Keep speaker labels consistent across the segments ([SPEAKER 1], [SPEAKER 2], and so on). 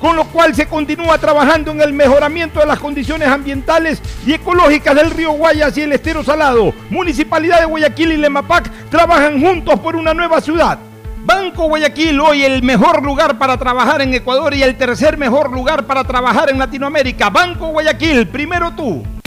[SPEAKER 1] con lo cual se continúa trabajando en el mejoramiento de las condiciones ambientales y ecológicas del río Guayas y el estero salado. Municipalidad de Guayaquil y Lemapac trabajan juntos por una nueva ciudad. Banco Guayaquil, hoy el mejor lugar para trabajar en Ecuador y el tercer mejor lugar para trabajar en Latinoamérica. Banco Guayaquil, primero tú.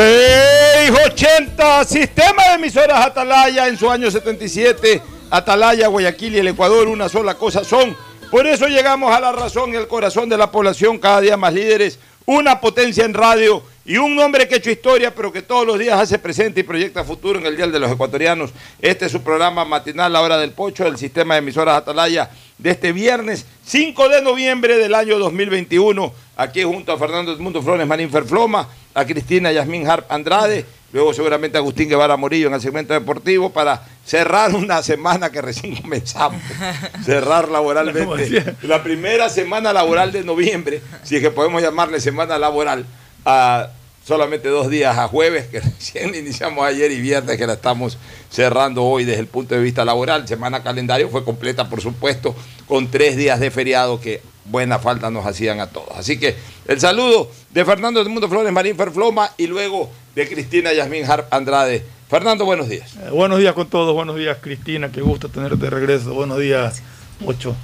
[SPEAKER 2] ...680... Sistema de emisoras Atalaya en su año 77... Atalaya, Guayaquil y el Ecuador una sola cosa son. Por eso llegamos a la razón y al corazón de la población, cada día más líderes, una potencia en radio y un hombre que ha hecho historia, pero que todos los días hace presente y proyecta futuro en el Día de los Ecuatorianos. Este es su programa matinal, La Hora del Pocho, del sistema de emisoras Atalaya, de este viernes 5 de noviembre del año 2021, aquí junto a Fernando Edmundo Flores Marín Ferfloma, a Cristina Yasmín Harp Andrade Luego seguramente Agustín Guevara Morillo en el segmento deportivo para cerrar una semana que recién comenzamos. cerrar laboralmente. La primera semana laboral de noviembre, si es que podemos llamarle semana laboral, a solamente dos días a jueves, que recién iniciamos ayer y viernes que la estamos cerrando hoy desde el punto de vista laboral. Semana calendario fue completa, por supuesto, con tres días de feriado que buena falta nos hacían a todos. Así que el saludo de Fernando del Mundo Flores Marín Ferfloma y luego de Cristina Yasmín Harp Andrade. Fernando, buenos días.
[SPEAKER 1] Eh, buenos días con todos, buenos días Cristina, qué gusto tenerte de regreso. Buenos días, Ocho.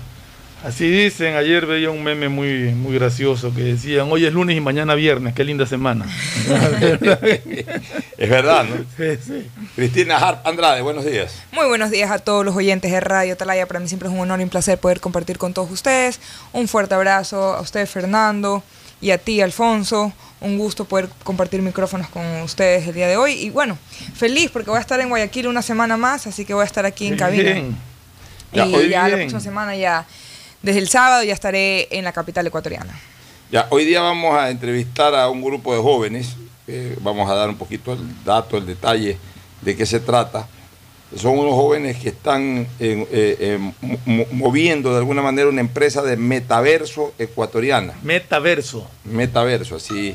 [SPEAKER 1] Así dicen, ayer veía un meme muy, muy gracioso que decían, hoy es lunes y mañana viernes, qué linda semana.
[SPEAKER 2] es verdad, ¿no? Sí, sí. Cristina Harp Andrade, buenos días.
[SPEAKER 3] Muy buenos días a todos los oyentes de Radio Talaya. Para mí siempre es un honor y un placer poder compartir con todos ustedes. Un fuerte abrazo a usted, Fernando, y a ti, Alfonso. Un gusto poder compartir micrófonos con ustedes el día de hoy. Y bueno, feliz porque voy a estar en Guayaquil una semana más, así que voy a estar aquí en cabina. y ya la próxima semana ya, desde el sábado ya estaré en la capital ecuatoriana.
[SPEAKER 2] Ya, hoy día vamos a entrevistar a un grupo de jóvenes. vamos a dar un poquito el dato, el detalle de qué se trata. Son unos jóvenes que están eh, eh, moviendo de alguna manera una empresa de metaverso ecuatoriana.
[SPEAKER 1] Metaverso.
[SPEAKER 2] Metaverso, así,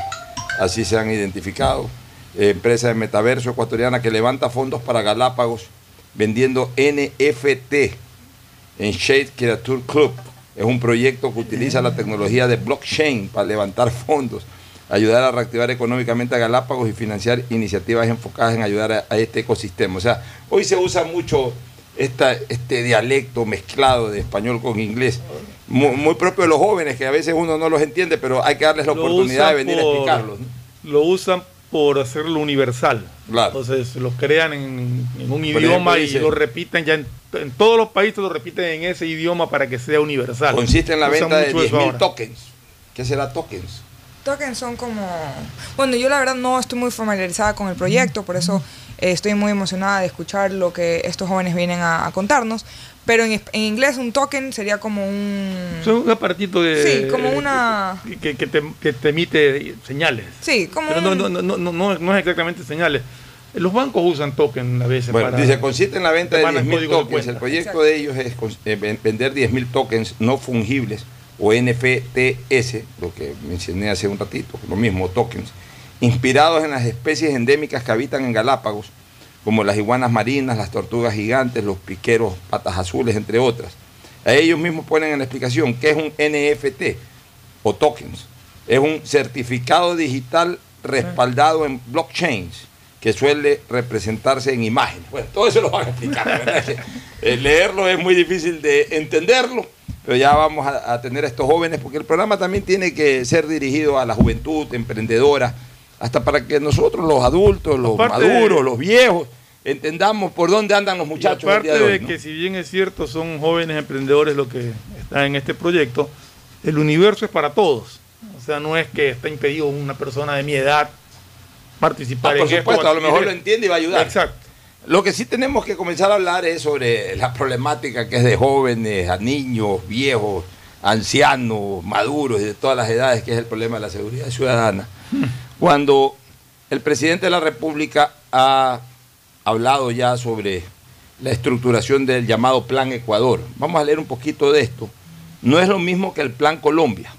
[SPEAKER 2] así se han identificado. Eh, empresa de metaverso ecuatoriana que levanta fondos para Galápagos vendiendo NFT en Shade Creature Club. Es un proyecto que utiliza la tecnología de blockchain para levantar fondos ayudar a reactivar económicamente a Galápagos y financiar iniciativas enfocadas en ayudar a, este ecosistema. O sea, hoy se usa mucho esta, este dialecto mezclado de español con inglés, muy, propio de los jóvenes, que a veces uno no los entiende, pero hay que darles la oportunidad de venir a explicarlos.
[SPEAKER 1] Lo usan por hacerlo universal. Entonces lo crean en, un idioma y lo repiten ya en, todos los países, lo repiten en ese idioma para que sea universal.
[SPEAKER 2] Consiste en la venta de 10.000 tokens. ¿Qué será tokens?
[SPEAKER 3] tokens son como, bueno, yo la verdad no estoy muy familiarizada con el proyecto, por eso eh, estoy muy emocionada de escuchar lo que estos jóvenes vienen a, contarnos. Pero en, inglés un token sería como un...
[SPEAKER 1] Son un aparatito de...
[SPEAKER 3] Sí, como una...
[SPEAKER 1] Que, que, te, que te, emite señales.
[SPEAKER 3] Sí, como...
[SPEAKER 1] Pero no, no, no, no, no es exactamente señales. Los bancos usan tokens a veces.
[SPEAKER 2] Bueno, dice, consiste en la venta de 10.000 tokens. El proyecto de ellos es eh, vender 10.000 tokens no fungibles o NFTS, lo que mencioné hace un ratito, lo mismo, tokens, inspirados en las especies endémicas que habitan en Galápagos, como las iguanas marinas, las tortugas gigantes, los piqueros patas azules, entre otras. A ellos mismos ponen en la explicación qué es un NFT o tokens. Es un certificado digital respaldado en blockchains que suele representarse en imágenes. Bueno, todo eso lo van a explicar. Que, eh, leerlo es muy difícil de entenderlo pero ya vamos a, tener a estos jóvenes, porque el programa también tiene que ser dirigido a la juventud emprendedora, hasta para que nosotros, los adultos, los maduros, los viejos, entendamos por dónde andan los muchachos.
[SPEAKER 1] aparte de, que si bien es cierto, son jóvenes emprendedores los que están en este proyecto, el universo es para todos. O sea, no es que está impedido una persona de mi edad participar
[SPEAKER 2] ah, por supuesto, a lo mejor lo entiende y va a ayudar.
[SPEAKER 1] Exacto.
[SPEAKER 2] Lo que sí tenemos que comenzar a hablar es sobre la problemática que es de jóvenes, a niños, viejos, ancianos, maduros y de todas las edades, que es el problema de la seguridad ciudadana. Cuando el presidente de la República ha hablado ya sobre la estructuración del llamado Plan Ecuador. Vamos a leer un poquito de esto. No es lo mismo que el Plan Colombia,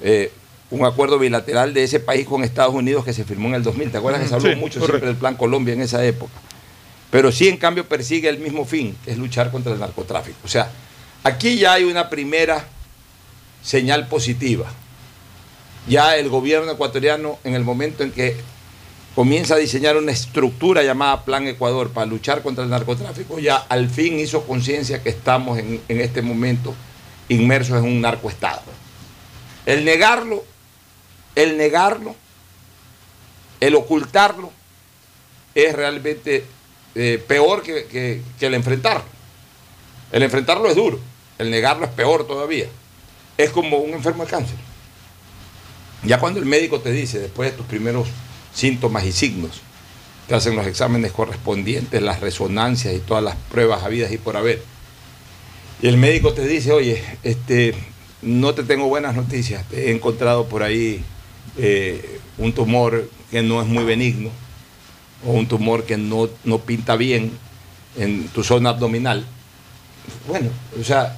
[SPEAKER 2] eh, un acuerdo bilateral de ese país con Estados Unidos que se firmó en el 2000. ¿Te acuerdas que se habló mucho siempre del Plan Colombia en esa época? pero sí en cambio persigue el mismo fin, que es luchar contra el narcotráfico. O sea, aquí ya hay una primera señal positiva. Ya el gobierno ecuatoriano, en el momento en que comienza a diseñar una estructura llamada Plan Ecuador para luchar contra el narcotráfico, ya al fin hizo conciencia que estamos en, este momento inmersos en un narcoestado. El negarlo, el negarlo, el ocultarlo, es realmente eh, peor que, el enfrentarlo. El enfrentarlo es duro, el negarlo es peor todavía. Es como un enfermo de cáncer. Ya cuando el médico te dice, después de tus primeros síntomas y signos, te hacen los exámenes correspondientes, las resonancias y todas las pruebas habidas y por haber. Y el médico te dice, oye, este, no te tengo buenas noticias, te he encontrado por ahí eh, un tumor que no es muy benigno, o un tumor que no, no pinta bien en tu zona abdominal. Bueno, o sea,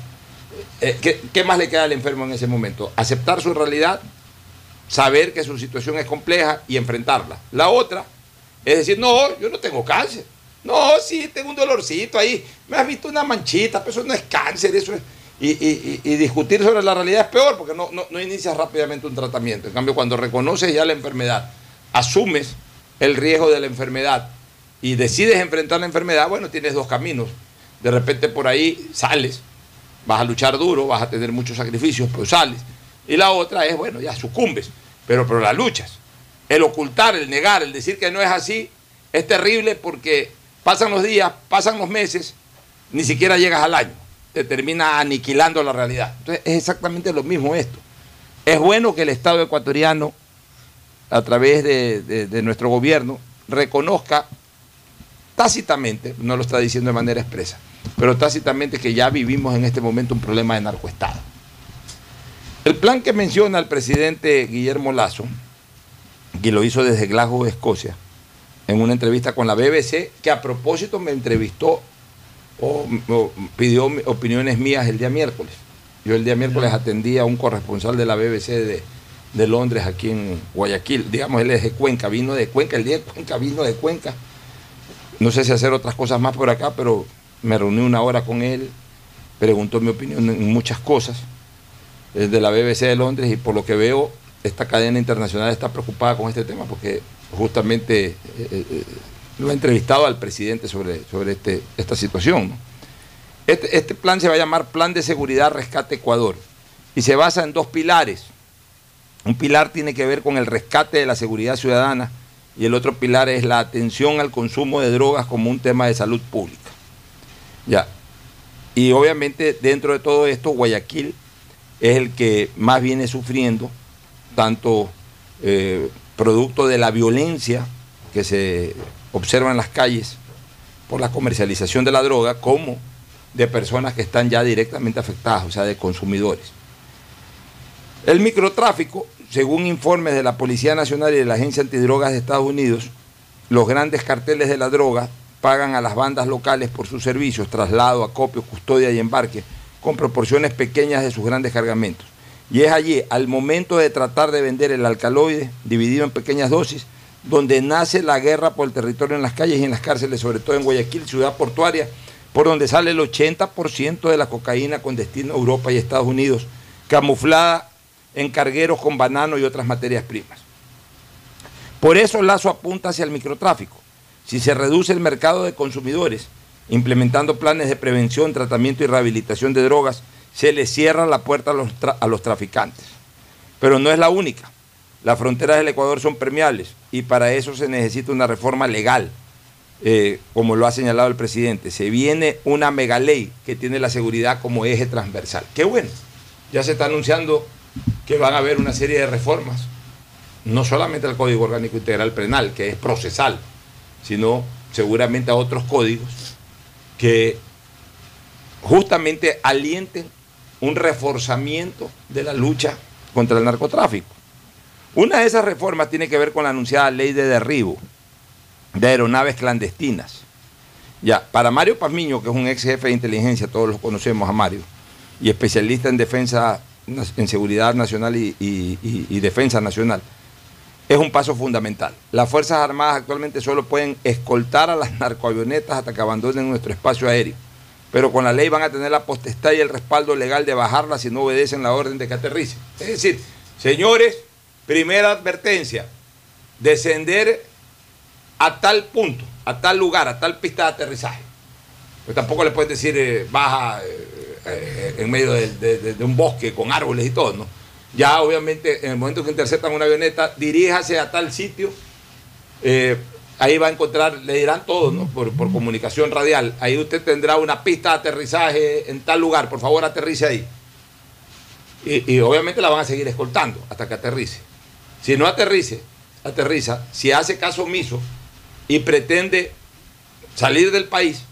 [SPEAKER 2] eh, ¿qué, qué más le queda al enfermo en ese momento? Aceptar su realidad, saber que su situación es compleja y enfrentarla. La otra es decir, no, yo no tengo cáncer. No, sí, tengo un dolorcito ahí. Me has visto una manchita, pero eso no es cáncer, eso es... Y, y- y- discutir sobre la realidad es peor porque no, no, no inicias rápidamente un tratamiento. En cambio, cuando reconoces ya la enfermedad, asumes el riesgo de la enfermedad y decides enfrentar la enfermedad, bueno, tienes dos caminos. De repente por ahí sales, vas a luchar duro, vas a tener muchos sacrificios, pero sales. Y la otra es, bueno, ya sucumbes, pero, pero la luchas. El ocultar, el negar, el decir que no es así, es terrible porque pasan los días, pasan los meses, ni siquiera llegas al año. Te termina aniquilando la realidad. Entonces es exactamente lo mismo esto. Es bueno que el Estado ecuatoriano, a través de, de- de nuestro gobierno, reconozca tácitamente, no lo está diciendo de manera expresa, pero tácitamente que ya vivimos en este momento un problema de narcoestado. El plan que menciona el presidente Guillermo Lazo, que lo hizo desde Glasgow, Escocia, en una entrevista con la BBC, que a propósito me entrevistó o, o pidió opiniones mías el día miércoles. Yo el día miércoles atendí a un corresponsal de la BBC de, de Londres aquí en Guayaquil. Digamos, él es de Cuenca, vino de Cuenca, el día de Cuenca vino de Cuenca. No sé si hacer otras cosas más por acá, pero me reuní una hora con él, preguntó mi opinión en muchas cosas de la BBC de Londres y por lo que veo esta cadena internacional está preocupada con este tema porque justamente eh, eh, lo ha entrevistado al presidente sobre, sobre este, esta situación. Este, este plan se va a llamar Plan de Seguridad Rescate Ecuador y se basa en dos pilares. Un pilar tiene que ver con el rescate de la seguridad ciudadana y el otro pilar es la atención al consumo de drogas como un tema de salud pública. Ya. Y obviamente dentro de todo esto, Guayaquil es el que más viene sufriendo, tanto eh, producto de la violencia que se observa en las calles por la comercialización de la droga, como de personas que están ya directamente afectadas, o sea, de consumidores. El microtráfico, según informes de la Policía Nacional y de la Agencia Antidrogas de Estados Unidos, los grandes carteles de la droga pagan a las bandas locales por sus servicios, traslado, acopio, custodia y embarque, con proporciones pequeñas de sus grandes cargamentos. Y es allí, al momento de tratar de vender el alcaloide, dividido en pequeñas dosis, donde nace la guerra por el territorio en las calles y en las cárceles, sobre todo en Guayaquil, ciudad portuaria, por donde sale el 80% de la cocaína con destino a Europa y Estados Unidos, camuflada en cargueros con banano y otras materias primas. Por eso Lazo apunta hacia el microtráfico. Si se reduce el mercado de consumidores, implementando planes de prevención, tratamiento y rehabilitación de drogas, se le cierra la puerta a los, a los traficantes. Pero no es la única. Las fronteras del Ecuador son permeables y para eso se necesita una reforma legal, eh, como lo ha señalado el presidente. Se viene una mega ley que tiene la seguridad como eje transversal. Qué bueno. Ya se está anunciando que van a haber una serie de reformas, no solamente al Código Orgánico Integral Penal, que es procesal, sino seguramente a otros códigos que justamente alienten un reforzamiento de la lucha contra el narcotráfico. Una de esas reformas tiene que ver con la anunciada ley de derribo de aeronaves clandestinas. Ya, para Mario Pazmiño, que es un ex jefe de inteligencia, todos los conocemos a Mario, y especialista en defensa, en seguridad nacional y, y- defensa nacional, es un paso fundamental. Las Fuerzas Armadas actualmente solo pueden escoltar a las narcoavionetas hasta que abandonen nuestro espacio aéreo, pero con la ley van a tener la potestad y el respaldo legal de bajarlas si no obedecen la orden de que aterricen. Es decir, señores, primera advertencia, descender a tal punto, a tal lugar, a tal pista de aterrizaje. Pues tampoco le puedes decir eh, baja eh, eh, en medio de, de- un bosque con árboles y todo, ¿no? Ya obviamente en el momento que interceptan una avioneta, diríjase a tal sitio, eh, ahí va a encontrar, le dirán todo, ¿no? Por, por comunicación radial. Ahí usted tendrá una pista de aterrizaje en tal lugar, por favor aterrice ahí. Y, y obviamente la van a seguir escoltando hasta que aterrice. Si no aterrice, aterriza, si hace caso omiso y pretende salir del país,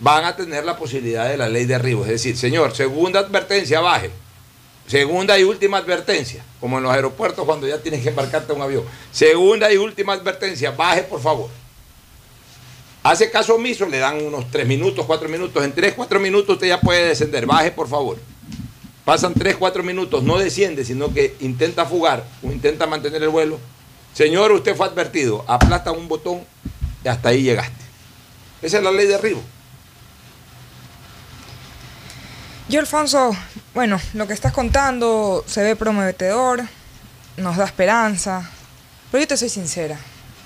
[SPEAKER 2] van a tener la posibilidad de la ley de arribo. Es decir, señor, segunda advertencia, baje. Segunda y última advertencia, como en los aeropuertos cuando ya tienes que embarcarte a un avión. Segunda y última advertencia, baje por favor. Hace caso omiso, le dan unos 3 minutos, 4 minutos. En 3, 4 minutos usted ya puede descender. Baje, por favor. Pasan 3, 4 minutos, no desciende, sino que intenta fugar o intenta mantener el vuelo. Señor, usted fue advertido. Aplasta un botón y hasta ahí llegaste. Esa es la ley de arribo.
[SPEAKER 3] Yo, Alfonso, bueno, lo que estás contando se ve prometedor, nos da esperanza, pero yo te soy sincera.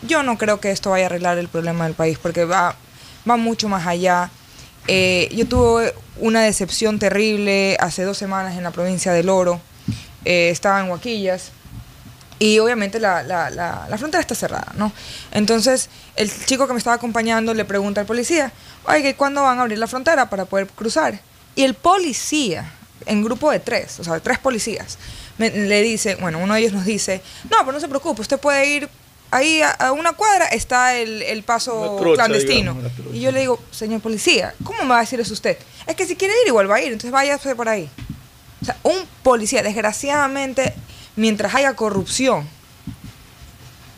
[SPEAKER 3] Yo no creo que esto vaya a arreglar el problema del país porque va, va mucho más allá. Eh, yo tuve una decepción terrible hace dos semanas en la provincia del Oro. Eh, estaba en Huaquillas y obviamente la, la, la, frontera está cerrada, ¿no? Entonces el chico que me estaba acompañando le pregunta al policía, oye, ¿cuándo van a abrir la frontera para poder cruzar? Y el policía, en grupo de tres, o sea, de tres policías, me- le dice, bueno, uno de ellos nos dice, no, pero no se preocupe, usted puede ir ahí a, a una cuadra, está el, el paso
[SPEAKER 4] trocha,
[SPEAKER 3] clandestino.
[SPEAKER 4] digamos,
[SPEAKER 3] y yo le digo, señor policía, ¿cómo me va a decir eso usted? Es que si quiere ir, igual va a ir, entonces váyase por ahí. O sea, un policía, desgraciadamente, mientras haya corrupción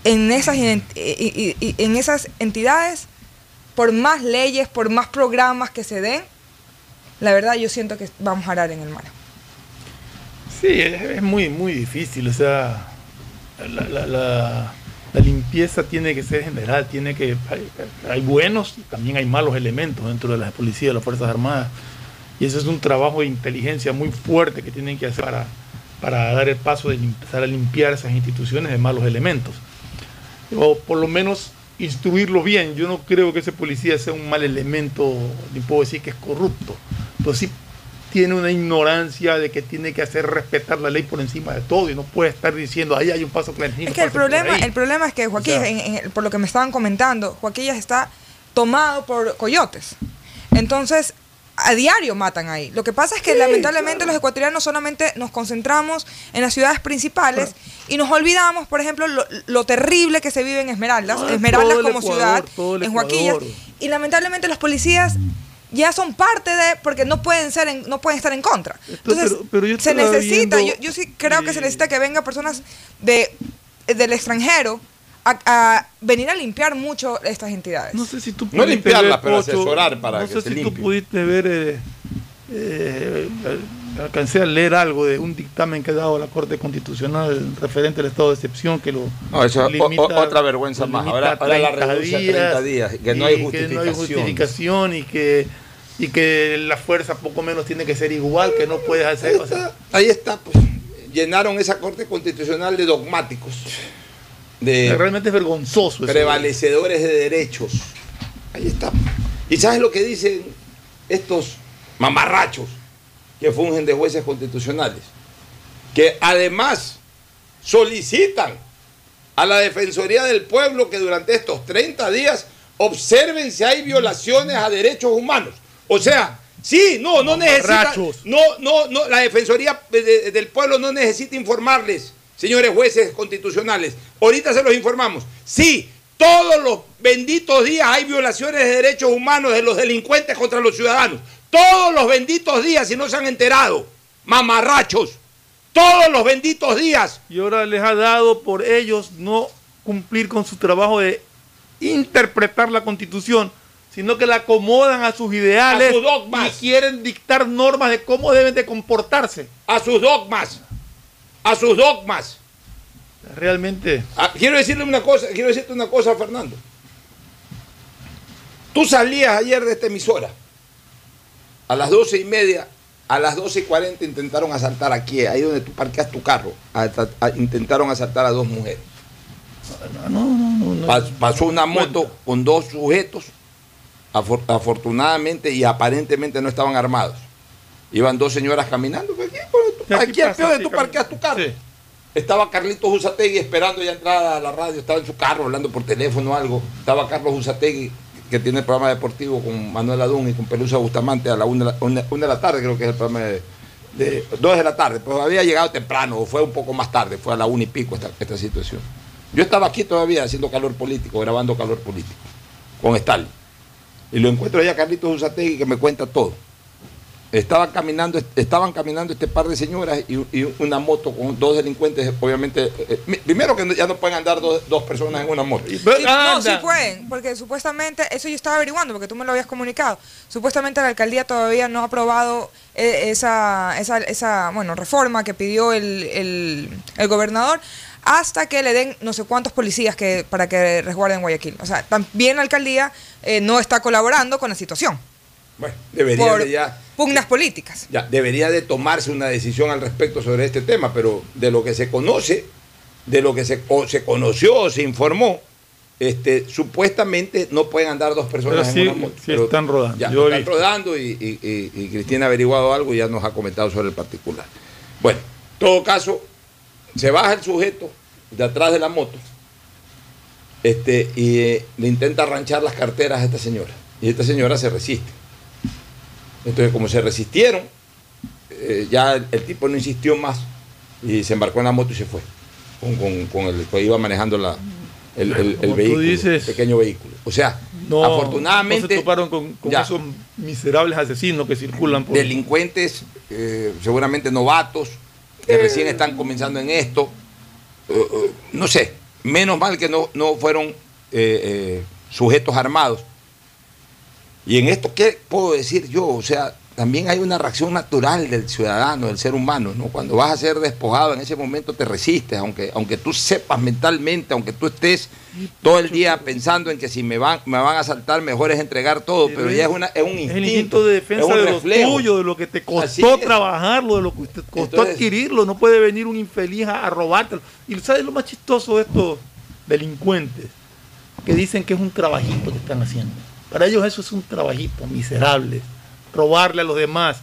[SPEAKER 3] en esas, en esas entidades, por más leyes, por más programas que se den, la verdad yo siento que vamos a arar en el mar.
[SPEAKER 4] Sí, es, muy, muy difícil. O sea, la, limpieza tiene que ser general, tiene que. Hay, hay buenos y también hay malos elementos dentro de la policía, de las Fuerzas Armadas. Y eso es un trabajo de inteligencia muy fuerte que tienen que hacer para, para dar el paso de empezar a limpiar esas instituciones de malos elementos. O por lo menos instruirlo bien. Yo no creo que ese policía sea un mal elemento, ni puedo decir que es corrupto, pero sí tiene una ignorancia de que tiene que hacer respetar la ley por encima de todo y no puede estar diciendo ahí hay un paso clandestino.
[SPEAKER 3] Es que el problema,
[SPEAKER 4] ahí".
[SPEAKER 3] el problema es que Joaquín,
[SPEAKER 4] O sea-
[SPEAKER 3] en- en- por lo que me estaban comentando, Joaquillas está tomado por coyotes. Entonces, a diario matan ahí. Lo que pasa es que lamentablemente los ecuatorianos solamente nos concentramos en las ciudades principales y nos olvidamos, por ejemplo, lo, lo terrible que se vive en Esmeraldas,
[SPEAKER 4] No,
[SPEAKER 3] Esmeraldas como
[SPEAKER 4] Ecuador,
[SPEAKER 3] ciudad, en Joaquillas. Y lamentablemente los policías ya son parte de, porque no pueden ser, en- no pueden estar en contra. Entonces,
[SPEAKER 4] pero- pero yo
[SPEAKER 3] se necesita,
[SPEAKER 4] viendo-
[SPEAKER 3] yo, yo sí creo que se necesita que vengan personas de, del extranjero a, a venir a limpiar mucho estas entidades.
[SPEAKER 4] No sé si tú
[SPEAKER 2] No
[SPEAKER 4] pudiste
[SPEAKER 2] limpiarlas,
[SPEAKER 4] ver,
[SPEAKER 2] pero asesorar para
[SPEAKER 4] no
[SPEAKER 2] que
[SPEAKER 4] sé
[SPEAKER 2] se
[SPEAKER 4] si tú
[SPEAKER 2] limpie.
[SPEAKER 4] pudiste ver, eh, eh, alcancé a leer algo de un dictamen que ha dado la Corte Constitucional referente al estado de excepción que lo
[SPEAKER 2] No, eso
[SPEAKER 4] limita-
[SPEAKER 2] o- otra vergüenza más. Ahora- ahora la
[SPEAKER 4] 30
[SPEAKER 2] reduce a 30 días, que no hay
[SPEAKER 4] Que no hay
[SPEAKER 2] justificación.
[SPEAKER 4] y que, y que la fuerza poco menos tiene que ser igual, que no puedes hacer... o sea,
[SPEAKER 2] Ahí está, pues. Llenaron esa Corte Constitucional de dogmáticos, de
[SPEAKER 4] realmente es vergonzoso. eso.
[SPEAKER 2] prevalecedores de derechos. Ahí está. ¿Y sabes lo que dicen estos mamarrachos que fungen de jueces constitucionales? Que además solicitan a la Defensoría del Pueblo que durante estos 30 días observen si hay violaciones a derechos humanos. O sea, sí, no, no necesita, no, no, no, la Defensoría de- de- del Pueblo no necesita informarles, señores jueces constitucionales. Ahorita se los informamos. Sí, todos los benditos días hay violaciones de derechos humanos de los delincuentes contra los ciudadanos. Todos los benditos días, si no se han enterado, mamarrachos. Todos los benditos días.
[SPEAKER 4] Y ahora les ha dado por ellos no cumplir con su trabajo de interpretar la constitución, sino que la acomodan a sus ideales
[SPEAKER 2] A sus dogmas.
[SPEAKER 4] y quieren dictar normas de cómo deben de comportarse.
[SPEAKER 2] a sus dogmas, a sus dogmas.
[SPEAKER 4] Realmente,
[SPEAKER 2] Ah, quiero decirle una cosa, quiero decirte una cosa, Fernando. Tú salías ayer de esta emisora. A las doce y media, a las doce y cuarenta intentaron asaltar aquí, ahí donde tú parqueas tu carro. a- a- intentaron asaltar a dos mujeres.
[SPEAKER 4] no, no, no.
[SPEAKER 2] Pas- pasó una moto con dos sujetos, afor- afortunadamente y aparentemente no estaban armados. Iban dos señoras caminando, pues, aquí,
[SPEAKER 4] Sí, aquí
[SPEAKER 2] aquí al donde
[SPEAKER 4] sí,
[SPEAKER 2] tú parqueas tu carro.
[SPEAKER 4] Sí.
[SPEAKER 2] Estaba Carlitos Usategui esperando ya entrar a la radio, estaba en su carro hablando por teléfono o algo. Estaba Carlos Usategui, que tiene el programa deportivo con Manuel Adún y con Pelusa Bustamante a la una, de de la tarde, creo que es el programa de, de de la tarde, pero había llegado temprano, o fue un poco más tarde, fue a la una y pico esta, esta situación. Yo estaba aquí todavía haciendo calor político, grabando calor político, con Stalin. Y lo encuentro allá Carlitos Usategui que me cuenta todo. Estaba caminando, estaban caminando este par de señoras y, y una moto con dos delincuentes, obviamente. eh, mi- primero que ya no pueden andar dos, dos personas en una moto.
[SPEAKER 3] Sí, no, sí pueden, porque supuestamente, eso yo estaba averiguando, porque tú me lo habías comunicado, supuestamente la alcaldía todavía no ha aprobado eh, esa, esa, esa bueno, reforma que pidió el, el, el gobernador hasta que le den no sé cuántos policías que para que resguarden Guayaquil. O sea, también la alcaldía eh, no está colaborando con la situación
[SPEAKER 2] Bueno, debería
[SPEAKER 3] por
[SPEAKER 2] de ya,
[SPEAKER 3] pugnas políticas.
[SPEAKER 2] ya, debería de tomarse una decisión al respecto sobre este tema, pero de lo que se conoce, de lo que se, o se conoció o se informó, este, supuestamente no pueden andar dos personas
[SPEAKER 4] Pero sí,
[SPEAKER 2] en una moto.
[SPEAKER 4] sí
[SPEAKER 2] pero
[SPEAKER 4] están rodando.
[SPEAKER 2] Ya,
[SPEAKER 4] Yo
[SPEAKER 2] están rodando y, y- y- y Cristina ha averiguado algo y ya nos ha comentado sobre el particular. Bueno, en todo caso, se baja el sujeto de atrás de la moto este, y eh, le intenta arranchar las carteras a esta señora. Y esta señora se resiste. Entonces, como se resistieron, eh, ya el, el tipo no insistió más y se embarcó en la moto y se fue. Con, con- con el que iba manejando la, el, el- el vehículo,
[SPEAKER 4] dices,
[SPEAKER 2] pequeño vehículo. O sea,
[SPEAKER 4] No,
[SPEAKER 2] afortunadamente.
[SPEAKER 4] no se toparon con, con
[SPEAKER 2] ya.
[SPEAKER 4] esos miserables asesinos que circulan por.
[SPEAKER 2] delincuentes, eh, seguramente novatos, que recién están comenzando en esto. Eh, eh, no sé, menos mal que no, no fueron eh, eh, sujetos armados. Y en esto, ¿qué puedo decir yo? O sea, también hay una reacción natural del ciudadano, del ser humano, ¿no? Cuando vas a ser despojado, en ese momento te resistes, aunque, aunque tú sepas mentalmente, aunque tú estés todo el día pensando en que si me van, me van a asaltar, mejor es entregar todo, pero, ya es, una, es un
[SPEAKER 4] Es
[SPEAKER 2] instinto.
[SPEAKER 4] el instinto de defensa de lo tuyo, de lo que te costó trabajarlo, de lo que te costó
[SPEAKER 2] Entonces-
[SPEAKER 4] adquirirlo. No puede venir un infeliz a, a robártelo. Y ¿sabes lo más chistoso de estos delincuentes? Que dicen que es un trabajito que están haciendo. Para ellos eso es un trabajito, miserable. Robarle a los demás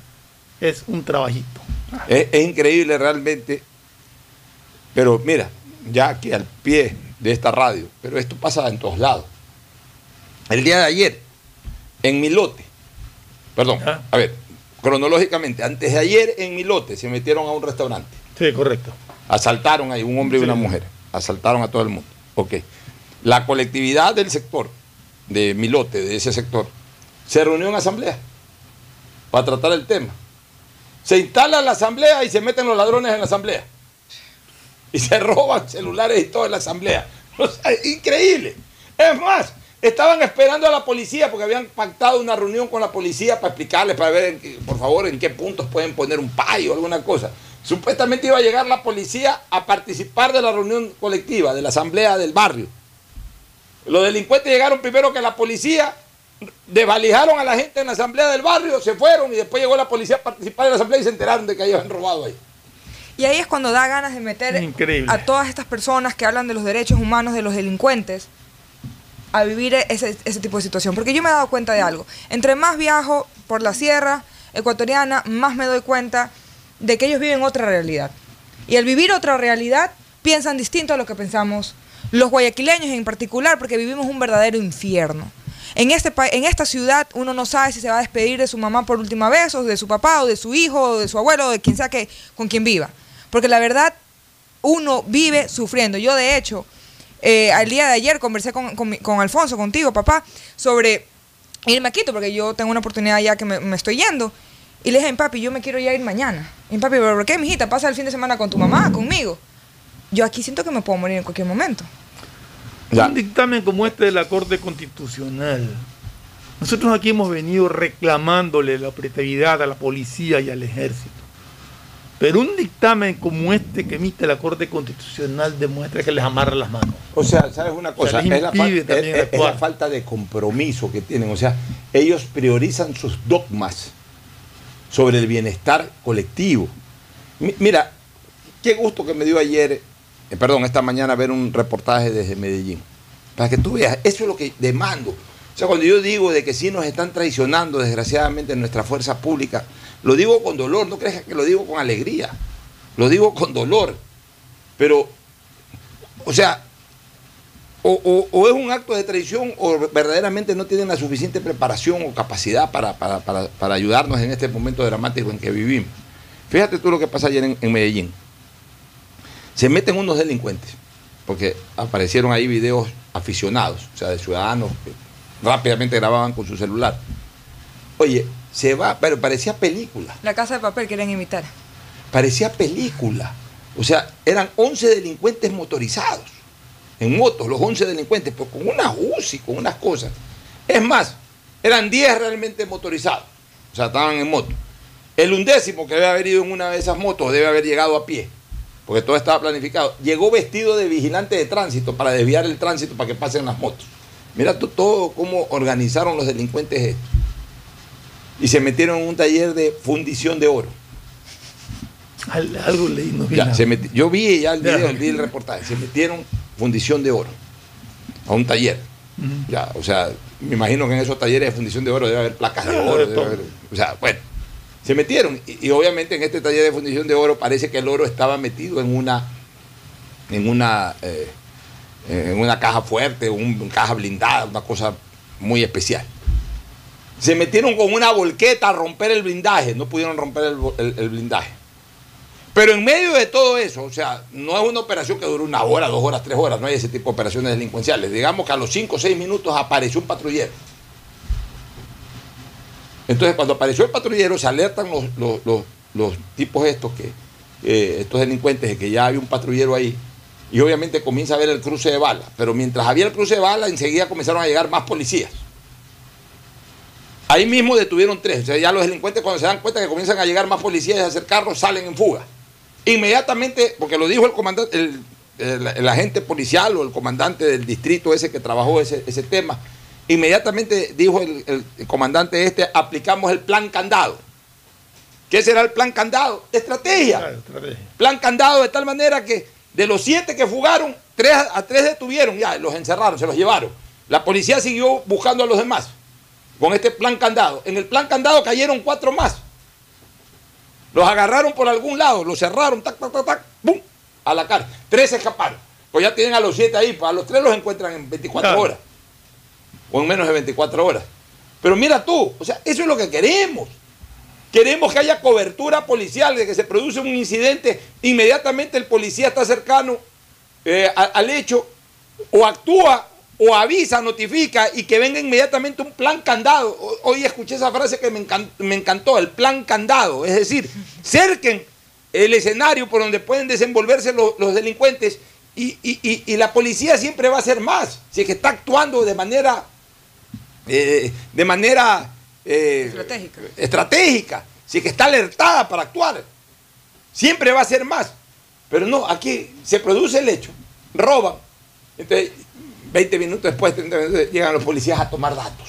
[SPEAKER 4] es un trabajito.
[SPEAKER 2] Es, es increíble realmente. Pero mira, ya aquí al pie de esta radio, pero esto pasa en todos lados. El día de ayer, en mi lote, perdón, a ver, cronológicamente, antes de ayer en mi lote se metieron a un restaurante.
[SPEAKER 4] Sí, correcto.
[SPEAKER 2] Asaltaron ahí un hombre y una mujer. Asaltaron a todo el mundo. Ok. La colectividad del sector, de mi lote, de ese sector, se reunió en asamblea para tratar el tema. Se instala la asamblea y se meten los ladrones en la asamblea. Y se roban celulares y todo en la asamblea. Increíble. Es más, estaban esperando a la policía porque habían pactado una reunión con la policía para explicarles, para ver, por favor, en qué puntos pueden poner un payo o alguna cosa. Supuestamente iba a llegar la policía a participar de la reunión colectiva, de la asamblea del barrio. Los delincuentes llegaron primero que la policía, desvalijaron a la gente en la asamblea del barrio, se fueron y después llegó la policía a participar de la asamblea y se enteraron de que habían robado ahí.
[SPEAKER 3] Y ahí es cuando da ganas de meter
[SPEAKER 2] Increíble.
[SPEAKER 3] a todas estas personas que hablan de los derechos humanos de los delincuentes a vivir ese, ese tipo de situación. Porque yo me he dado cuenta de algo. Entre más viajo por la sierra ecuatoriana, más me doy cuenta de que ellos viven otra realidad. Y al vivir otra realidad, piensan distinto a lo que pensamos los guayaquileños en particular, porque vivimos un verdadero infierno. En, este en esta ciudad uno no sabe si se va a despedir de su mamá por última vez, o de su papá, o de su hijo, o de su abuelo, o de quien sea que, con quien viva. Porque la verdad, uno vive sufriendo. Yo, de hecho, eh, al día de ayer conversé con, con Alfonso, contigo, papá, sobre irme a Quito, porque yo tengo una oportunidad ya que me, estoy yendo. Y le dije, papi, yo me quiero ya ir mañana. Y papi, ¿pero qué, mijita? Pasa el fin de semana con tu mamá, conmigo. Yo aquí siento que me puedo morir en cualquier momento.
[SPEAKER 4] Un dictamen como este de la Corte Constitucional. Nosotros aquí hemos venido reclamándole la operatividad a la policía y al ejército. Pero un dictamen como este que emite la Corte Constitucional demuestra que les amarra las manos.
[SPEAKER 2] O sea, ¿sabes una cosa?
[SPEAKER 4] O sea, les
[SPEAKER 2] es, la es- es
[SPEAKER 4] actuar.
[SPEAKER 2] la falta de compromiso que tienen. O sea, ellos priorizan sus dogmas sobre el bienestar colectivo. Mi- Mira, qué gusto que me dio ayer, eh, perdón, esta mañana ver un reportaje desde Medellín. Para que tú veas, eso es lo que demando. O sea, cuando yo digo de que sí nos están traicionando, desgraciadamente, en nuestra fuerza pública, lo digo con dolor, no creas que lo digo con alegría. Lo digo con dolor. Pero, o sea, o, o- o es un acto de traición o verdaderamente no tienen la suficiente preparación o capacidad para, para- para- para ayudarnos en este momento dramático en que vivimos. Fíjate tú lo que pasa ayer en, en Medellín. Se meten unos delincuentes, porque aparecieron ahí videos aficionados, o sea, de ciudadanos que rápidamente grababan con su celular. Oye, se va, pero parecía película,
[SPEAKER 3] La casa de papel quieren imitar.
[SPEAKER 2] parecía película. O sea, eran 11 delincuentes motorizados, en motos, los 11 delincuentes, pero con unas UCI, con unas cosas. Es más, eran 10 realmente motorizados, o sea, estaban en moto. El undécimo que debe haber ido en una de esas motos debe haber llegado a pie, porque todo estaba planificado. Llegó vestido de vigilante de tránsito para desviar el tránsito para que pasen las motos. Mira tú todo cómo organizaron los delincuentes esto. Y se metieron en un taller de fundición de oro.
[SPEAKER 4] Al- Algo leí, no vi
[SPEAKER 2] Ya,
[SPEAKER 4] nada.
[SPEAKER 2] se meti- yo vi ya el
[SPEAKER 4] Ya.
[SPEAKER 2] video, vi el reportaje. Se metieron fundición de oro a un taller. Ya, o sea, me imagino que en esos talleres de fundición de oro debe haber placas de oro.
[SPEAKER 4] de
[SPEAKER 2] debe haber- o sea, bueno, se metieron. Y, obviamente en este taller de fundición de oro parece que el oro estaba metido en una, en una, eh, en una caja fuerte, un- una caja blindada, una cosa muy especial. Se metieron con una volqueta a romper el blindaje, no pudieron romper el- el blindaje. Pero en medio de todo eso, o sea, no es una operación que dure una hora, dos horas, tres horas, no hay ese tipo de operaciones delincuenciales. Digamos que a los cinco o seis minutos apareció un patrullero. Entonces, cuando apareció el patrullero, se alertan los, los- los- tipos estos, que, eh, estos delincuentes, de que ya había un patrullero ahí, y obviamente comienza a ver el cruce de bala. Pero mientras había el cruce de bala, enseguida comenzaron a llegar más policías. Ahí mismo detuvieron tres. O sea, ya los delincuentes cuando se dan cuenta que comienzan a llegar más policías y a hacer carros, salen en fuga. Inmediatamente, porque lo dijo el comandante, el- el agente policial o el comandante del distrito ese que trabajó ese, ese tema, inmediatamente dijo el, el- el comandante este, aplicamos el plan candado. ¿Qué será el plan candado? Estrategia.
[SPEAKER 4] Claro, estrategia.
[SPEAKER 2] Plan candado de tal manera que de los siete que fugaron, tres, a tres detuvieron, ya, los encerraron, se los llevaron. La policía siguió buscando a los demás con este plan candado. En el plan candado cayeron cuatro más. Los agarraron por algún lado, los cerraron, tac, tac, tac, tac, ¡pum! A la cárcel. Tres escaparon. Pues ya tienen a los siete ahí, pues a los tres los encuentran en 24
[SPEAKER 4] Claro.
[SPEAKER 2] horas. O en menos de 24 horas. Pero mira tú, o sea, eso es lo que queremos. Queremos que haya cobertura policial, de que se produce un incidente, inmediatamente el policía está cercano eh, al hecho, o actúa, o avisa, notifica, y que venga inmediatamente un plan candado. Hoy escuché esa frase que me, encan- me encantó, el plan candado. Es decir, cerquen el escenario por donde pueden desenvolverse los, delincuentes y- y la policía siempre va a hacer más, si es que está actuando de manera, eh, de manera eh,
[SPEAKER 3] Estratégica.
[SPEAKER 2] estratégica, si es que está alertada para actuar. Siempre va a ser más. Pero no, aquí se produce el hecho, roban. Entonces, 20 minutos después, 30 minutos, llegan los policías a tomar datos.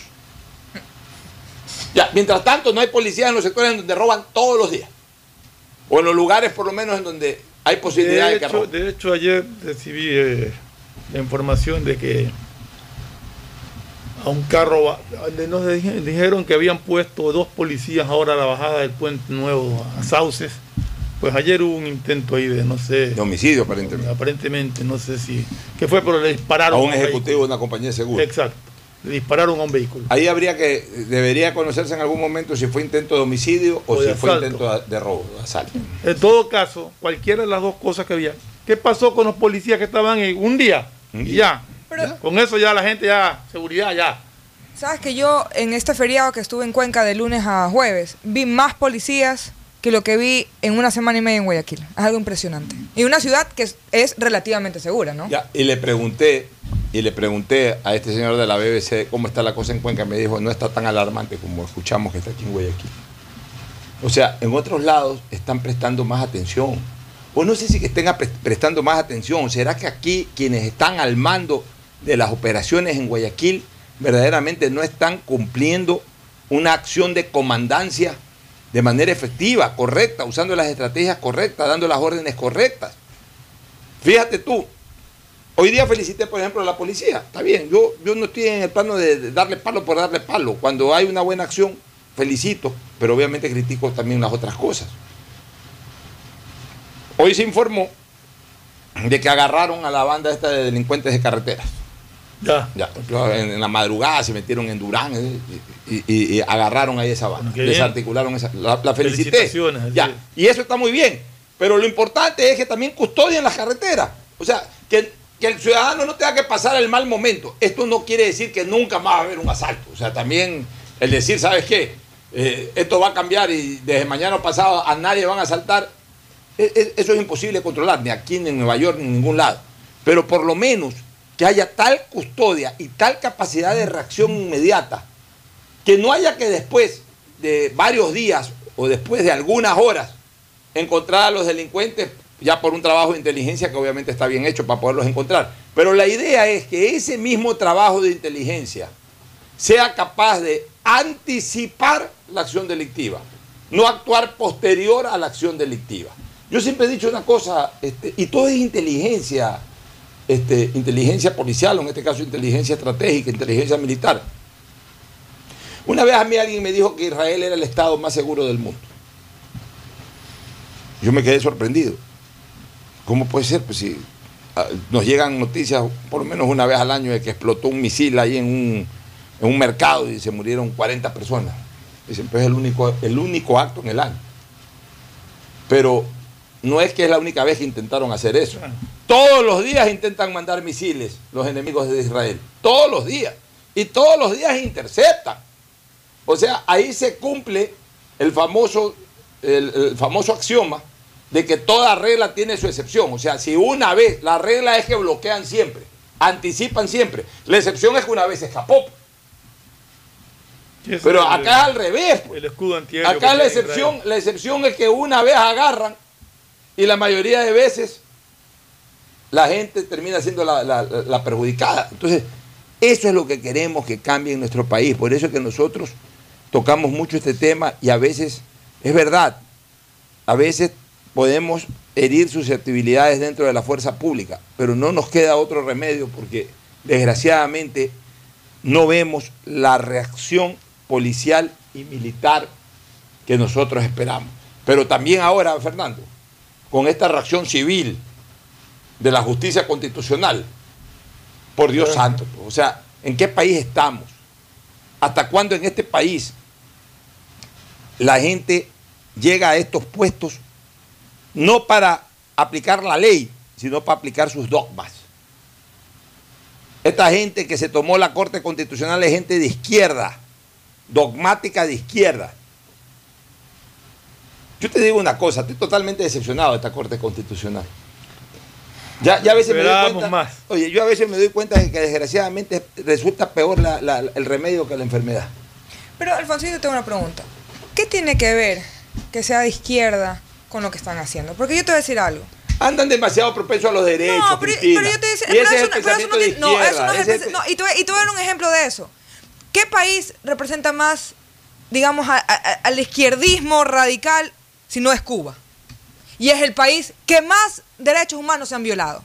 [SPEAKER 2] Ya, mientras tanto, no hay policías en los sectores en donde roban todos los días. O en los lugares, por lo menos, en donde hay posibilidad de,
[SPEAKER 4] De
[SPEAKER 2] que roben.
[SPEAKER 4] de hecho, ayer recibí eh, la información de que a un carro nos dije- dijeron que habían puesto dos policías ahora a la bajada del puente nuevo a Sauces. Pues ayer hubo un intento ahí de no sé.
[SPEAKER 2] De homicidio, aparentemente.
[SPEAKER 4] Aparentemente, no sé si. ¿Qué fue? Pero le dispararon
[SPEAKER 2] A un
[SPEAKER 4] a
[SPEAKER 2] ejecutivo de una compañía de
[SPEAKER 4] vehículo.
[SPEAKER 2] seguro.
[SPEAKER 4] Exacto. Le dispararon a un vehículo.
[SPEAKER 2] Ahí habría que, debería conocerse en algún momento si fue intento de homicidio o,
[SPEAKER 4] O de
[SPEAKER 2] si fue intento de, robo, de asalto.
[SPEAKER 4] En todo caso, cualquiera de las dos cosas que había. ¿Qué pasó con los policías que estaban en un día?
[SPEAKER 2] Un
[SPEAKER 4] Y
[SPEAKER 2] día.
[SPEAKER 4] Con eso ya la gente ya, seguridad ya.
[SPEAKER 3] Sabes que yo en este feriado que estuve en Cuenca de lunes a jueves vi más policías que lo que vi en una semana y media en Guayaquil. Es algo impresionante. Y una ciudad que es, es relativamente segura, ¿no?
[SPEAKER 2] Ya, y le pregunté, y le pregunté a este señor de la BBC cómo está la cosa en Cuenca. Me dijo, no está tan alarmante como escuchamos que está aquí en Guayaquil. O sea, en otros lados están prestando más atención. O no sé si que estén prestando más atención. ¿Será que aquí quienes están al mando de las operaciones en Guayaquil verdaderamente no están cumpliendo una acción de comandancia de manera efectiva, correcta, usando las estrategias correctas, dando las órdenes correctas? Fíjate tú, Hoy día felicité, por ejemplo, a la policía. Está bien, yo, yo no estoy en el plano de darle palo por darle palo. Cuando hay una buena acción, felicito, pero obviamente critico también las otras cosas. Hoy se informó de que agarraron a la banda esta de delincuentes de carreteras.
[SPEAKER 4] Ya.
[SPEAKER 2] Ya, en, en la madrugada se metieron en Durán eh, y, y- y agarraron ahí esa banda. Desarticularon esa. La, la felicité. Ya, y eso está muy bien. Pero lo importante es que también custodien las carreteras. O sea, que, que el ciudadano no tenga que pasar el mal momento. Esto no quiere decir que nunca más va a haber un asalto. O sea, también el decir, ¿sabes qué? eh, esto va a cambiar y desde mañana pasado a nadie van a asaltar, e- e- eso es imposible controlar, ni aquí, ni en Nueva York, ni en ningún lado. Pero por lo menos que haya tal custodia y tal capacidad de reacción inmediata, que no haya que después de varios días o después de algunas horas encontrar a los delincuentes ya por un trabajo de inteligencia que obviamente está bien hecho para poderlos encontrar. Pero la idea es que ese mismo trabajo de inteligencia sea capaz de anticipar la acción delictiva, no actuar posterior a la acción delictiva. Yo siempre he dicho una cosa, este, y todo es inteligencia, este, inteligencia policial, o en este caso inteligencia estratégica, inteligencia militar. Una vez a mí alguien me dijo que Israel era el estado más seguro del mundo. Yo me quedé sorprendido. ¿Cómo puede ser? Pues si ah, nos llegan noticias por lo menos una vez al año de que explotó un misil ahí en un, en un mercado y se murieron 40 personas. Dicen, pues es el único, el único acto en el año. Pero no es que es la única vez que intentaron hacer eso. Todos los días intentan mandar misiles los enemigos de Israel. Todos los días. Y todos los días interceptan. O sea, ahí se cumple el famoso, el, el famoso axioma de que toda regla tiene su excepción. O sea, si una vez, la regla es que bloquean siempre, anticipan siempre. La excepción es que una vez escapó. Pero acá es al revés. pues.
[SPEAKER 4] El escudo.
[SPEAKER 2] Acá la excepción, la excepción es que una vez agarran y la mayoría de veces la gente termina siendo la, perjudicada. Entonces, eso es lo que queremos que cambie en nuestro país. Por eso es que nosotros tocamos mucho este tema y a veces, es verdad, a veces podemos herir susceptibilidades dentro de la fuerza pública, pero no nos queda otro remedio porque desgraciadamente no vemos la reacción policial y militar que nosotros esperamos. Pero también ahora, Fernando, con esta reacción civil de la justicia constitucional, por Dios santo, pues, o sea, ¿en qué país estamos? ¿Hasta cuándo en este país la gente llega a estos puestos no para aplicar la ley, sino para aplicar sus dogmas? Esta gente que se tomó la Corte Constitucional es gente de izquierda, dogmática de izquierda. Yo te digo una cosa, estoy totalmente decepcionado de esta Corte Constitucional. Ya, ya a veces me doy cuenta,
[SPEAKER 4] más.
[SPEAKER 2] oye, yo a veces me doy cuenta de que desgraciadamente resulta peor la- la- el remedio que la enfermedad.
[SPEAKER 3] Pero, Alfonsito, tengo una pregunta. ¿Qué tiene que ver que sea de izquierda con lo que están haciendo? Porque yo te voy a decir algo.
[SPEAKER 2] Andan demasiado propensos a los derechos.
[SPEAKER 3] No, pero, yo te digo,
[SPEAKER 2] Y
[SPEAKER 3] pero
[SPEAKER 2] es
[SPEAKER 3] eso,
[SPEAKER 2] el
[SPEAKER 3] no- pero eso no tiene- no, eso no es el
[SPEAKER 2] es
[SPEAKER 3] no, y, te voy, y te voy a dar un ejemplo de eso. ¿Qué país representa más, digamos, a- a- a- al izquierdismo radical si no es Cuba? Y es el país que más derechos humanos se han violado.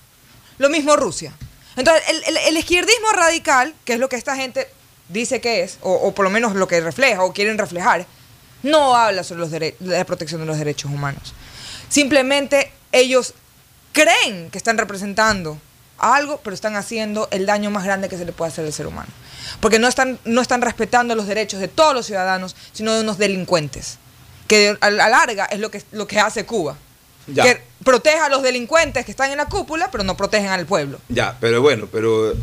[SPEAKER 3] Lo mismo Rusia. Entonces, el, el- izquierdismo radical, que es lo que esta gente dice que es, o, por lo menos lo que refleja o quieren reflejar, no habla sobre los la protección de los derechos humanos. Simplemente ellos creen que están representando algo, pero están haciendo el daño más grande que se le puede hacer al ser humano. Porque no están, no están respetando los derechos de todos los ciudadanos, sino de unos delincuentes. Que a la larga es lo que, lo que hace Cuba.
[SPEAKER 2] Ya.
[SPEAKER 3] Que protege a los delincuentes que están en la cúpula, pero no protegen al pueblo.
[SPEAKER 2] Ya, pero bueno, pero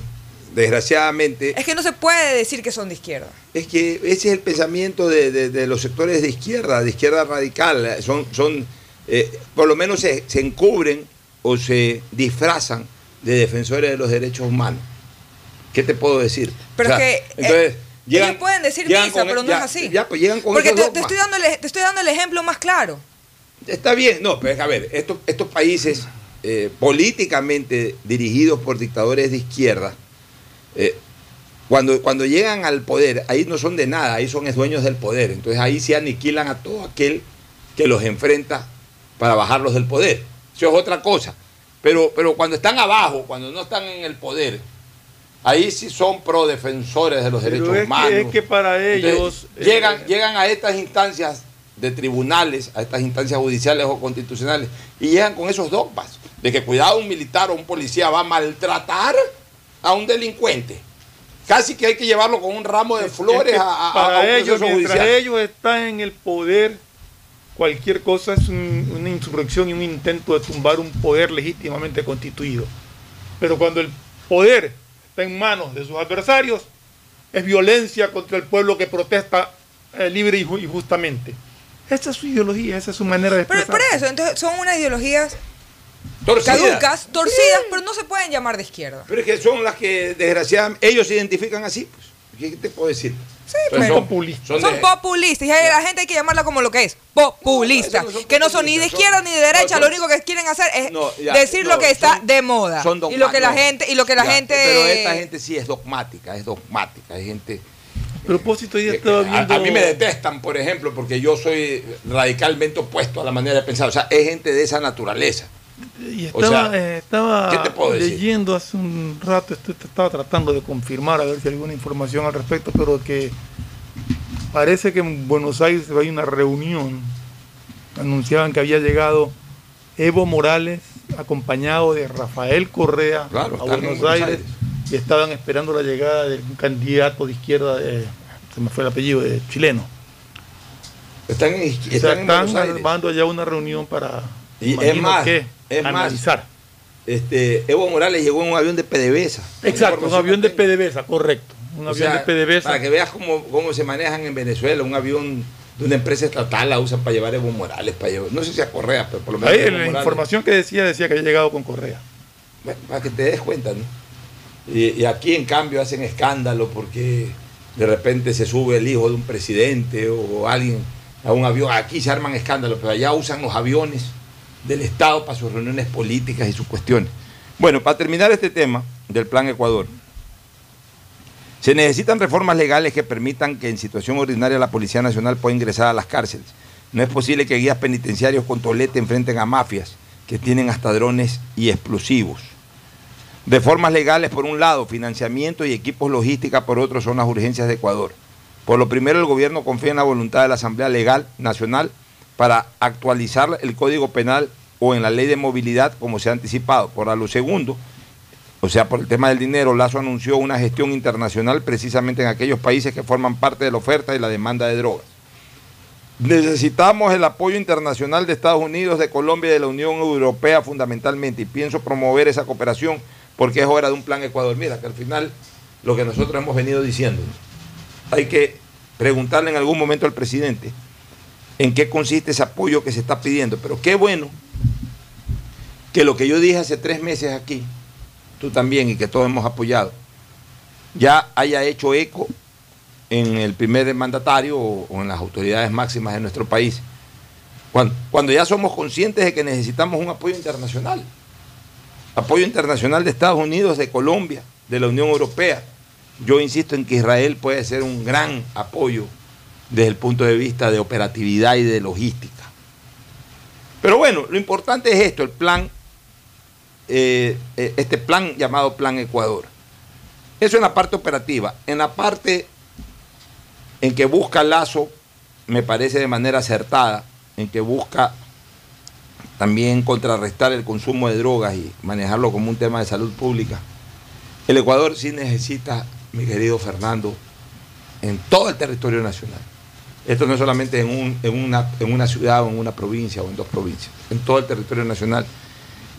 [SPEAKER 2] desgraciadamente
[SPEAKER 3] Es que no se puede decir que son de izquierda.
[SPEAKER 2] es que ese es el pensamiento de, de- de los sectores de izquierda, de izquierda radical. Son, son eh, por lo menos se, se encubren o se disfrazan de defensores de los derechos humanos. ¿Qué te puedo decir?
[SPEAKER 3] Pero
[SPEAKER 2] O sea,
[SPEAKER 3] que eh,
[SPEAKER 2] entonces, llegan-
[SPEAKER 3] ellos pueden decir misa,
[SPEAKER 2] con-
[SPEAKER 3] pero no
[SPEAKER 2] ya-
[SPEAKER 3] es así.
[SPEAKER 2] Ya, pues llegan con
[SPEAKER 3] Porque
[SPEAKER 2] esos
[SPEAKER 3] te, estoy dando el, te estoy dando el ejemplo más claro.
[SPEAKER 2] Está bien, no, pero a ver, estos, estos países eh, políticamente dirigidos por dictadores de izquierda, eh, cuando, cuando llegan al poder, ahí no son de nada, ahí son dueños del poder. Entonces ahí se aniquilan a todo aquel que los enfrenta para bajarlos del poder. Eso es otra cosa. Pero, pero cuando están abajo, cuando no están en el poder, ahí sí son pro defensores de los
[SPEAKER 4] Pero
[SPEAKER 2] derechos
[SPEAKER 4] es que-
[SPEAKER 2] humanos.
[SPEAKER 4] es que para
[SPEAKER 2] Entonces,
[SPEAKER 4] ellos, eh,
[SPEAKER 2] llegan, llegan a estas instancias de tribunales, a estas instancias judiciales o constitucionales, y llegan con esos dogmas de que cuidado un militar o un policía va a maltratar a un delincuente. Casi que hay que llevarlo con un ramo de flores
[SPEAKER 4] Es que
[SPEAKER 2] a, a-
[SPEAKER 4] para
[SPEAKER 2] un
[SPEAKER 4] ellos, mientras
[SPEAKER 2] judicial.
[SPEAKER 4] ellos están en el poder, cualquier cosa es un- una insurrección y un intento de tumbar un poder legítimamente constituido. Pero cuando el poder está en manos de sus adversarios, es violencia contra el pueblo que protesta eh, libre y, ju- y justamente. Esa es su ideología, esa es su manera de
[SPEAKER 3] Pero
[SPEAKER 4] expresar.
[SPEAKER 3] por eso, entonces son unas ideologías
[SPEAKER 2] Torcidas.
[SPEAKER 3] caducas, torcidas, pero no se pueden llamar de izquierda.
[SPEAKER 2] Pero es que son las que desgraciadamente ellos se identifican así. Pues. ¿Qué te puedo decir?
[SPEAKER 3] Sí,
[SPEAKER 2] Entonces,
[SPEAKER 3] pero-
[SPEAKER 2] son populistas. Son
[SPEAKER 3] Son
[SPEAKER 2] de-
[SPEAKER 3] populistas. Y la gente hay que llamarla como lo que es. Populistas. que no son ni de izquierda ni de derecha.
[SPEAKER 2] son-
[SPEAKER 3] lo único que quieren hacer es
[SPEAKER 2] No, ya,
[SPEAKER 3] decir
[SPEAKER 2] no,
[SPEAKER 3] lo que está
[SPEAKER 2] son-
[SPEAKER 3] de moda.
[SPEAKER 2] son
[SPEAKER 3] y lo que la gente, y lo que la
[SPEAKER 2] Ya,
[SPEAKER 3] gente.
[SPEAKER 2] Pero esta gente sí es dogmática, es dogmática. Hay gente.
[SPEAKER 4] A propósito, ya estaba
[SPEAKER 2] A, a mí me detestan, por ejemplo, porque yo soy radicalmente opuesto a la manera de pensar. O sea, es gente de esa naturaleza.
[SPEAKER 4] Y
[SPEAKER 2] O
[SPEAKER 4] estaba,
[SPEAKER 2] sea,
[SPEAKER 4] eh, leyendo hace un rato, esto estaba tratando de confirmar a ver si hay alguna información al respecto, pero que parece que en Buenos Aires hay una reunión. Anunciaban que había llegado Evo Morales acompañado de Rafael Correa
[SPEAKER 2] Claro,
[SPEAKER 4] a
[SPEAKER 2] están en
[SPEAKER 4] Buenos,
[SPEAKER 2] Buenos
[SPEAKER 4] Aires,
[SPEAKER 2] Aires.
[SPEAKER 4] y estaban esperando la llegada de un candidato de izquierda, de- se me fue el apellido, de chileno.
[SPEAKER 2] Están en,
[SPEAKER 4] O
[SPEAKER 2] están
[SPEAKER 4] sea,
[SPEAKER 2] en Buenos
[SPEAKER 4] están
[SPEAKER 2] Aires.
[SPEAKER 4] armando allá una reunión para
[SPEAKER 2] Y es más,
[SPEAKER 4] que
[SPEAKER 2] es más,
[SPEAKER 4] analizar.
[SPEAKER 2] Este, Evo Morales llegó en un avión de PDVSA.
[SPEAKER 4] Exacto, un avión de PDVSA, correcto. Un
[SPEAKER 2] O
[SPEAKER 4] avión
[SPEAKER 2] sea,
[SPEAKER 4] de PDVSA.
[SPEAKER 2] Para que veas cómo, cómo se manejan en Venezuela, un avión de una empresa estatal la usan para llevar Evo Morales, para llevar, no sé si a Correa, pero por lo menos
[SPEAKER 4] Ahí en la
[SPEAKER 2] Morales.
[SPEAKER 4] información que decía, decía que había llegado con Correa.
[SPEAKER 2] Bueno, para que te des cuenta, ¿no? Y, y aquí en cambio hacen escándalo porque de repente se sube el hijo de un presidente o alguien a un avión. Aquí se arman escándalos, pero allá usan los aviones del Estado para sus reuniones políticas y sus cuestiones. Bueno, para terminar este tema del Plan Ecuador, se necesitan reformas legales que permitan que en situación ordinaria la Policía Nacional pueda ingresar a las cárceles. No es posible que guías penitenciarios con tolete enfrenten a mafias que tienen hasta drones y explosivos. Reformas legales por un lado, financiamiento y equipos logística por otro son las urgencias de Ecuador. Por lo primero, el gobierno confía en la voluntad de la Asamblea Legal Nacional para actualizar el Código Penal o en la Ley de Movilidad como se ha anticipado. Por lo segundo, o sea, por el tema del dinero, Lazo anunció una gestión internacional precisamente en aquellos países que forman parte de la oferta y la demanda de drogas. Necesitamos el apoyo internacional de Estados Unidos, de Colombia y de la Unión Europea fundamentalmente y pienso promover esa cooperación porque es hora de un plan Ecuador. Mira, que al final lo que nosotros hemos venido diciendo, hay que preguntarle en algún momento al presidente en qué consiste ese apoyo que se está pidiendo. Pero qué bueno que lo que yo dije hace tres meses aquí, tú también y que todos hemos apoyado, ya haya hecho eco en el primer mandatario o, en las autoridades máximas de nuestro país. Cuando, cuando ya somos conscientes de que necesitamos un apoyo internacional. Apoyo internacional de Estados Unidos, de Colombia, de la Unión Europea. Yo insisto en que Israel puede ser un gran apoyo desde el punto de vista de operatividad y de logística. Pero bueno, lo importante es esto, el plan, eh, eh, este plan llamado Plan Ecuador. Eso en la parte operativa. En la parte en que busca Lazo, me parece de manera acertada, en que busca también contrarrestar el consumo de drogas y manejarlo como un tema de salud pública. El Ecuador sí necesita, mi querido Fernando, en todo el territorio nacional. Esto no es solamente en, un- en una, en una ciudad o en una provincia o en dos provincias, en todo el territorio nacional.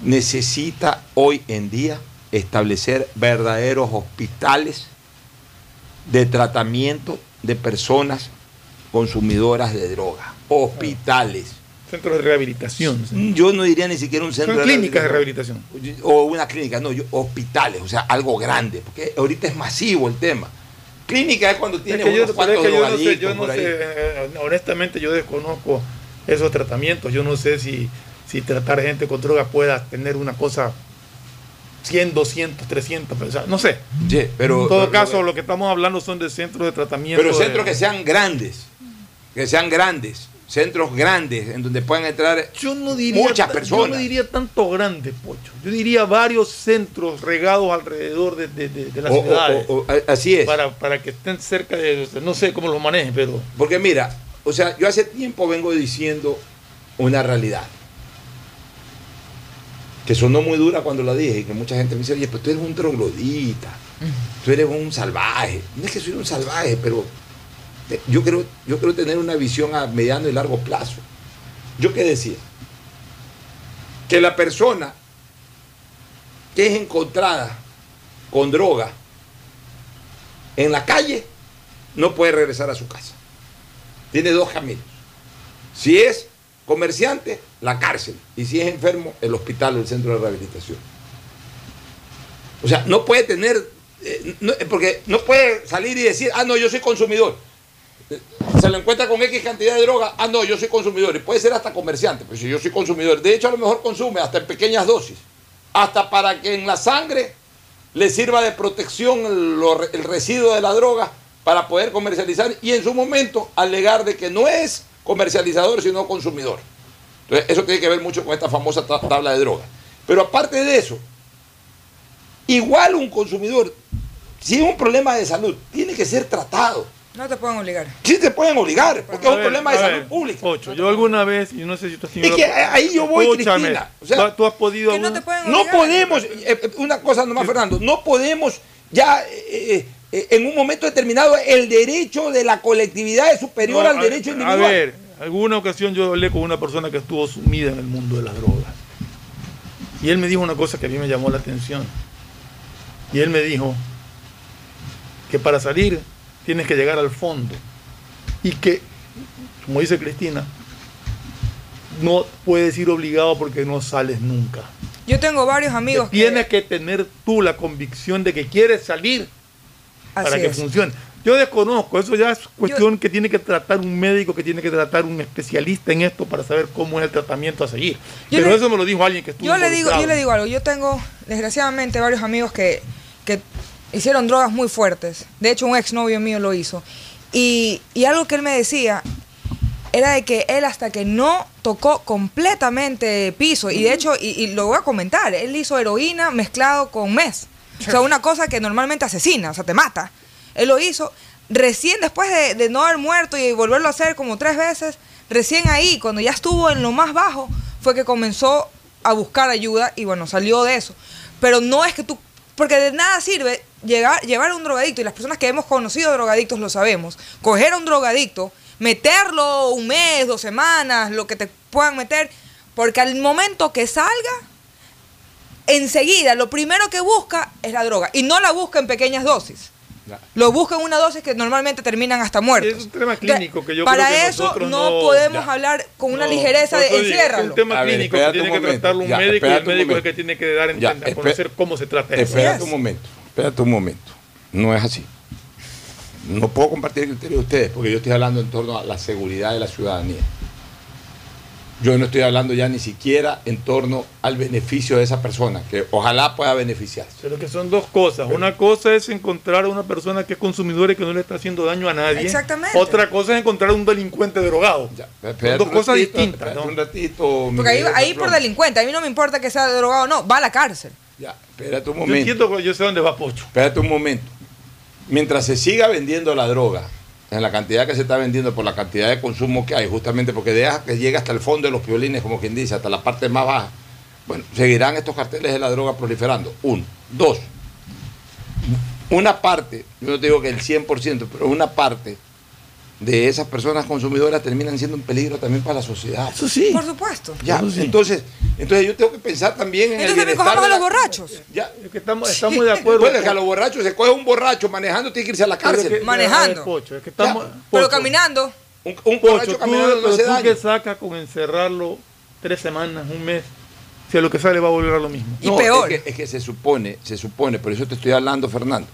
[SPEAKER 2] Necesita hoy en día establecer verdaderos hospitales de tratamiento de personas consumidoras de droga. Hospitales.
[SPEAKER 4] Centros de rehabilitación.
[SPEAKER 2] Yo no diría ni siquiera un centro
[SPEAKER 4] Son clínicas de rehabilitación.
[SPEAKER 2] O una clínica, no, yo, hospitales, o sea, algo grande, porque ahorita es masivo el tema. Clínica es cuando tiene
[SPEAKER 4] Es que yo,
[SPEAKER 2] unos
[SPEAKER 4] es
[SPEAKER 2] cuantos
[SPEAKER 4] que yo no sé, yo no sé, eh, honestamente yo desconozco esos tratamientos. Yo no sé si, si tratar gente con drogas pueda tener una cosa 100, 200, 300, o sea, no sé.
[SPEAKER 2] Pero,
[SPEAKER 4] en todo
[SPEAKER 2] pero-
[SPEAKER 4] caso, lo que estamos hablando son de centros de tratamiento.
[SPEAKER 2] Pero
[SPEAKER 4] de-
[SPEAKER 2] centros que sean grandes, que sean grandes, centros grandes en donde puedan entrar
[SPEAKER 4] diría
[SPEAKER 2] muchas personas.
[SPEAKER 4] Yo no diría tanto grande, Pocho. Yo diría varios centros regados alrededor de, de- de- de las
[SPEAKER 2] O-
[SPEAKER 4] ciudades.
[SPEAKER 2] o- o- así es.
[SPEAKER 4] Para, para que estén cerca de. No sé cómo los manejen, pero.
[SPEAKER 2] Porque mira, o sea, yo hace tiempo vengo diciendo una realidad. Que sonó muy dura cuando la dije, y que mucha gente me dice, oye, pero tú eres un troglodita, tú eres un salvaje. No es que soy un salvaje, pero yo quiero, yo quiero tener una visión a mediano y largo plazo. ¿Yo qué decía? Que la persona que es encontrada con droga en la calle no puede regresar a su casa. tiene dos caminos. Si es comerciante, la cárcel. Y si es enfermo, el hospital o el centro de rehabilitación. O sea, no puede tener, eh, no- porque no puede salir y decir, ah, no, yo soy consumidor. Se lo encuentra con X cantidad de droga, ah, no, yo soy consumidor. Y puede ser hasta comerciante, pues si yo soy consumidor. De hecho, a lo mejor consume hasta en pequeñas dosis. Hasta para que en la sangre le sirva de protección el, residuo de la droga para poder comercializar y en su momento alegar de que no es comercializador, sino consumidor. Entonces, eso tiene que ver mucho con esta famosa ta- tabla de drogas. Pero aparte de eso, igual un consumidor, si es un problema de salud, tiene que ser tratado.
[SPEAKER 3] No te pueden obligar.
[SPEAKER 2] Sí te pueden obligar, porque es
[SPEAKER 4] A
[SPEAKER 2] un
[SPEAKER 4] ver,
[SPEAKER 2] problema de
[SPEAKER 4] a
[SPEAKER 2] salud
[SPEAKER 4] ver,
[SPEAKER 2] pública.
[SPEAKER 4] Pocho, yo alguna vez, y no sé si tú has tenido
[SPEAKER 2] Es que ahí yo voy,
[SPEAKER 4] Escúchame,
[SPEAKER 2] Cristina. O sea,
[SPEAKER 4] tú, has podido...
[SPEAKER 3] Que no
[SPEAKER 4] algún-
[SPEAKER 3] te pueden
[SPEAKER 2] No
[SPEAKER 3] obligar.
[SPEAKER 2] podemos, eh, eh, una cosa nomás, Fernando, no podemos ya eh, eh, en un momento determinado el derecho de la colectividad es superior
[SPEAKER 4] No,
[SPEAKER 2] al
[SPEAKER 4] a-
[SPEAKER 2] derecho
[SPEAKER 4] A
[SPEAKER 2] individual.
[SPEAKER 4] ver, alguna ocasión yo hablé con una persona que estuvo sumida en el mundo de las drogas. Y él me dijo una cosa que a mí me llamó la atención. Y él me dijo que para salir tienes que llegar al fondo. Y que, como dice Cristina, no puedes ir obligado porque no sales nunca.
[SPEAKER 3] Yo tengo varios amigos que...
[SPEAKER 4] Tienes que tener tú la convicción de que quieres salir para que
[SPEAKER 3] es.
[SPEAKER 4] funcione. Yo desconozco, eso ya es cuestión que tiene que tratar un médico, que tiene que tratar un especialista en esto para saber cómo es el tratamiento a seguir.
[SPEAKER 3] Yo
[SPEAKER 4] Pero
[SPEAKER 3] le-
[SPEAKER 4] eso me lo dijo alguien que estuvo
[SPEAKER 3] Yo le digo, yo le digo algo, yo tengo desgraciadamente varios amigos que, que hicieron drogas muy fuertes. De hecho, un exnovio mío lo hizo. Y, y algo que él me decía era de que él hasta que no tocó completamente piso, y de hecho, y, y lo voy a comentar, él hizo heroína mezclado con mes. O sea, una cosa que normalmente asesina, o sea, te mata. Él lo hizo recién después de, de no haber muerto y volverlo a hacer como tres veces, recién ahí, cuando ya estuvo en lo más bajo, fue que comenzó a buscar ayuda y bueno, salió de eso. Pero no es que tú, porque de nada sirve llegar, llevar a un drogadicto, y las personas que hemos conocido drogadictos lo sabemos, coger a un drogadicto, meterlo un mes, dos semanas, lo que te puedan meter, porque al momento que salga, enseguida lo primero que busca es la droga, y no la busca en pequeñas dosis. Lo busca en una dosis que normalmente terminan hasta muertos.
[SPEAKER 4] Es un tema clínico que yo
[SPEAKER 3] Para
[SPEAKER 4] creo que
[SPEAKER 3] eso no,
[SPEAKER 4] no-
[SPEAKER 3] podemos
[SPEAKER 4] ya.
[SPEAKER 3] hablar con una
[SPEAKER 4] No,
[SPEAKER 3] ligereza de enciérralo.
[SPEAKER 4] Es un tema
[SPEAKER 2] A ver,
[SPEAKER 4] clínico que
[SPEAKER 2] espérate
[SPEAKER 4] tiene
[SPEAKER 2] un
[SPEAKER 4] que
[SPEAKER 2] momento.
[SPEAKER 4] tratarlo un
[SPEAKER 2] Ya,
[SPEAKER 4] médico y el médico es el
[SPEAKER 2] momento.
[SPEAKER 4] que tiene que dar
[SPEAKER 2] Ya,
[SPEAKER 4] a conocer cómo se trata eso.
[SPEAKER 2] Espérate un momento, espérate un momento. No es así. No puedo compartir el criterio de ustedes porque yo estoy hablando en torno a la seguridad de la ciudadanía. Yo no estoy hablando ya ni siquiera en torno al beneficio de esa persona, que ojalá pueda beneficiarse.
[SPEAKER 4] Pero que son dos cosas. Una cosa es encontrar a una persona que es consumidora y que no le está haciendo daño a nadie.
[SPEAKER 3] Exactamente.
[SPEAKER 4] Otra cosa es encontrar a un delincuente drogado. son
[SPEAKER 2] Espérate
[SPEAKER 4] dos cosas
[SPEAKER 2] ratito,
[SPEAKER 4] distintas.
[SPEAKER 2] Un ratito.
[SPEAKER 3] Porque ahí, por delincuente, a mí no me importa que sea drogado o no, va a la cárcel.
[SPEAKER 2] Ya, espérate un
[SPEAKER 4] Yo
[SPEAKER 2] momento.
[SPEAKER 4] entiendo que yo sé dónde va Pocho.
[SPEAKER 2] Espérate un momento. Mientras se siga vendiendo la droga, en la cantidad que se está vendiendo, por la cantidad de consumo que hay, justamente porque deja que llegue hasta el fondo de los violines, como quien dice, hasta la parte más baja, bueno, seguirán estos carteles de la droga proliferando. Uno. Dos. Una parte, yo no te digo que el 100%, pero una parte de esas personas consumidoras terminan siendo un peligro también para la sociedad.
[SPEAKER 4] Eso sí.
[SPEAKER 3] Por supuesto.
[SPEAKER 2] Ya, entonces, entonces yo tengo que pensar también en el
[SPEAKER 3] Entonces me
[SPEAKER 2] bienestar
[SPEAKER 3] a los borrachos.
[SPEAKER 2] Ya.
[SPEAKER 4] Es que estamos, estamos de acuerdo.
[SPEAKER 2] Bueno, es que a los borrachos se coge un borracho manejando, tiene que irse a la cárcel.
[SPEAKER 4] que-
[SPEAKER 3] Manejando.
[SPEAKER 4] Pocho, es que estamos,
[SPEAKER 3] Pero caminando.
[SPEAKER 2] Un, un
[SPEAKER 4] Pocho,
[SPEAKER 2] borracho
[SPEAKER 4] tú,
[SPEAKER 2] caminando no
[SPEAKER 4] pero
[SPEAKER 2] hace
[SPEAKER 4] tú
[SPEAKER 2] daño.
[SPEAKER 4] que sacas con encerrarlo tres semanas, un mes, si a lo que sale va a volver a lo mismo.
[SPEAKER 3] Y
[SPEAKER 2] No,
[SPEAKER 3] peor.
[SPEAKER 2] Es que, es que se supone, se supone, por eso te estoy hablando, Fernando,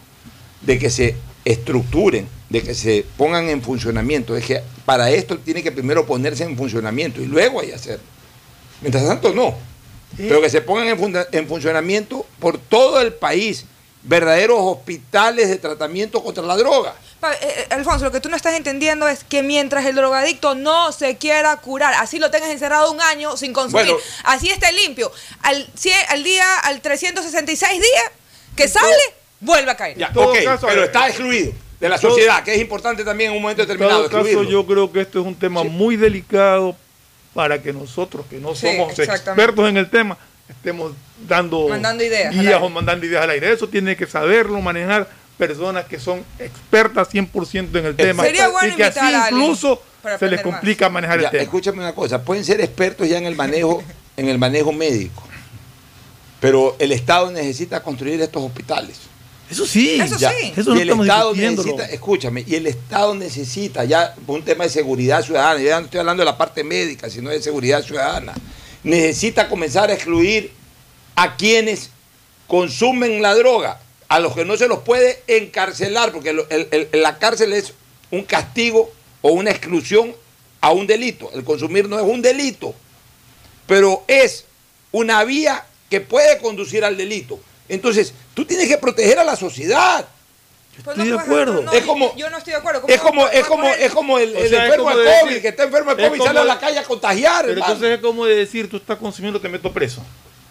[SPEAKER 2] de que se estructuren, de que se pongan en funcionamiento. Es que para esto tiene que primero ponerse en funcionamiento y luego hay hacerlo. Mientras tanto, no. Pero que se pongan en, funda- en funcionamiento por todo el país verdaderos hospitales de tratamiento contra la droga.
[SPEAKER 3] Eh, eh, Alfonso, lo que tú no estás entendiendo es que mientras el drogadicto no se quiera curar, así lo tengas encerrado un año sin consumir,
[SPEAKER 2] Bueno.
[SPEAKER 3] así esté limpio, al, al día, al 366 días que sale, vuelve a caer.
[SPEAKER 2] Ya,
[SPEAKER 4] todo
[SPEAKER 2] ok,
[SPEAKER 4] caso, a
[SPEAKER 2] pero
[SPEAKER 4] ver,
[SPEAKER 2] está excluido de la
[SPEAKER 4] todo-
[SPEAKER 2] sociedad, que es importante también en un momento
[SPEAKER 4] En
[SPEAKER 2] determinado.
[SPEAKER 4] todo caso,
[SPEAKER 2] excluirlo.
[SPEAKER 4] yo creo que esto es un tema muy delicado para que nosotros, que no
[SPEAKER 3] Sí,
[SPEAKER 4] somos expertos en el tema, estemos dando
[SPEAKER 3] Mandando ideas
[SPEAKER 4] guías o mandando ideas al aire. Eso tiene que saberlo manejar personas que son expertas 100% en el tema
[SPEAKER 3] Sería bueno
[SPEAKER 4] y que así
[SPEAKER 3] invitar a alguien
[SPEAKER 4] incluso se les
[SPEAKER 3] más.
[SPEAKER 4] complica manejar
[SPEAKER 2] Ya,
[SPEAKER 4] el tema.
[SPEAKER 2] escúchame una cosa, pueden ser expertos ya en el manejo, en el manejo médico, pero el Estado necesita construir estos hospitales.
[SPEAKER 4] Eso sí,
[SPEAKER 3] Eso
[SPEAKER 2] Ya.
[SPEAKER 3] sí.
[SPEAKER 4] Eso no
[SPEAKER 2] y el
[SPEAKER 4] estamos
[SPEAKER 2] Estado necesita, escúchame, y el Estado necesita, ya por un tema de seguridad ciudadana, ya no estoy hablando de la parte médica, sino de seguridad ciudadana, necesita comenzar a excluir a quienes consumen la droga, a los que no se los puede encarcelar, porque lo- el- el- la cárcel es un castigo o una exclusión a un delito. El consumir no es un delito, pero es una vía que puede conducir al delito. Entonces, tú tienes que proteger a la sociedad.
[SPEAKER 3] Pues
[SPEAKER 4] Estoy de
[SPEAKER 3] puedes-
[SPEAKER 4] acuerdo.
[SPEAKER 3] no,
[SPEAKER 2] Es como-
[SPEAKER 3] yo no estoy de acuerdo.
[SPEAKER 2] Es como, es como, es como el,
[SPEAKER 4] sea,
[SPEAKER 2] enfermo de
[SPEAKER 4] decir-
[SPEAKER 2] COVID, que está enfermo de COVID y sale a la calle a contagiar,
[SPEAKER 4] Pero
[SPEAKER 2] hermano.
[SPEAKER 4] entonces es como de decir, tú estás consumiendo, te meto preso.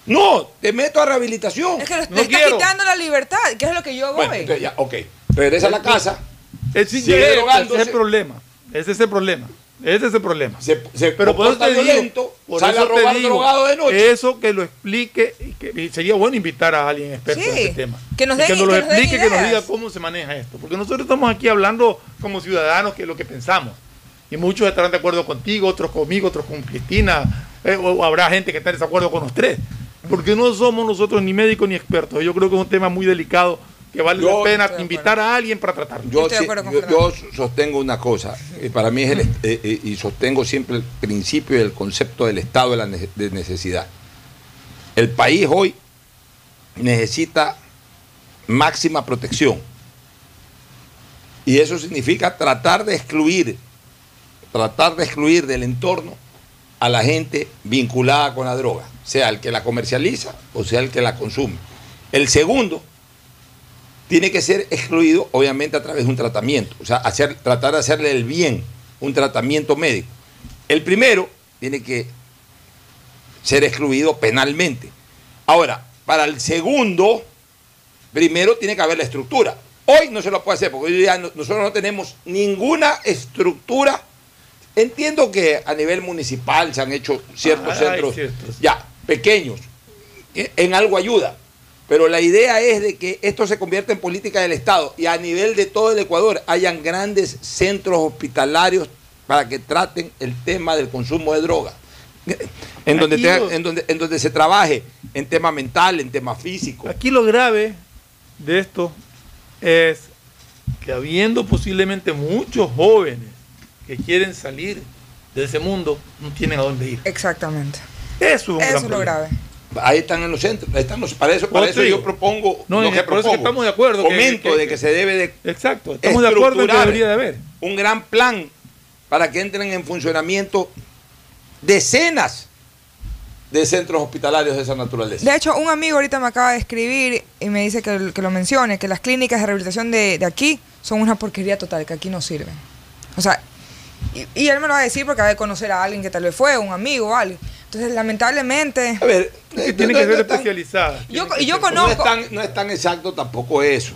[SPEAKER 2] No, te meto a rehabilitación.
[SPEAKER 3] Es que le
[SPEAKER 4] No
[SPEAKER 3] estás
[SPEAKER 4] quiero.
[SPEAKER 3] quitando la libertad, que es lo que yo voy.
[SPEAKER 2] Bueno, entonces ya, ok. Regresa a la casa,
[SPEAKER 4] Es, sí,
[SPEAKER 2] Sigue
[SPEAKER 4] ese es el problema. Ese es el problema. Ese es el problema.
[SPEAKER 2] se, se
[SPEAKER 4] Pero por eso te digo,
[SPEAKER 2] violento,
[SPEAKER 4] por
[SPEAKER 2] sale a
[SPEAKER 4] eso te
[SPEAKER 2] robar
[SPEAKER 4] digo,
[SPEAKER 2] drogado de noche.
[SPEAKER 4] Eso que lo explique, y que, y sería bueno invitar a alguien experto en este tema.
[SPEAKER 3] que nos den-
[SPEAKER 4] que nos lo
[SPEAKER 3] que nos den
[SPEAKER 4] explique, que nos diga cómo se maneja esto. Porque nosotros estamos aquí hablando como ciudadanos que es lo que pensamos. Y muchos estarán de acuerdo contigo, otros conmigo, otros con Cristina, eh, o, o habrá gente que está en desacuerdo con los tres. Porque no somos nosotros ni médicos ni expertos. Yo creo que es un tema muy delicado que vale
[SPEAKER 2] Yo-
[SPEAKER 4] la pena invitar a alguien para tratarlo.
[SPEAKER 2] Yo, sostengo una cosa, y para mí es el, eh, eh, y sostengo siempre el principio y el concepto del estado de la ne- de necesidad. El país hoy necesita máxima protección. Y eso significa tratar de excluir, tratar de excluir del entorno a la gente vinculada con la droga, sea el que la comercializa o sea el que la consume. El segundo tiene que ser excluido, obviamente, a través de un tratamiento. O sea, hacer, tratar de hacerle el bien, un tratamiento médico. El primero tiene que ser excluido penalmente. Ahora, para el segundo, primero tiene que haber la estructura. Hoy no se lo puede hacer, porque hoy día no- nosotros no tenemos ninguna estructura. Entiendo que a nivel municipal se han hecho ciertos
[SPEAKER 4] Ah,
[SPEAKER 2] centros
[SPEAKER 4] ciertos.
[SPEAKER 2] ya pequeños, en algo ayuda. Pero la idea es de que esto se convierta en política del Estado y a nivel de todo el Ecuador hayan grandes centros hospitalarios para que traten el tema del consumo de drogas. En donde,
[SPEAKER 4] Aquí
[SPEAKER 2] tenga-
[SPEAKER 4] lo-
[SPEAKER 2] en, donde, en donde se trabaje en tema mental, en tema físico.
[SPEAKER 4] Aquí lo grave de esto es que habiendo posiblemente muchos jóvenes que quieren salir de ese mundo, no tienen a dónde ir.
[SPEAKER 3] Exactamente.
[SPEAKER 4] Eso es un
[SPEAKER 3] Eso
[SPEAKER 4] gran
[SPEAKER 3] es lo
[SPEAKER 4] problema.
[SPEAKER 3] grave.
[SPEAKER 2] Ahí están en los centros, ahí están los- para eso, para
[SPEAKER 4] Por
[SPEAKER 2] eso yo propongo
[SPEAKER 4] No,
[SPEAKER 2] lo que
[SPEAKER 4] por eso que estamos de acuerdo que-
[SPEAKER 2] Comento
[SPEAKER 4] que-
[SPEAKER 2] de que se debe de
[SPEAKER 4] Exacto, estamos de acuerdo en que debería de haber.
[SPEAKER 2] un gran plan para que entren en funcionamiento decenas de centros hospitalarios de esa naturaleza.
[SPEAKER 3] De hecho, un amigo ahorita me acaba de escribir y me dice que, que lo mencione, que las clínicas de rehabilitación de, de aquí son una porquería total, que aquí no sirven. O sea, y, y él me lo va a decir porque ha de conocer a alguien que tal vez fue, un amigo o alguien. Entonces, lamentablemente...
[SPEAKER 2] A ver,
[SPEAKER 4] Que
[SPEAKER 2] eh,
[SPEAKER 4] tiene
[SPEAKER 2] no-
[SPEAKER 4] que
[SPEAKER 2] no
[SPEAKER 4] ser
[SPEAKER 2] tan-
[SPEAKER 4] especializada.
[SPEAKER 3] Yo, yo
[SPEAKER 4] ser-
[SPEAKER 2] No es,
[SPEAKER 3] conozco...
[SPEAKER 2] tan, no es tan exacto tampoco eso.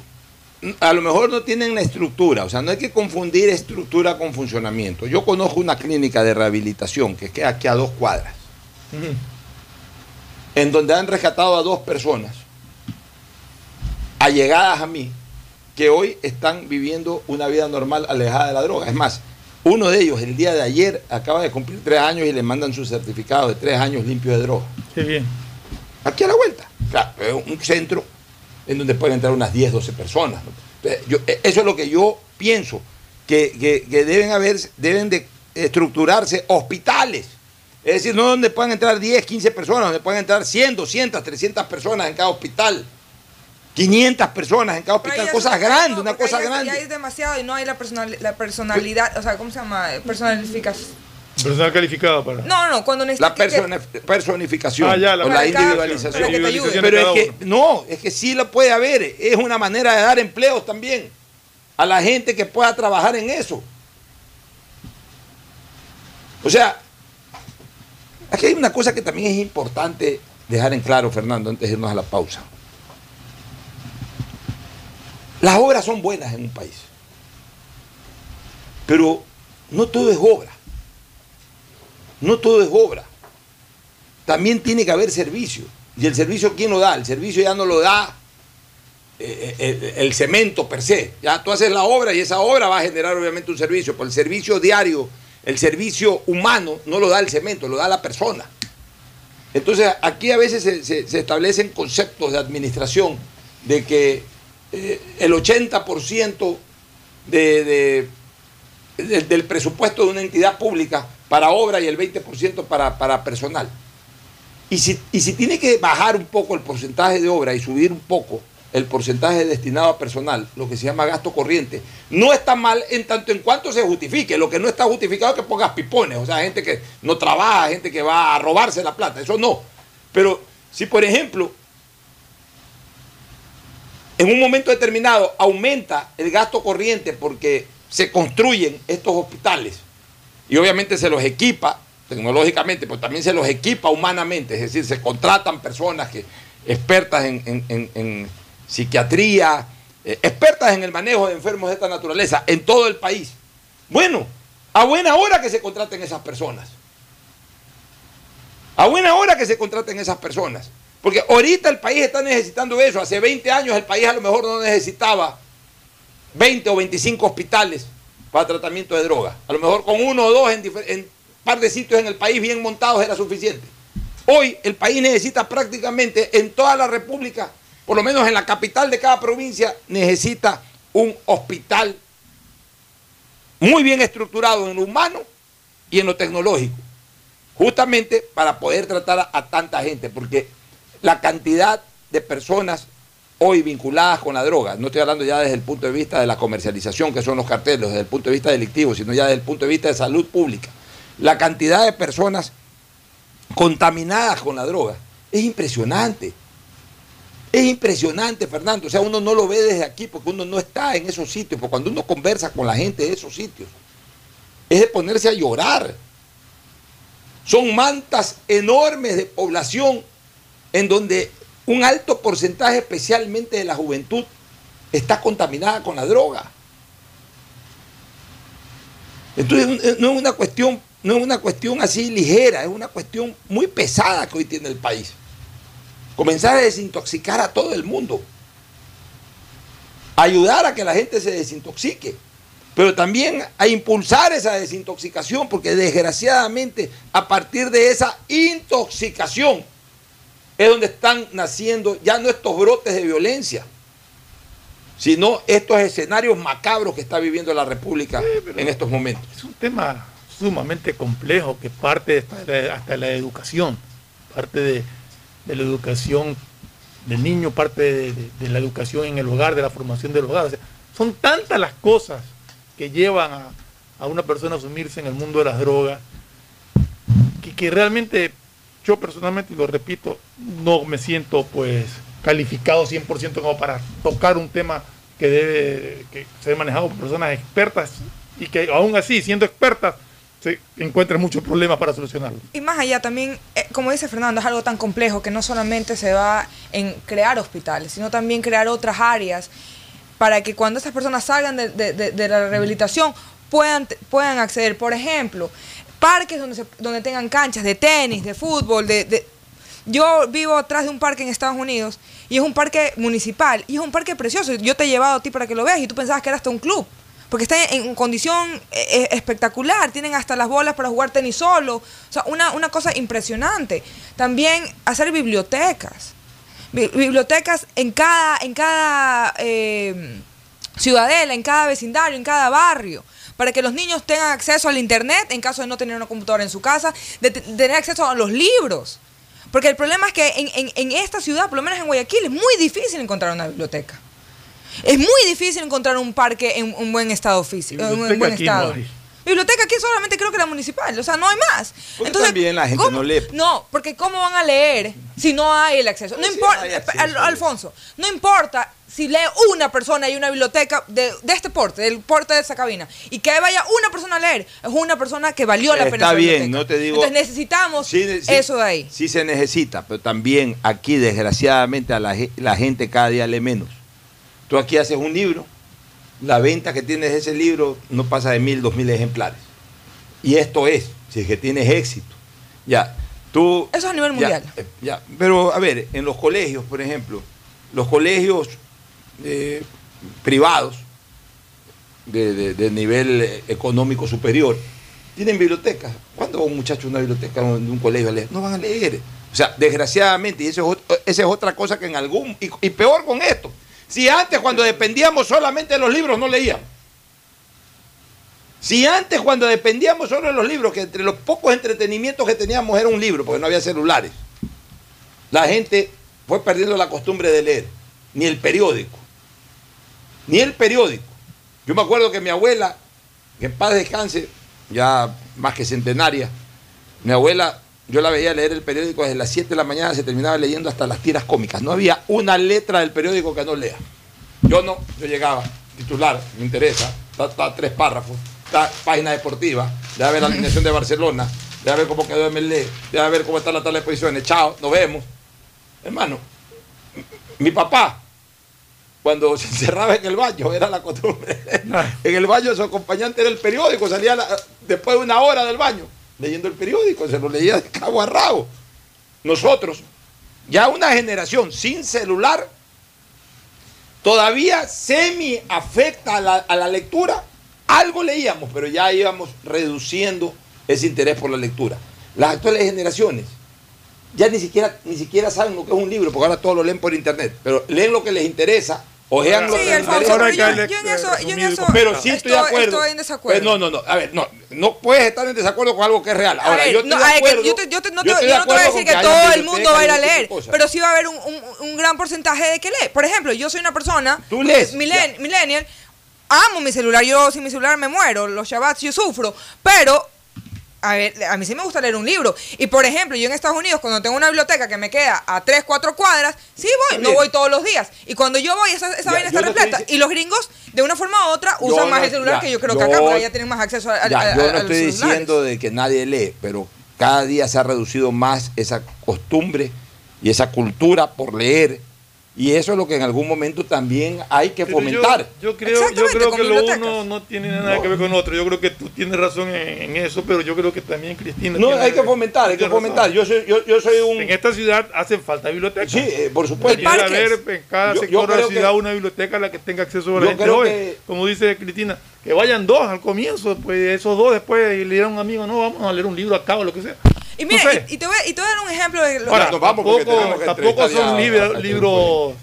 [SPEAKER 2] A lo mejor no tienen la estructura, o sea, no hay que confundir estructura con funcionamiento. Yo conozco una clínica de rehabilitación que queda aquí a dos cuadras, en donde han rescatado a dos personas allegadas a mí, que hoy están viviendo una vida normal alejada de la droga. Es más, uno de ellos el día de ayer acaba de cumplir tres años y le mandan su certificado de tres años limpio de droga.
[SPEAKER 4] Qué bien.
[SPEAKER 2] aquí a la vuelta. Claro, es un centro en donde pueden entrar unas 10, 12 personas. eh, eso es lo que yo pienso, que, que- que deben, haber, deben de estructurarse hospitales. Es decir, no donde puedan entrar 10, 15 personas, donde puedan entrar 100, 200, 300 personas en cada hospital. 500 personas en cada hospital, cosas
[SPEAKER 3] es-
[SPEAKER 2] grandes,
[SPEAKER 3] no,
[SPEAKER 2] una cosa grande.
[SPEAKER 3] Ya es demasiado y no hay la, personal, la personalidad, o sea, ¿cómo se llama? Personalificación.
[SPEAKER 4] Personal calificado para.
[SPEAKER 3] No, no, cuando necesitas...
[SPEAKER 2] La
[SPEAKER 3] que-
[SPEAKER 2] persona- personificación
[SPEAKER 4] Ah, ya, la
[SPEAKER 2] o la
[SPEAKER 3] Para cada-
[SPEAKER 2] individualización. Pero es que, no, es que sí lo puede haber. Es una manera de dar empleos también a la gente que pueda trabajar en eso. O sea, aquí hay una cosa que también es importante dejar en claro, Fernando, antes de irnos a la pausa. Las obras son buenas en un país, pero no todo es obra. No todo es obra también tiene que haber servicio. ¿Y el servicio quién lo da? El servicio ya no lo da eh, eh, el, cemento per se. Ya tú haces la obra y esa obra va a generar obviamente un servicio, pero el servicio diario, el servicio humano, no lo da el cemento, lo da la persona. Entonces aquí a veces se establecen conceptos de administración de que eh, el 80% de, de- del- del presupuesto de una entidad pública para obra y el 20% para, para personal. Y si, y si tiene que bajar un poco el porcentaje de obra y subir un poco el porcentaje destinado a personal, lo que se llama gasto corriente, no está mal en tanto en cuanto se justifique. Lo que no está justificado es que pongas pipones, o sea, gente que no trabaja, gente que va a robarse la plata, eso no. Pero si, por ejemplo, en un momento determinado aumenta el gasto corriente porque se construyen estos hospitales y obviamente se los equipa tecnológicamente, pero también se los equipa humanamente, es decir, se contratan personas que expertas en, psiquiatría, eh, expertas en el manejo de enfermos de esta naturaleza en todo el país. Bueno, a buena hora que se contraten esas personas. A buena hora que se contraten esas personas. Porque ahorita el país está necesitando eso. Hace 20 años el país a lo mejor no necesitaba 20 o 25 hospitales para tratamiento de drogas. A lo mejor con uno o dos en, en par de sitios en el país bien montados era suficiente. Hoy el país necesita prácticamente en toda la República, por lo menos en la capital de cada provincia, necesita un hospital muy bien estructurado en lo humano y en lo tecnológico. Justamente para poder tratar a, a tanta gente, porque la cantidad de personas hoy vinculadas con la droga, no estoy hablando ya desde el punto de vista de la comercialización, que son los carteles, desde el punto de vista delictivo, sino ya desde el punto de vista de salud pública. La cantidad de personas contaminadas con la droga es impresionante. Es impresionante, Fernando. O sea, uno no lo ve desde aquí porque uno no está en esos sitios. Porque cuando uno conversa con la gente de esos sitios, es de ponerse a llorar. Son mantas enormes de población en donde un alto porcentaje, especialmente de la juventud, está contaminada con la droga. Entonces no es una cuestión, no es una cuestión así ligera, es una cuestión muy pesada que hoy tiene el país. Comenzar a desintoxicar a todo el mundo. Ayudar a que la gente se desintoxique. Pero también a impulsar esa desintoxicación, porque desgraciadamente a partir de esa intoxicación es donde están naciendo ya no estos brotes de violencia, sino estos escenarios macabros que está viviendo la República en estos momentos.
[SPEAKER 4] Es un tema sumamente complejo que parte hasta de la educación, parte de, de la educación del niño, parte de, de- de la educación en el hogar, de la formación del hogar. O sea, son tantas las cosas que llevan a, a una persona a sumirse en el mundo de las drogas que, que realmente yo personalmente, y lo repito, no me siento pues calificado 100% como para tocar un tema que debe que ser manejado por personas expertas y que aún así, siendo expertas, se encuentran muchos problemas para solucionarlo.
[SPEAKER 3] Y más allá también, eh, como dice Fernando, es algo tan complejo que no solamente se va en crear hospitales, sino también crear otras áreas para que cuando estas personas salgan de, de- de- de la rehabilitación puedan, puedan acceder. Por ejemplo, parques donde, se- donde tengan canchas de tenis, de fútbol, de, de- Yo vivo atrás de un parque en Estados Unidos y es un parque municipal y es un parque precioso. Yo te he llevado a ti para que lo veas y tú pensabas que era hasta un club. Porque está en condición eh, eh, espectacular, tienen hasta las bolas para jugar tenis solo. O sea, una, una cosa impresionante. También hacer bibliotecas. Bi- bibliotecas en cada, en cada eh, ciudadela, en cada vecindario, en cada barrio, para que los niños tengan acceso al internet en caso de no tener una computadora en su casa, de te- tener acceso a los libros. Porque el problema es que en, en- en esta ciudad, por lo menos en Guayaquil, es muy difícil encontrar una biblioteca. Es muy difícil encontrar un parque en un buen estado físico, en un buen
[SPEAKER 2] no
[SPEAKER 3] estado. Biblioteca aquí solamente creo que la municipal, o sea, no hay más.
[SPEAKER 2] Porque también la gente
[SPEAKER 3] ¿cómo?
[SPEAKER 2] no lee.
[SPEAKER 3] No, porque ¿cómo van a leer si no hay el acceso? No
[SPEAKER 2] Sí,
[SPEAKER 3] importa,
[SPEAKER 2] hay acceso,
[SPEAKER 3] Al- Alfonso, no importa si lee una persona y una biblioteca de, de este porte, del porte de esa cabina, y que vaya una persona a leer, es una persona que valió la pena.
[SPEAKER 2] Está bien, no te digo.
[SPEAKER 3] Entonces necesitamos
[SPEAKER 2] Sí, sí,
[SPEAKER 3] eso de ahí.
[SPEAKER 2] Sí se necesita, pero también aquí, desgraciadamente, a la, la gente cada día lee menos. Tú aquí haces un libro, la venta que tienes de ese libro no pasa de mil, dos mil ejemplares. Y esto es, si es que tienes éxito. Ya, tú...
[SPEAKER 3] Eso a nivel mundial.
[SPEAKER 2] eh, ya, pero a ver, en los colegios, por ejemplo, los colegios eh, privados de, de- de nivel eh, económico superior tienen bibliotecas. ¿Cuándo va un muchacho a una biblioteca de un colegio a leer? No van a leer. O sea, desgraciadamente, y eso es, esa es otra cosa que en algún, y, y peor con esto, Si antes cuando dependíamos solamente de los libros no leíamos. Si antes cuando dependíamos solo de los libros, que entre los pocos entretenimientos que teníamos era un libro, porque no había celulares, la gente fue perdiendo la costumbre de leer, ni el periódico, ni el periódico. Yo me acuerdo que mi abuela, que en paz descanse, ya más que centenaria, mi abuela, yo la veía leer el periódico desde las 7 de la mañana, se terminaba leyendo hasta las tiras cómicas. No había una letra del periódico que no lea. Yo no, yo llegaba, titular, me interesa, está, está tres párrafos, está página deportiva, debe ver la alineación de Barcelona, debe ver cómo quedó MLE, debe ver cómo está la tabla de posiciones, chao, nos vemos. Hermano, mi papá, cuando se encerraba en el baño, era la costumbre. en el baño su acompañante era el periódico, salía la- después de una hora del baño leyendo el periódico, se lo leía de cabo a rabo. Nosotros, ya una generación sin celular, todavía semi afecta a la, a la lectura. Algo leíamos, pero ya íbamos reduciendo ese interés por la lectura. Las actuales generaciones ya ni siquiera, ni siquiera saben lo que es un libro, porque ahora todo lo leen por internet, pero leen lo que les interesa, ojean
[SPEAKER 3] Sí, Alfonso,
[SPEAKER 2] interesa.
[SPEAKER 3] pero yo, yo en eso, yo en eso
[SPEAKER 2] Pero sí estoy, de acuerdo.
[SPEAKER 3] Estoy en desacuerdo.
[SPEAKER 2] Pues no, no, no. A ver, no, no puedes estar en desacuerdo con algo que es real.
[SPEAKER 3] A
[SPEAKER 2] Ahora,
[SPEAKER 3] ver,
[SPEAKER 2] yo estoy
[SPEAKER 3] no,
[SPEAKER 2] de
[SPEAKER 3] a ver, que
[SPEAKER 2] acuerdo.
[SPEAKER 3] yo te- yo te- no te-
[SPEAKER 2] yo
[SPEAKER 3] no voy a decir que todo el mundo va a ir a leer, pero sí va a haber un, un- un gran porcentaje de que lee. Por ejemplo, yo soy una persona,
[SPEAKER 2] Tú lees,
[SPEAKER 3] milen- millennial, amo mi celular, yo sin mi celular me muero, los Shabbats yo sufro, pero a ver, a mí sí me gusta leer un libro. Y por ejemplo, yo en Estados Unidos, cuando tengo una biblioteca que me queda a 3, 4 cuadras, sí voy, no voy todos los días. Y cuando yo voy, esa, esa
[SPEAKER 2] Ya,
[SPEAKER 3] vaina está repleta. Y los gringos, de una forma u otra, usan más el celular
[SPEAKER 2] ya,
[SPEAKER 3] que yo creo que acá, porque ya tienen más acceso a, a-
[SPEAKER 2] Ya,
[SPEAKER 3] a-
[SPEAKER 2] yo no estoy
[SPEAKER 3] celulares.
[SPEAKER 2] diciendo de que nadie lee, pero cada día se ha reducido más esa costumbre y esa cultura por leer. Y eso es lo que en algún momento también hay que
[SPEAKER 4] Pero
[SPEAKER 2] fomentar.
[SPEAKER 4] Yo, yo creo, yo creo que lo uno no tiene nada que ver con otro. Yo creo que tú tienes razón en, en eso, pero yo creo que también Cristina.
[SPEAKER 2] No,
[SPEAKER 4] tiene-
[SPEAKER 2] hay que fomentar, hay que
[SPEAKER 4] razón.
[SPEAKER 2] fomentar. Yo soy, yo, yo soy un...
[SPEAKER 4] En esta ciudad hacen falta bibliotecas.
[SPEAKER 2] Sí, eh, por supuesto.
[SPEAKER 4] Haber en cada
[SPEAKER 2] Yo-
[SPEAKER 4] sector de la
[SPEAKER 2] que-
[SPEAKER 4] ciudad una biblioteca a la que tenga acceso a la gente hoy.
[SPEAKER 2] que-
[SPEAKER 4] Como dice Cristina, que vayan dos al comienzo, pues esos dos después le dirán a un amigo, no, vamos a leer un libro acá o lo que sea.
[SPEAKER 3] Y mira,
[SPEAKER 4] No sé.
[SPEAKER 3] y, y te voy, y te voy a dar un ejemplo de lo
[SPEAKER 4] Ahora, tampoco,
[SPEAKER 2] que
[SPEAKER 4] tampoco
[SPEAKER 2] entrevistar
[SPEAKER 4] son libros,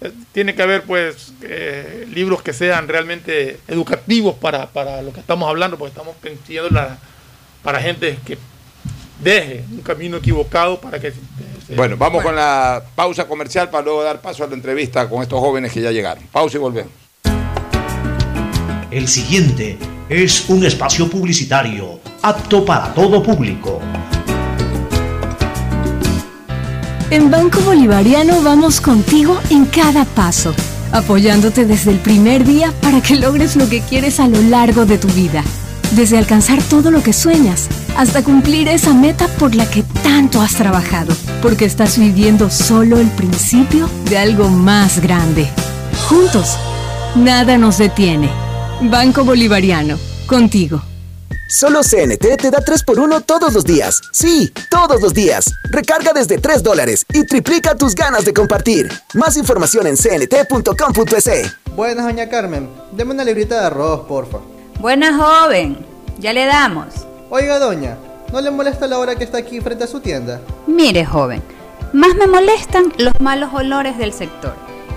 [SPEAKER 4] eh, tiene que haber pues eh, libros que sean realmente educativos para, para lo que estamos hablando, porque estamos pensando la, para gente que deje un camino equivocado para que se-
[SPEAKER 2] Bueno, vamos con la pausa comercial para luego dar paso a la entrevista con estos jóvenes que ya llegaron. Pausa y volvemos.
[SPEAKER 5] El siguiente es un espacio publicitario apto para todo público.
[SPEAKER 6] En Banco Bolivariano vamos contigo en cada paso, apoyándote desde el primer día para que logres lo que quieres a lo largo de tu vida. Desde alcanzar todo lo que sueñas hasta cumplir esa meta por la que tanto has trabajado, porque estás viviendo solo el principio de algo más grande. Juntos, nada nos detiene. Banco Bolivariano, contigo.
[SPEAKER 7] Solo CNT te da 3x1 todos los días. Sí, todos los días. Recarga desde 3 dólares y triplica tus ganas de compartir. Más información en cnt.com.es.
[SPEAKER 8] Buenas, doña Carmen. Deme una librita de arroz, porfa.
[SPEAKER 9] Buena joven, ya le damos.
[SPEAKER 8] Oiga, doña, ¿no le molesta la hora que está aquí frente a su tienda?
[SPEAKER 9] Mire joven, más me molestan los malos olores del sector.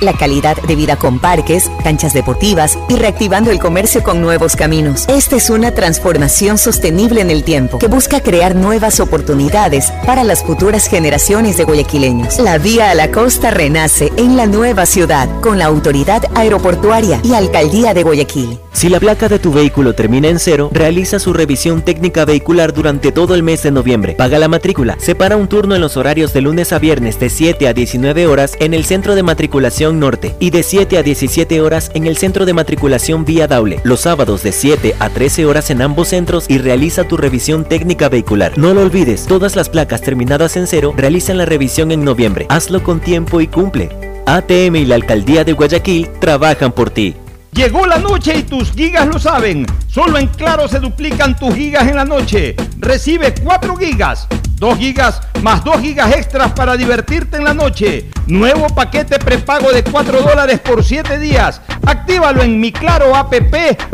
[SPEAKER 10] la calidad de vida con parques, canchas deportivas y reactivando el comercio con nuevos caminos. Esta es una transformación sostenible en el tiempo que busca crear nuevas oportunidades para las futuras generaciones de guayaquileños. La vía a la costa renace en la nueva ciudad con la autoridad aeroportuaria y alcaldía de Guayaquil.
[SPEAKER 11] Si la placa de tu vehículo termina en cero, realiza su revisión técnica vehicular durante todo el mes de noviembre. Paga la matrícula. Separa un turno en los horarios de lunes a viernes de 7 a 19 horas en el centro de matriculación norte y de 7 a 17 horas en el centro de matriculación Vía Daule. Los sábados de 7 a 13 horas en ambos centros y realiza tu revisión técnica vehicular. No lo olvides, todas las placas terminadas en cero realizan la revisión en noviembre. Hazlo con tiempo y cumple. ATM y la Alcaldía de Guayaquil trabajan por ti.
[SPEAKER 2] Llegó la noche y tus gigas lo saben. Solo en Claro se duplican tus gigas en la noche. Recibe 4 gigas, 2 gigas más 2 gigas extras para divertirte en la noche. Nuevo paquete prepago de 4 dólares por 7 días. Actívalo en mi Claro app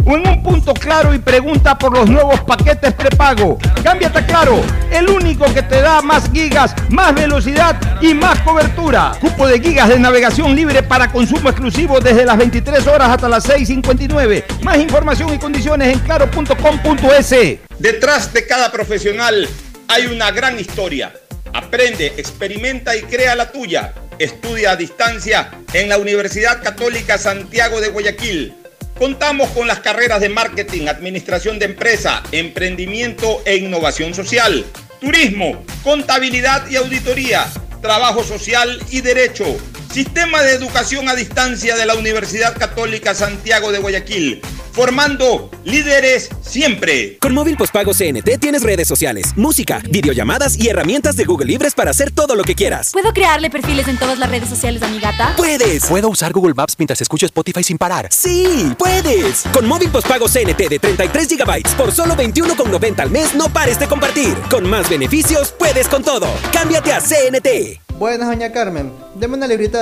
[SPEAKER 2] o en un punto claro y pregunta por los nuevos paquetes prepago. Cámbiate a Claro, el único que te da más gigas, más velocidad y más cobertura. Cupo de gigas de navegación libre para consumo exclusivo desde las 23 horas hasta las 6.59. Más información y condiciones en claro.com.es.
[SPEAKER 1] Detrás de cada profesional hay una gran historia. Aprende, experimenta y crea la tuya. Estudia a distancia en la Universidad Católica Santiago de Guayaquil. Contamos con las carreras de marketing, administración de empresa, emprendimiento e innovación social, turismo, contabilidad y auditoría, trabajo social y derecho. Sistema de educación a distancia de la Universidad Católica Santiago de Guayaquil, formando líderes siempre.
[SPEAKER 12] Con móvil postpago CNT tienes redes sociales, música, videollamadas y herramientas de Google Libres para hacer todo lo que quieras.
[SPEAKER 13] ¿Puedo crearle perfiles en todas las redes sociales a mi gata?
[SPEAKER 12] ¡Puedes!
[SPEAKER 14] ¿Puedo usar Google Maps mientras escucho Spotify sin parar?
[SPEAKER 12] ¡Sí! ¡Puedes! Con móvil postpago CNT de 33 GB por solo 21,90 al mes, no pares de compartir. Con más beneficios, puedes con todo. Cámbiate a CNT.
[SPEAKER 8] Buenas, doña Carmen. Deme una librita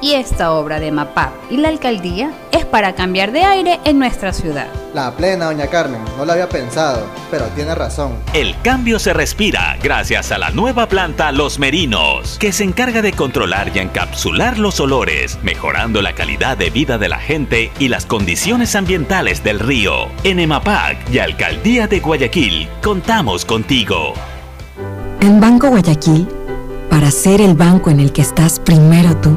[SPEAKER 9] Y esta obra de MAPAP y la alcaldía es para cambiar de aire en nuestra ciudad.
[SPEAKER 8] La plena, doña Carmen. No lo había pensado, pero tiene razón.
[SPEAKER 15] El cambio se respira gracias a la nueva planta Los Merinos, que se encarga de controlar y encapsular los olores, mejorando la calidad de vida de la gente y las condiciones ambientales del río. En EMAPAC y Alcaldía de Guayaquil, contamos contigo.
[SPEAKER 16] En Banco Guayaquil, para ser el banco en el que estás primero tú,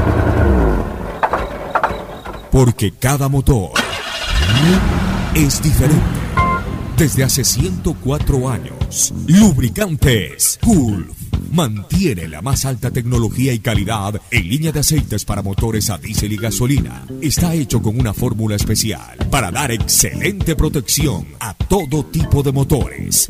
[SPEAKER 17] Porque cada motor es diferente. Desde hace 104 años, Lubricantes Gulf mantiene la más alta tecnología y calidad en línea de aceites para motores a diésel y gasolina. Está hecho con una fórmula especial para dar excelente protección a todo tipo de motores,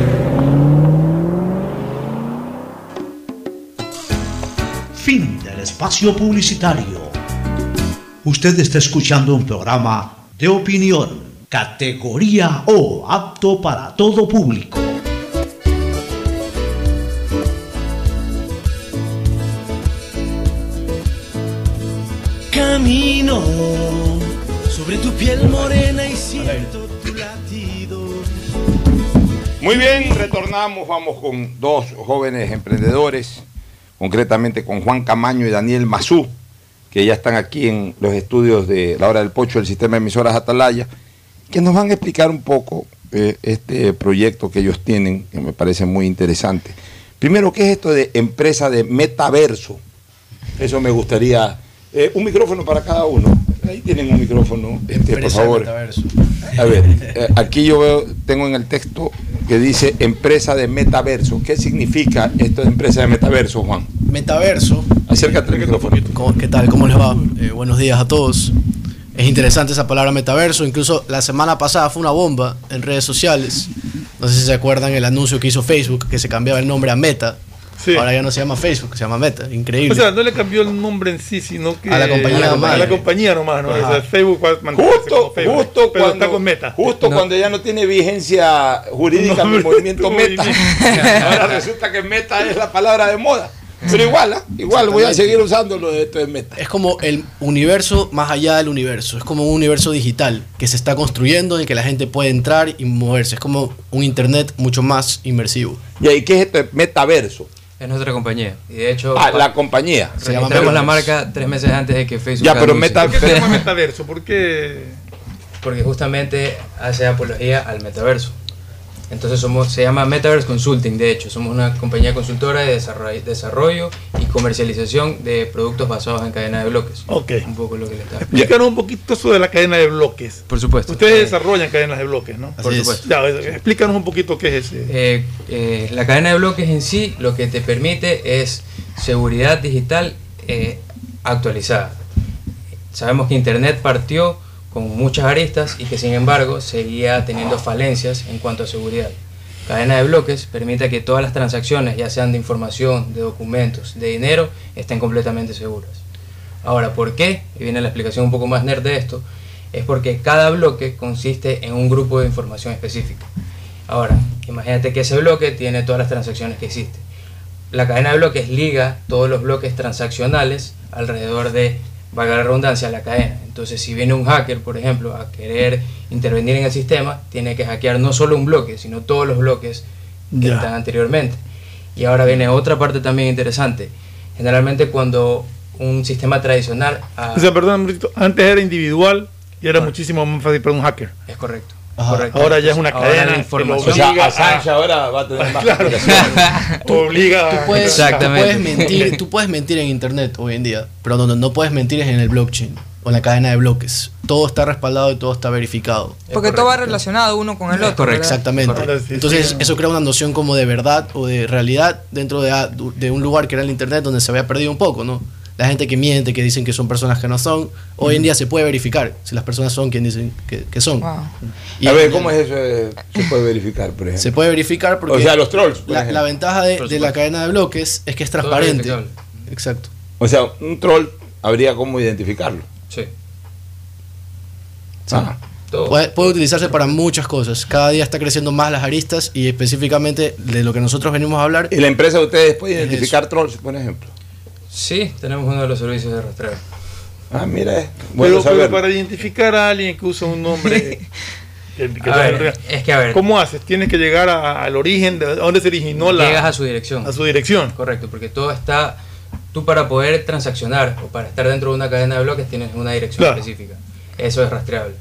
[SPEAKER 5] Espacio publicitario. Usted está escuchando un programa de opinión, categoría O, apto para todo público.
[SPEAKER 18] Camino sobre tu piel morena y siento tu latido.
[SPEAKER 1] Muy bien, retornamos, vamos con dos jóvenes emprendedores, concretamente con Juan Camaño y Daniel Mazú, que ya están aquí en los estudios de la hora del pocho del sistema de emisoras Atalaya, que nos van a explicar un poco eh, este proyecto que ellos tienen, que me parece muy interesante. Primero, ¿qué es esto de empresa de metaverso? Eso me gustaría. eh, un micrófono para cada uno. Ahí tienen un micrófono, este, por
[SPEAKER 19] Empresa de
[SPEAKER 1] favor.
[SPEAKER 19] metaverso.
[SPEAKER 1] A ver, eh, aquí yo veo, tengo en el texto que dice empresa de metaverso. ¿Qué significa esto de empresa de metaverso, Juan?
[SPEAKER 19] Metaverso.
[SPEAKER 1] Acércate al micrófono.
[SPEAKER 19] ¿Cómo- ¿Qué tal? ¿Cómo les va? Eh, buenos días a todos. Es interesante esa palabra metaverso. Incluso la semana pasada fue una bomba en redes sociales. No sé si se acuerdan el anuncio que hizo Facebook, que se cambiaba el nombre a Meta. Ahora ya no se llama Facebook, se llama Meta. Increíble.
[SPEAKER 4] O sea, no le cambió el nombre en sí, sino que
[SPEAKER 19] A la compañía
[SPEAKER 4] a la,
[SPEAKER 19] nomás.
[SPEAKER 4] a la compañía nomás, ¿no?
[SPEAKER 2] Ajá.
[SPEAKER 4] O sea, Facebook va a mantenerse
[SPEAKER 2] Justo,
[SPEAKER 4] Facebook,
[SPEAKER 2] justo
[SPEAKER 4] pero
[SPEAKER 2] cuando,
[SPEAKER 4] está con Meta.
[SPEAKER 2] justo
[SPEAKER 4] No.
[SPEAKER 2] cuando ya no tiene vigencia jurídica
[SPEAKER 4] No,
[SPEAKER 2] mi movimiento meta.
[SPEAKER 4] movimiento.
[SPEAKER 2] Ahora resulta que meta es la palabra de moda. Pero igual, ¿ah? igual voy a seguir usándolo de esto de meta.
[SPEAKER 19] Es como el universo más allá del universo. Es como un universo digital que se está construyendo en el que la gente puede entrar y moverse. Es como un internet mucho más inmersivo.
[SPEAKER 2] ¿Y ahí qué es esto de metaverso?
[SPEAKER 20] Es nuestra compañía. Y de hecho,
[SPEAKER 2] Ah, la compañía.
[SPEAKER 19] Se llama
[SPEAKER 20] la marca tres meses antes de que Facebook.
[SPEAKER 2] Ya, pero meta-
[SPEAKER 4] ¿Por qué se llama metaverso? ¿Por qué?
[SPEAKER 20] Porque justamente hace apología al metaverso. Entonces somos, se llama Metaverse Consulting, de hecho, somos una compañía consultora de desarrollo, desarrollo y comercialización de productos basados en cadena de bloques.
[SPEAKER 4] Ok.
[SPEAKER 20] Un poco lo que le estaba
[SPEAKER 4] Explícanos un poquito eso de la cadena de bloques.
[SPEAKER 20] Por supuesto.
[SPEAKER 4] Ustedes
[SPEAKER 20] Eh,
[SPEAKER 4] desarrollan cadenas de bloques, ¿no?
[SPEAKER 20] Por supuesto.
[SPEAKER 4] Ya, explícanos un poquito qué es ese.
[SPEAKER 20] Eh, eh, la cadena de bloques en sí lo que te permite es seguridad digital eh, actualizada. Sabemos que Internet partió con muchas aristas y que sin embargo seguía teniendo falencias en cuanto a seguridad. Cadena de bloques permite que todas las transacciones, ya sean de información, de documentos, de dinero, estén completamente seguras. Ahora, ¿por qué? Y viene la explicación un poco más nerd de esto. Es porque cada bloque consiste en un grupo de información específica. Ahora, imagínate que ese bloque tiene todas las transacciones que existen. La cadena de bloques liga todos los bloques transaccionales alrededor de, valga la redundancia, la cadena. Entonces, si viene un hacker, por ejemplo, a querer intervenir en el sistema, tiene que hackear no solo un bloque, sino todos los bloques que están anteriormente. Y ahora viene otra parte también interesante. Generalmente cuando un sistema tradicional... ah,
[SPEAKER 4] O sea, perdón, antes era individual y era muchísimo más fácil para un hacker.
[SPEAKER 20] es correcto. Correcto.
[SPEAKER 4] Ahora ya es una
[SPEAKER 20] Ahora
[SPEAKER 4] cadena
[SPEAKER 20] la
[SPEAKER 4] que
[SPEAKER 20] información...
[SPEAKER 2] O sea,
[SPEAKER 4] Obliga
[SPEAKER 2] Assange
[SPEAKER 4] a-
[SPEAKER 2] ahora va a tener más
[SPEAKER 4] Claro. Obliga
[SPEAKER 19] Tú
[SPEAKER 4] a-
[SPEAKER 19] puedes, tú
[SPEAKER 20] Exactamente.
[SPEAKER 19] puedes mentir, tú puedes mentir en internet hoy en día, pero donde no puedes mentir es en el blockchain o en la cadena de bloques. Todo está respaldado y todo está verificado.
[SPEAKER 3] Porque todo va relacionado uno con el otro.
[SPEAKER 19] Exactamente.
[SPEAKER 4] Correcto. Sí,
[SPEAKER 19] Entonces eso crea una noción como de verdad o de realidad dentro de, de un lugar que era el internet donde se había perdido un poco, ¿no? La gente que miente, que dicen que son personas que no son, hoy en día se puede verificar si las personas son quien dicen que, que son. Y
[SPEAKER 2] a ver, ¿cómo es eso? eh, Se puede verificar, por ejemplo.
[SPEAKER 19] Se puede verificar porque
[SPEAKER 2] O sea, los trolls, por
[SPEAKER 19] la, ventaja de, la cadena de bloques es que es transparente. Exacto.
[SPEAKER 2] O sea, un troll habría cómo identificarlo.
[SPEAKER 20] Sí.
[SPEAKER 2] Ah.
[SPEAKER 19] Puede, puede utilizarse para muchas cosas. Cada día está creciendo más las aristas y específicamente de lo que nosotros venimos a hablar.
[SPEAKER 2] ¿Y la empresa de ustedes puede
[SPEAKER 19] Es
[SPEAKER 2] identificar trolls, por ejemplo?
[SPEAKER 20] Sí, tenemos uno de los servicios de rastreo.
[SPEAKER 2] Ah, mira, eh, bueno
[SPEAKER 4] pero, pero para identificar a alguien que usa un nombre. que- que
[SPEAKER 20] A
[SPEAKER 4] sea
[SPEAKER 20] ver,
[SPEAKER 4] real,
[SPEAKER 20] es que a ver.
[SPEAKER 4] ¿Cómo haces? Tienes que llegar a- al origen de dónde se originó la.
[SPEAKER 20] Llegas a su dirección.
[SPEAKER 4] A su dirección.
[SPEAKER 20] Correcto, porque todo está. Tú para poder transaccionar o para estar dentro de una cadena de bloques tienes una dirección
[SPEAKER 4] Claro.
[SPEAKER 20] específica. Eso es rastreable.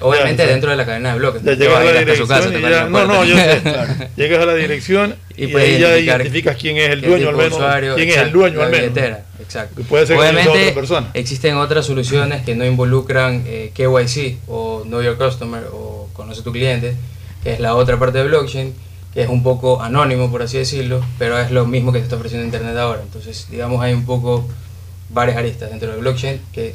[SPEAKER 20] Obviamente dentro de la cadena de bloques.
[SPEAKER 4] Ya llegas a la
[SPEAKER 20] su casa,
[SPEAKER 4] dirección y ya- No, no, yo sé.
[SPEAKER 20] puerta.
[SPEAKER 4] Llegas a la dirección y,
[SPEAKER 20] puedes
[SPEAKER 4] ahí ya
[SPEAKER 20] identificar
[SPEAKER 4] identificas quién es el dueño al
[SPEAKER 20] de
[SPEAKER 4] menos.
[SPEAKER 20] usuario,
[SPEAKER 4] quién es el dueño al menos.
[SPEAKER 20] exacto.
[SPEAKER 4] Puede ser que
[SPEAKER 20] Obviamente
[SPEAKER 4] otra persona.
[SPEAKER 20] existen otras soluciones que no involucran eh, KYC o Know Your Customer o Conoce tu cliente, que es la otra parte de blockchain, que es un poco anónimo por así decirlo, pero es lo mismo que se está ofreciendo Internet ahora. Entonces, digamos, hay un poco varias aristas dentro del blockchain que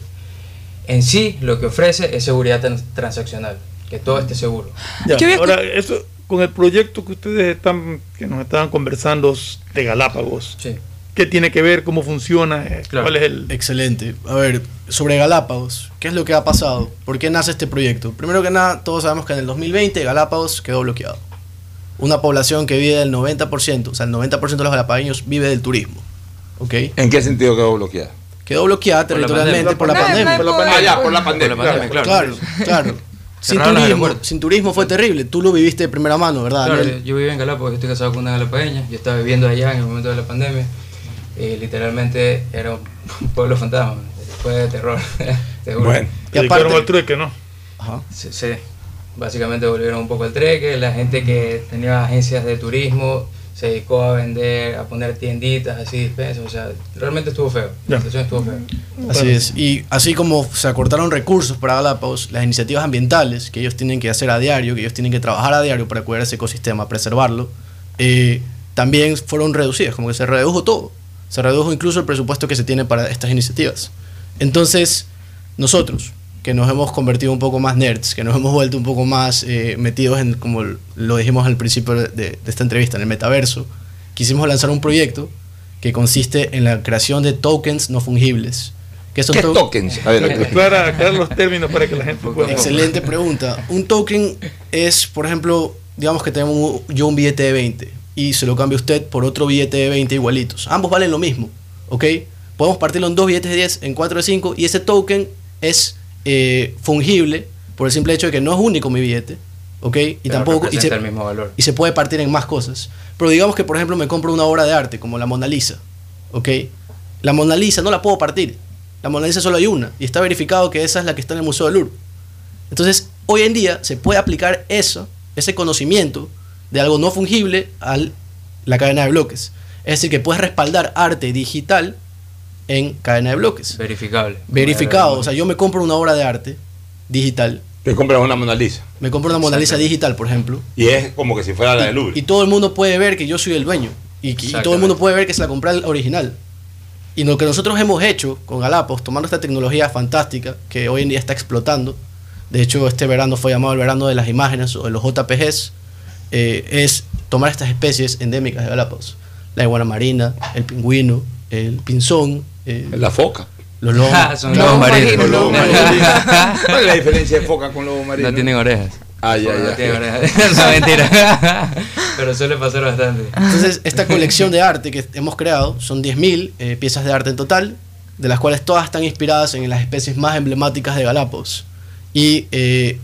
[SPEAKER 20] en sí lo que ofrece es seguridad trans- transaccional, que todo esté seguro.
[SPEAKER 4] Ya, ahora, eso con el proyecto que ustedes están, que nos estaban conversando de Galápagos.
[SPEAKER 20] Sí.
[SPEAKER 4] ¿Qué tiene que ver? ¿Cómo funciona? Eh, ¿Cuál es el...?
[SPEAKER 19] Excelente. A ver, sobre Galápagos, ¿qué es lo que ha pasado? ¿Por qué nace este proyecto? Primero que nada, todos sabemos que en el 2020 Galápagos quedó bloqueado. Una población que vive del 90%, o sea, el 90% de los galapagueños vive del turismo. ¿Ok?
[SPEAKER 2] ¿En qué sentido quedó bloqueada?
[SPEAKER 19] Quedó bloqueada
[SPEAKER 2] Por la
[SPEAKER 19] territorialmente por la
[SPEAKER 2] pandemia. Por la pandemia. Ah, ya, por la pandemia.
[SPEAKER 19] Claro,
[SPEAKER 2] Por la
[SPEAKER 19] claro. Sin turismo,
[SPEAKER 20] aeropuertos.
[SPEAKER 19] sin turismo fue terrible. Tú lo viviste de primera mano, ¿verdad?
[SPEAKER 20] Claro,
[SPEAKER 19] Daniel?
[SPEAKER 20] yo, viví en Galápagos, yo estoy casado con una galapagueña, yo estaba viviendo allá en el momento de la pandemia, y literalmente era un pueblo fantasma, fue de terror, te juro.
[SPEAKER 4] Bueno, Y aparte- al trueque, ¿no?
[SPEAKER 20] Sí, sí, básicamente volvieron un poco al treque, la gente que tenía agencias de turismo se dedicó a vender, a poner tienditas, así, despensas, o sea, realmente estuvo feo, la situación estuvo fea.
[SPEAKER 19] Así es. Y así como se acortaron recursos para Galápagos, las iniciativas ambientales que ellos tienen que hacer a diario, que ellos tienen que trabajar a diario para cuidar ese ecosistema, preservarlo, eh, también fueron reducidas, como que se redujo todo. Se redujo incluso el presupuesto que se tiene para estas iniciativas. Entonces, nosotros, que nos hemos convertido un poco más nerds, que nos hemos vuelto un poco más eh, metidos en, como lo dijimos al principio de, de esta entrevista, en el metaverso, quisimos lanzar un proyecto que consiste en la creación de tokens no fungibles. ¿Qué, son
[SPEAKER 2] ¿Qué
[SPEAKER 19] to-
[SPEAKER 2] tokens? A ver,
[SPEAKER 4] Aclara, aclara los términos para que la gente pueda.
[SPEAKER 19] Excelente pregunta. Un token es, por ejemplo, digamos que tenemos yo un billete de 20 y se lo cambia usted por otro billete de 20 igualitos. Ambos valen lo mismo, ¿ok? Podemos partirlo en dos billetes de 10, en 4 de 5 y ese token es eh, fungible por el simple hecho de que no es único mi billete, ¿ok? Y
[SPEAKER 20] Pero
[SPEAKER 19] tampoco... Y se,
[SPEAKER 20] representa el mismo valor.
[SPEAKER 19] y se puede partir en más cosas. Pero digamos que, por ejemplo, me compro una obra de arte como la Mona Lisa, ¿ok? La Mona Lisa no la puedo partir. La Mona Lisa solo hay una y está verificado que esa es la que está en el Museo del Louvre. Entonces, hoy en día se puede aplicar eso, ese conocimiento de algo no fungible a la cadena de bloques. Es decir, que puedes respaldar arte digital en cadena de bloques.
[SPEAKER 20] Verificable.
[SPEAKER 19] Verificado. O sea, yo me compro una obra de arte digital.
[SPEAKER 2] Te compras una Mona Lisa.
[SPEAKER 19] Me compro una Mona Lisa digital, por ejemplo.
[SPEAKER 2] Y es como que si fuera la de Louvre.
[SPEAKER 19] Y todo el mundo puede ver que yo soy el dueño. Y, y todo el mundo puede ver que se la compré al original. Y lo que nosotros hemos hecho con Galapagos, tomando esta tecnología fantástica que hoy en día está explotando, de hecho este verano fue llamado el verano de las imágenes o de los JPGs, eh, es tomar estas especies endémicas de Galápagos. La iguana marina, el pingüino, el pinzón.
[SPEAKER 2] La foca.
[SPEAKER 19] Los lobos.
[SPEAKER 20] Son lobos marinos.
[SPEAKER 19] los lobos marinos.
[SPEAKER 2] ¿Cuál es la diferencia de foca con lobo marino?
[SPEAKER 20] No tienen orejas.
[SPEAKER 2] Ah, ya,
[SPEAKER 20] No
[SPEAKER 2] ya.
[SPEAKER 20] tienen orejas. no, mentira. Pero suele pasar bastante.
[SPEAKER 19] Entonces, esta colección de arte que hemos creado son 10.000 eh, piezas de arte en total, de las cuales todas están inspiradas en las especies más emblemáticas de Galápagos. Y eh,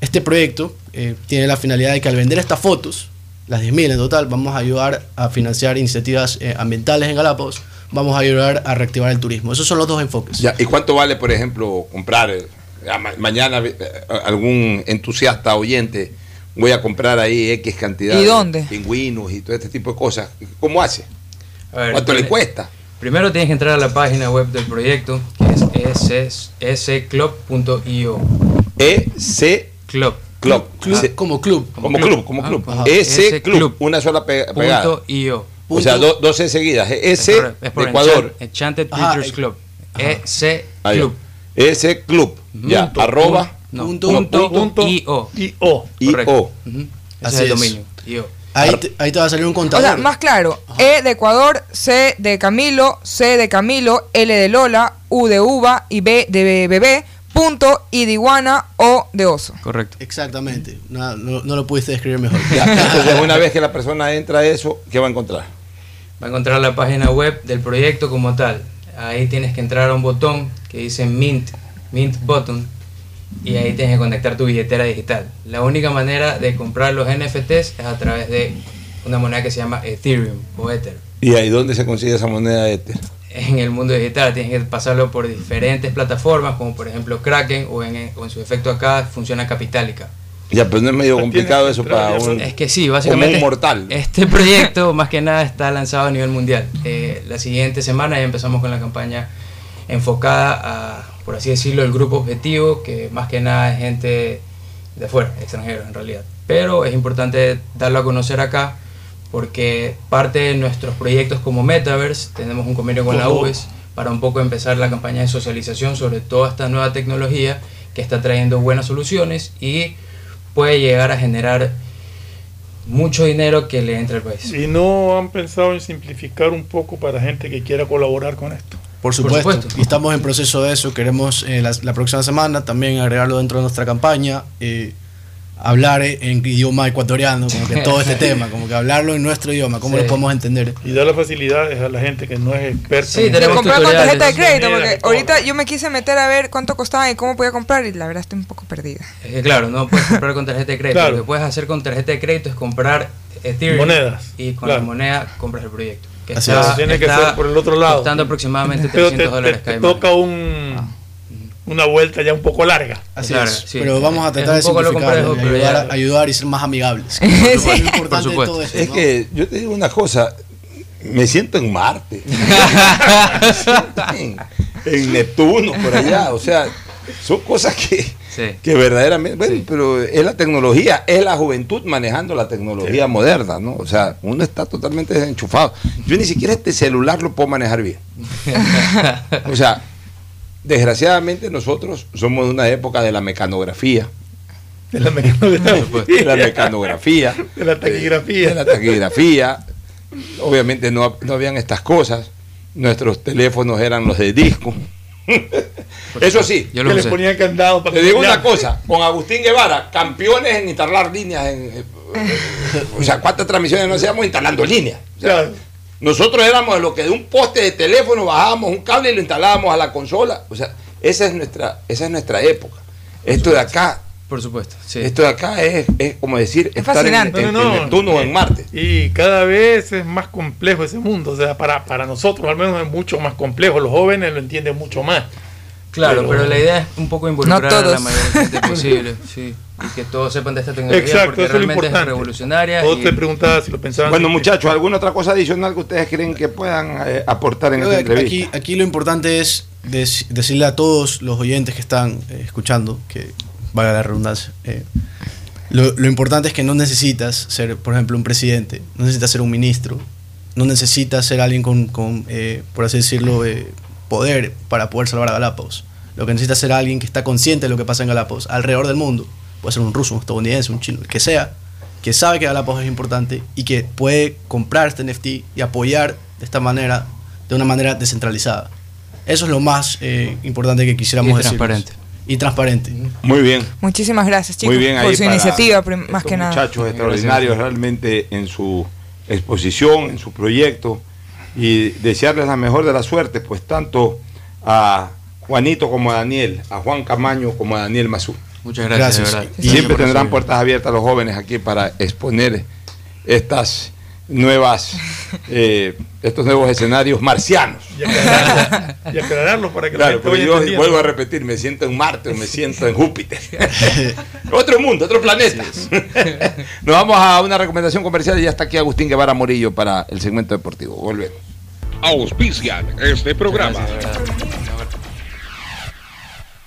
[SPEAKER 19] este proyecto eh, tiene la finalidad de que al vender estas fotos, las 10.000 en total, vamos a ayudar a financiar iniciativas eh, ambientales en Galápagos, vamos a ayudar a reactivar el turismo. Esos son los dos enfoques.
[SPEAKER 2] Ya, ¿Y cuánto vale, por ejemplo, comprar? eh, mañana eh, algún entusiasta oyente, voy a comprar ahí X cantidad
[SPEAKER 3] ¿Y
[SPEAKER 2] de
[SPEAKER 3] dónde?
[SPEAKER 2] pingüinos y todo este tipo de cosas. ¿Cómo hace?
[SPEAKER 20] A ver,
[SPEAKER 2] ¿Cuánto le cuesta?
[SPEAKER 20] Primero tienes que entrar a la página web del proyecto, que es sclub.io.
[SPEAKER 2] EC
[SPEAKER 20] Club.
[SPEAKER 2] Club.
[SPEAKER 19] Club, como club.
[SPEAKER 2] Como club, como club.
[SPEAKER 20] Ajá.
[SPEAKER 2] EC
[SPEAKER 20] Ese
[SPEAKER 2] Club,
[SPEAKER 20] club.
[SPEAKER 2] una sola pe- pegada.
[SPEAKER 20] Punto io.
[SPEAKER 2] O sea, do- dos E seguidas. EC
[SPEAKER 20] Es por- es por
[SPEAKER 2] de Ecuador.
[SPEAKER 20] Enchant- Enchanted Pictures Club. EC. Club.
[SPEAKER 2] EC Club. Ya,
[SPEAKER 20] Punto,
[SPEAKER 2] arroba.
[SPEAKER 20] No,
[SPEAKER 19] punto,
[SPEAKER 20] punto,
[SPEAKER 4] punto,
[SPEAKER 20] io.
[SPEAKER 4] I-O.
[SPEAKER 2] IO.
[SPEAKER 19] Así
[SPEAKER 20] es el dominio. IO.
[SPEAKER 19] Ahí te, ahí te va a salir un
[SPEAKER 3] O
[SPEAKER 19] contador.
[SPEAKER 3] sea, más claro, E de Ecuador, C de Camilo, C de Camilo, L de Lola, U de uva y B de bebé, punto, I de iguana, O de oso.
[SPEAKER 20] Correcto.
[SPEAKER 19] Exactamente. No, no- no lo pudiste describir mejor.
[SPEAKER 2] Ya, Entonces, una vez que la persona entra a eso, ¿qué va a encontrar?
[SPEAKER 20] Va a encontrar la página web del proyecto como tal. Ahí tienes que entrar a un botón que dice Mint, Mint Button, y ahí tienes que conectar tu billetera digital. La única manera de comprar los NFTs es a través de una moneda que se llama Ethereum o Ether.
[SPEAKER 2] ¿Y ahí dónde se consigue esa moneda Ether?
[SPEAKER 20] En el mundo digital tienes que pasarlo por diferentes plataformas, como por ejemplo Kraken, o en, o en su efecto acá funciona Capitalica.
[SPEAKER 2] Ya, pero no es medio complicado eso para un,
[SPEAKER 20] Es que sí, básicamente.
[SPEAKER 2] un mortal.
[SPEAKER 20] Este proyecto, más que nada, está lanzado a nivel mundial. Eh, la siguiente semana ya empezamos con la campaña enfocada a, por así decirlo, el grupo objetivo, que más que nada es gente de afuera, extranjeros en realidad. Pero es importante darlo a conocer acá, porque parte de nuestros proyectos como Metaverse, tenemos un convenio con la UBS para un poco empezar la campaña de socialización sobre toda esta nueva tecnología que está trayendo buenas soluciones y puede llegar a generar mucho dinero que le entre al país.
[SPEAKER 4] ¿Y no han pensado en simplificar un poco para gente que quiera colaborar con esto?
[SPEAKER 19] Por supuesto. Y estamos en proceso de eso. Queremos eh, la, la próxima semana también agregarlo dentro de nuestra campaña. eh, hablar eh, en idioma ecuatoriano, como que todo este tema, como que hablarlo en nuestro idioma, cómo
[SPEAKER 4] Sí.
[SPEAKER 19] lo podemos entender.
[SPEAKER 4] Y dar las facilidades a la gente que no es experta.
[SPEAKER 20] Sí,
[SPEAKER 4] esto.
[SPEAKER 3] Comprar con tarjeta de crédito, porque ahorita yo me quise meter a ver cuánto costaba y cómo podía comprar y la verdad estoy un poco perdida.
[SPEAKER 20] Que claro, no puedes comprar con tarjeta de crédito.
[SPEAKER 4] Claro.
[SPEAKER 20] Lo que puedes hacer con tarjeta de crédito es comprar Ethereum
[SPEAKER 4] Monedas,
[SPEAKER 20] y con
[SPEAKER 4] claro.
[SPEAKER 20] la moneda compras el proyecto. Que
[SPEAKER 4] Así es. Tiene que ser por el otro lado.
[SPEAKER 20] Costando aproximadamente
[SPEAKER 4] Pero
[SPEAKER 20] 300
[SPEAKER 4] te,
[SPEAKER 20] dólares
[SPEAKER 4] te- te toca un, una vuelta ya un poco larga.
[SPEAKER 19] Así
[SPEAKER 20] Claro,
[SPEAKER 19] es.
[SPEAKER 20] sí.
[SPEAKER 19] Pero vamos a
[SPEAKER 20] Es
[SPEAKER 19] tratar de
[SPEAKER 20] lo
[SPEAKER 19] simplificarlo,
[SPEAKER 20] complejo,
[SPEAKER 19] y ayudar,
[SPEAKER 20] ya-
[SPEAKER 19] ayudar y ser más amigables.
[SPEAKER 3] Sí.
[SPEAKER 19] Lo más importante de
[SPEAKER 20] supuesto.
[SPEAKER 19] todo esto,
[SPEAKER 2] Es
[SPEAKER 19] ¿no?
[SPEAKER 2] que yo te digo una cosa, me siento en Marte, Me siento en, en Neptuno, por allá, o sea, son cosas que,
[SPEAKER 20] Sí.
[SPEAKER 2] que verdaderamente, bueno, pero es la tecnología, es la juventud manejando la tecnología moderna, ¿no? O sea, uno está totalmente desenchufado. Yo ni siquiera este celular lo puedo manejar bien. O sea,
[SPEAKER 21] desgraciadamente nosotros somos de una época de la mecanografía.
[SPEAKER 4] De la mecanografía.
[SPEAKER 21] De la mecanografía.
[SPEAKER 4] De la taquigrafía.
[SPEAKER 21] De la taquigrafía. Obviamente no, no habían estas cosas. Nuestros teléfonos eran los de disco. Eso sí,
[SPEAKER 4] que le ponían candado para
[SPEAKER 21] te digo una cosa, con Agustín Guevara, campeones en instalar líneas. En, eh, o sea, ¿cuántas transmisiones no hacíamos instalando líneas? O sea, Nosotros éramos de lo que de un poste de teléfono bajábamos un cable y lo instalábamos a la consola. O sea, esa es nuestra, esa es nuestra época. Esto de acá,
[SPEAKER 20] Por supuesto. Sí.
[SPEAKER 21] esto de acá es, es como decir, estar en,
[SPEAKER 4] fascinante.
[SPEAKER 21] en-
[SPEAKER 4] No, no,
[SPEAKER 21] en Neptuno o en Marte.
[SPEAKER 4] Y cada vez es más complejo ese mundo. O sea, para, para nosotros al menos es mucho más complejo. Los jóvenes lo entienden mucho más.
[SPEAKER 20] Claro, pero, la idea es un poco involucrar a la mayor gente posible, sí, y que todos sepan de esta tecnología
[SPEAKER 4] Exacto,
[SPEAKER 20] porque
[SPEAKER 4] eso
[SPEAKER 20] realmente es, revolucionaria.
[SPEAKER 4] Todos
[SPEAKER 20] y-
[SPEAKER 4] te preguntaba si lo pensaban.
[SPEAKER 21] Bueno, muchachos, ¿alguna otra cosa adicional que ustedes creen que puedan eh, aportar en
[SPEAKER 19] Creo
[SPEAKER 21] esta
[SPEAKER 19] que
[SPEAKER 21] entrevista?
[SPEAKER 19] aquí, aquí lo importante es dec- decirle a todos los oyentes que están eh, escuchando, que valga la redundancia, eh, lo, lo importante es que no necesitas ser, por ejemplo, un presidente, no necesitas ser un ministro, no necesitas ser alguien con, con, eh, por así decirlo, eh, poder para poder salvar a Galápagos. Lo que necesitas es ser alguien que está consciente de lo que pasa en Galápagos, alrededor del mundo. Puede ser un ruso, un estadounidense, un chino, el que sea, que sabe que Galápagos es importante y que puede comprar este NFT y apoyar de esta manera, de una manera descentralizada. Eso es lo más eh, importante que quisiéramos
[SPEAKER 20] Y
[SPEAKER 19] decir.
[SPEAKER 20] transparente.
[SPEAKER 19] Y transparente.
[SPEAKER 21] Muy bien.
[SPEAKER 3] Muchísimas gracias, chicos,
[SPEAKER 21] Muy bien
[SPEAKER 3] por su
[SPEAKER 21] para
[SPEAKER 3] iniciativa, más que nada.
[SPEAKER 21] Muchachos extraordinarios realmente en su exposición, en su proyecto y desearles la mejor de la suerte, pues tanto a Juanito como a Daniel, a Juan Camaño como a Daniel Mazú.
[SPEAKER 20] Muchas gracias.
[SPEAKER 21] Y siempre tendrán puertas abiertas los jóvenes aquí para exponer estas nuevas, eh, estos nuevos escenarios marcianos.
[SPEAKER 4] Y aclararlo, y aclararlo para que la
[SPEAKER 21] Claro,
[SPEAKER 4] gente
[SPEAKER 21] pero
[SPEAKER 4] vaya
[SPEAKER 21] yo vuelvo a repetir, me siento en Marte o me siento en Júpiter. otro mundo, otro planeta. Nos vamos a una recomendación comercial y ya está aquí Agustín Guevara Morillo para el segmento deportivo. Volvemos.
[SPEAKER 22] Auspician este programa.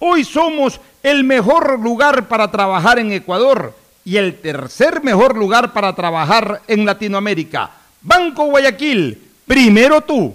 [SPEAKER 2] hoy somos el mejor lugar para trabajar en Ecuador y el tercer mejor lugar para trabajar en Latinoamérica. Banco Guayaquil, primero tú.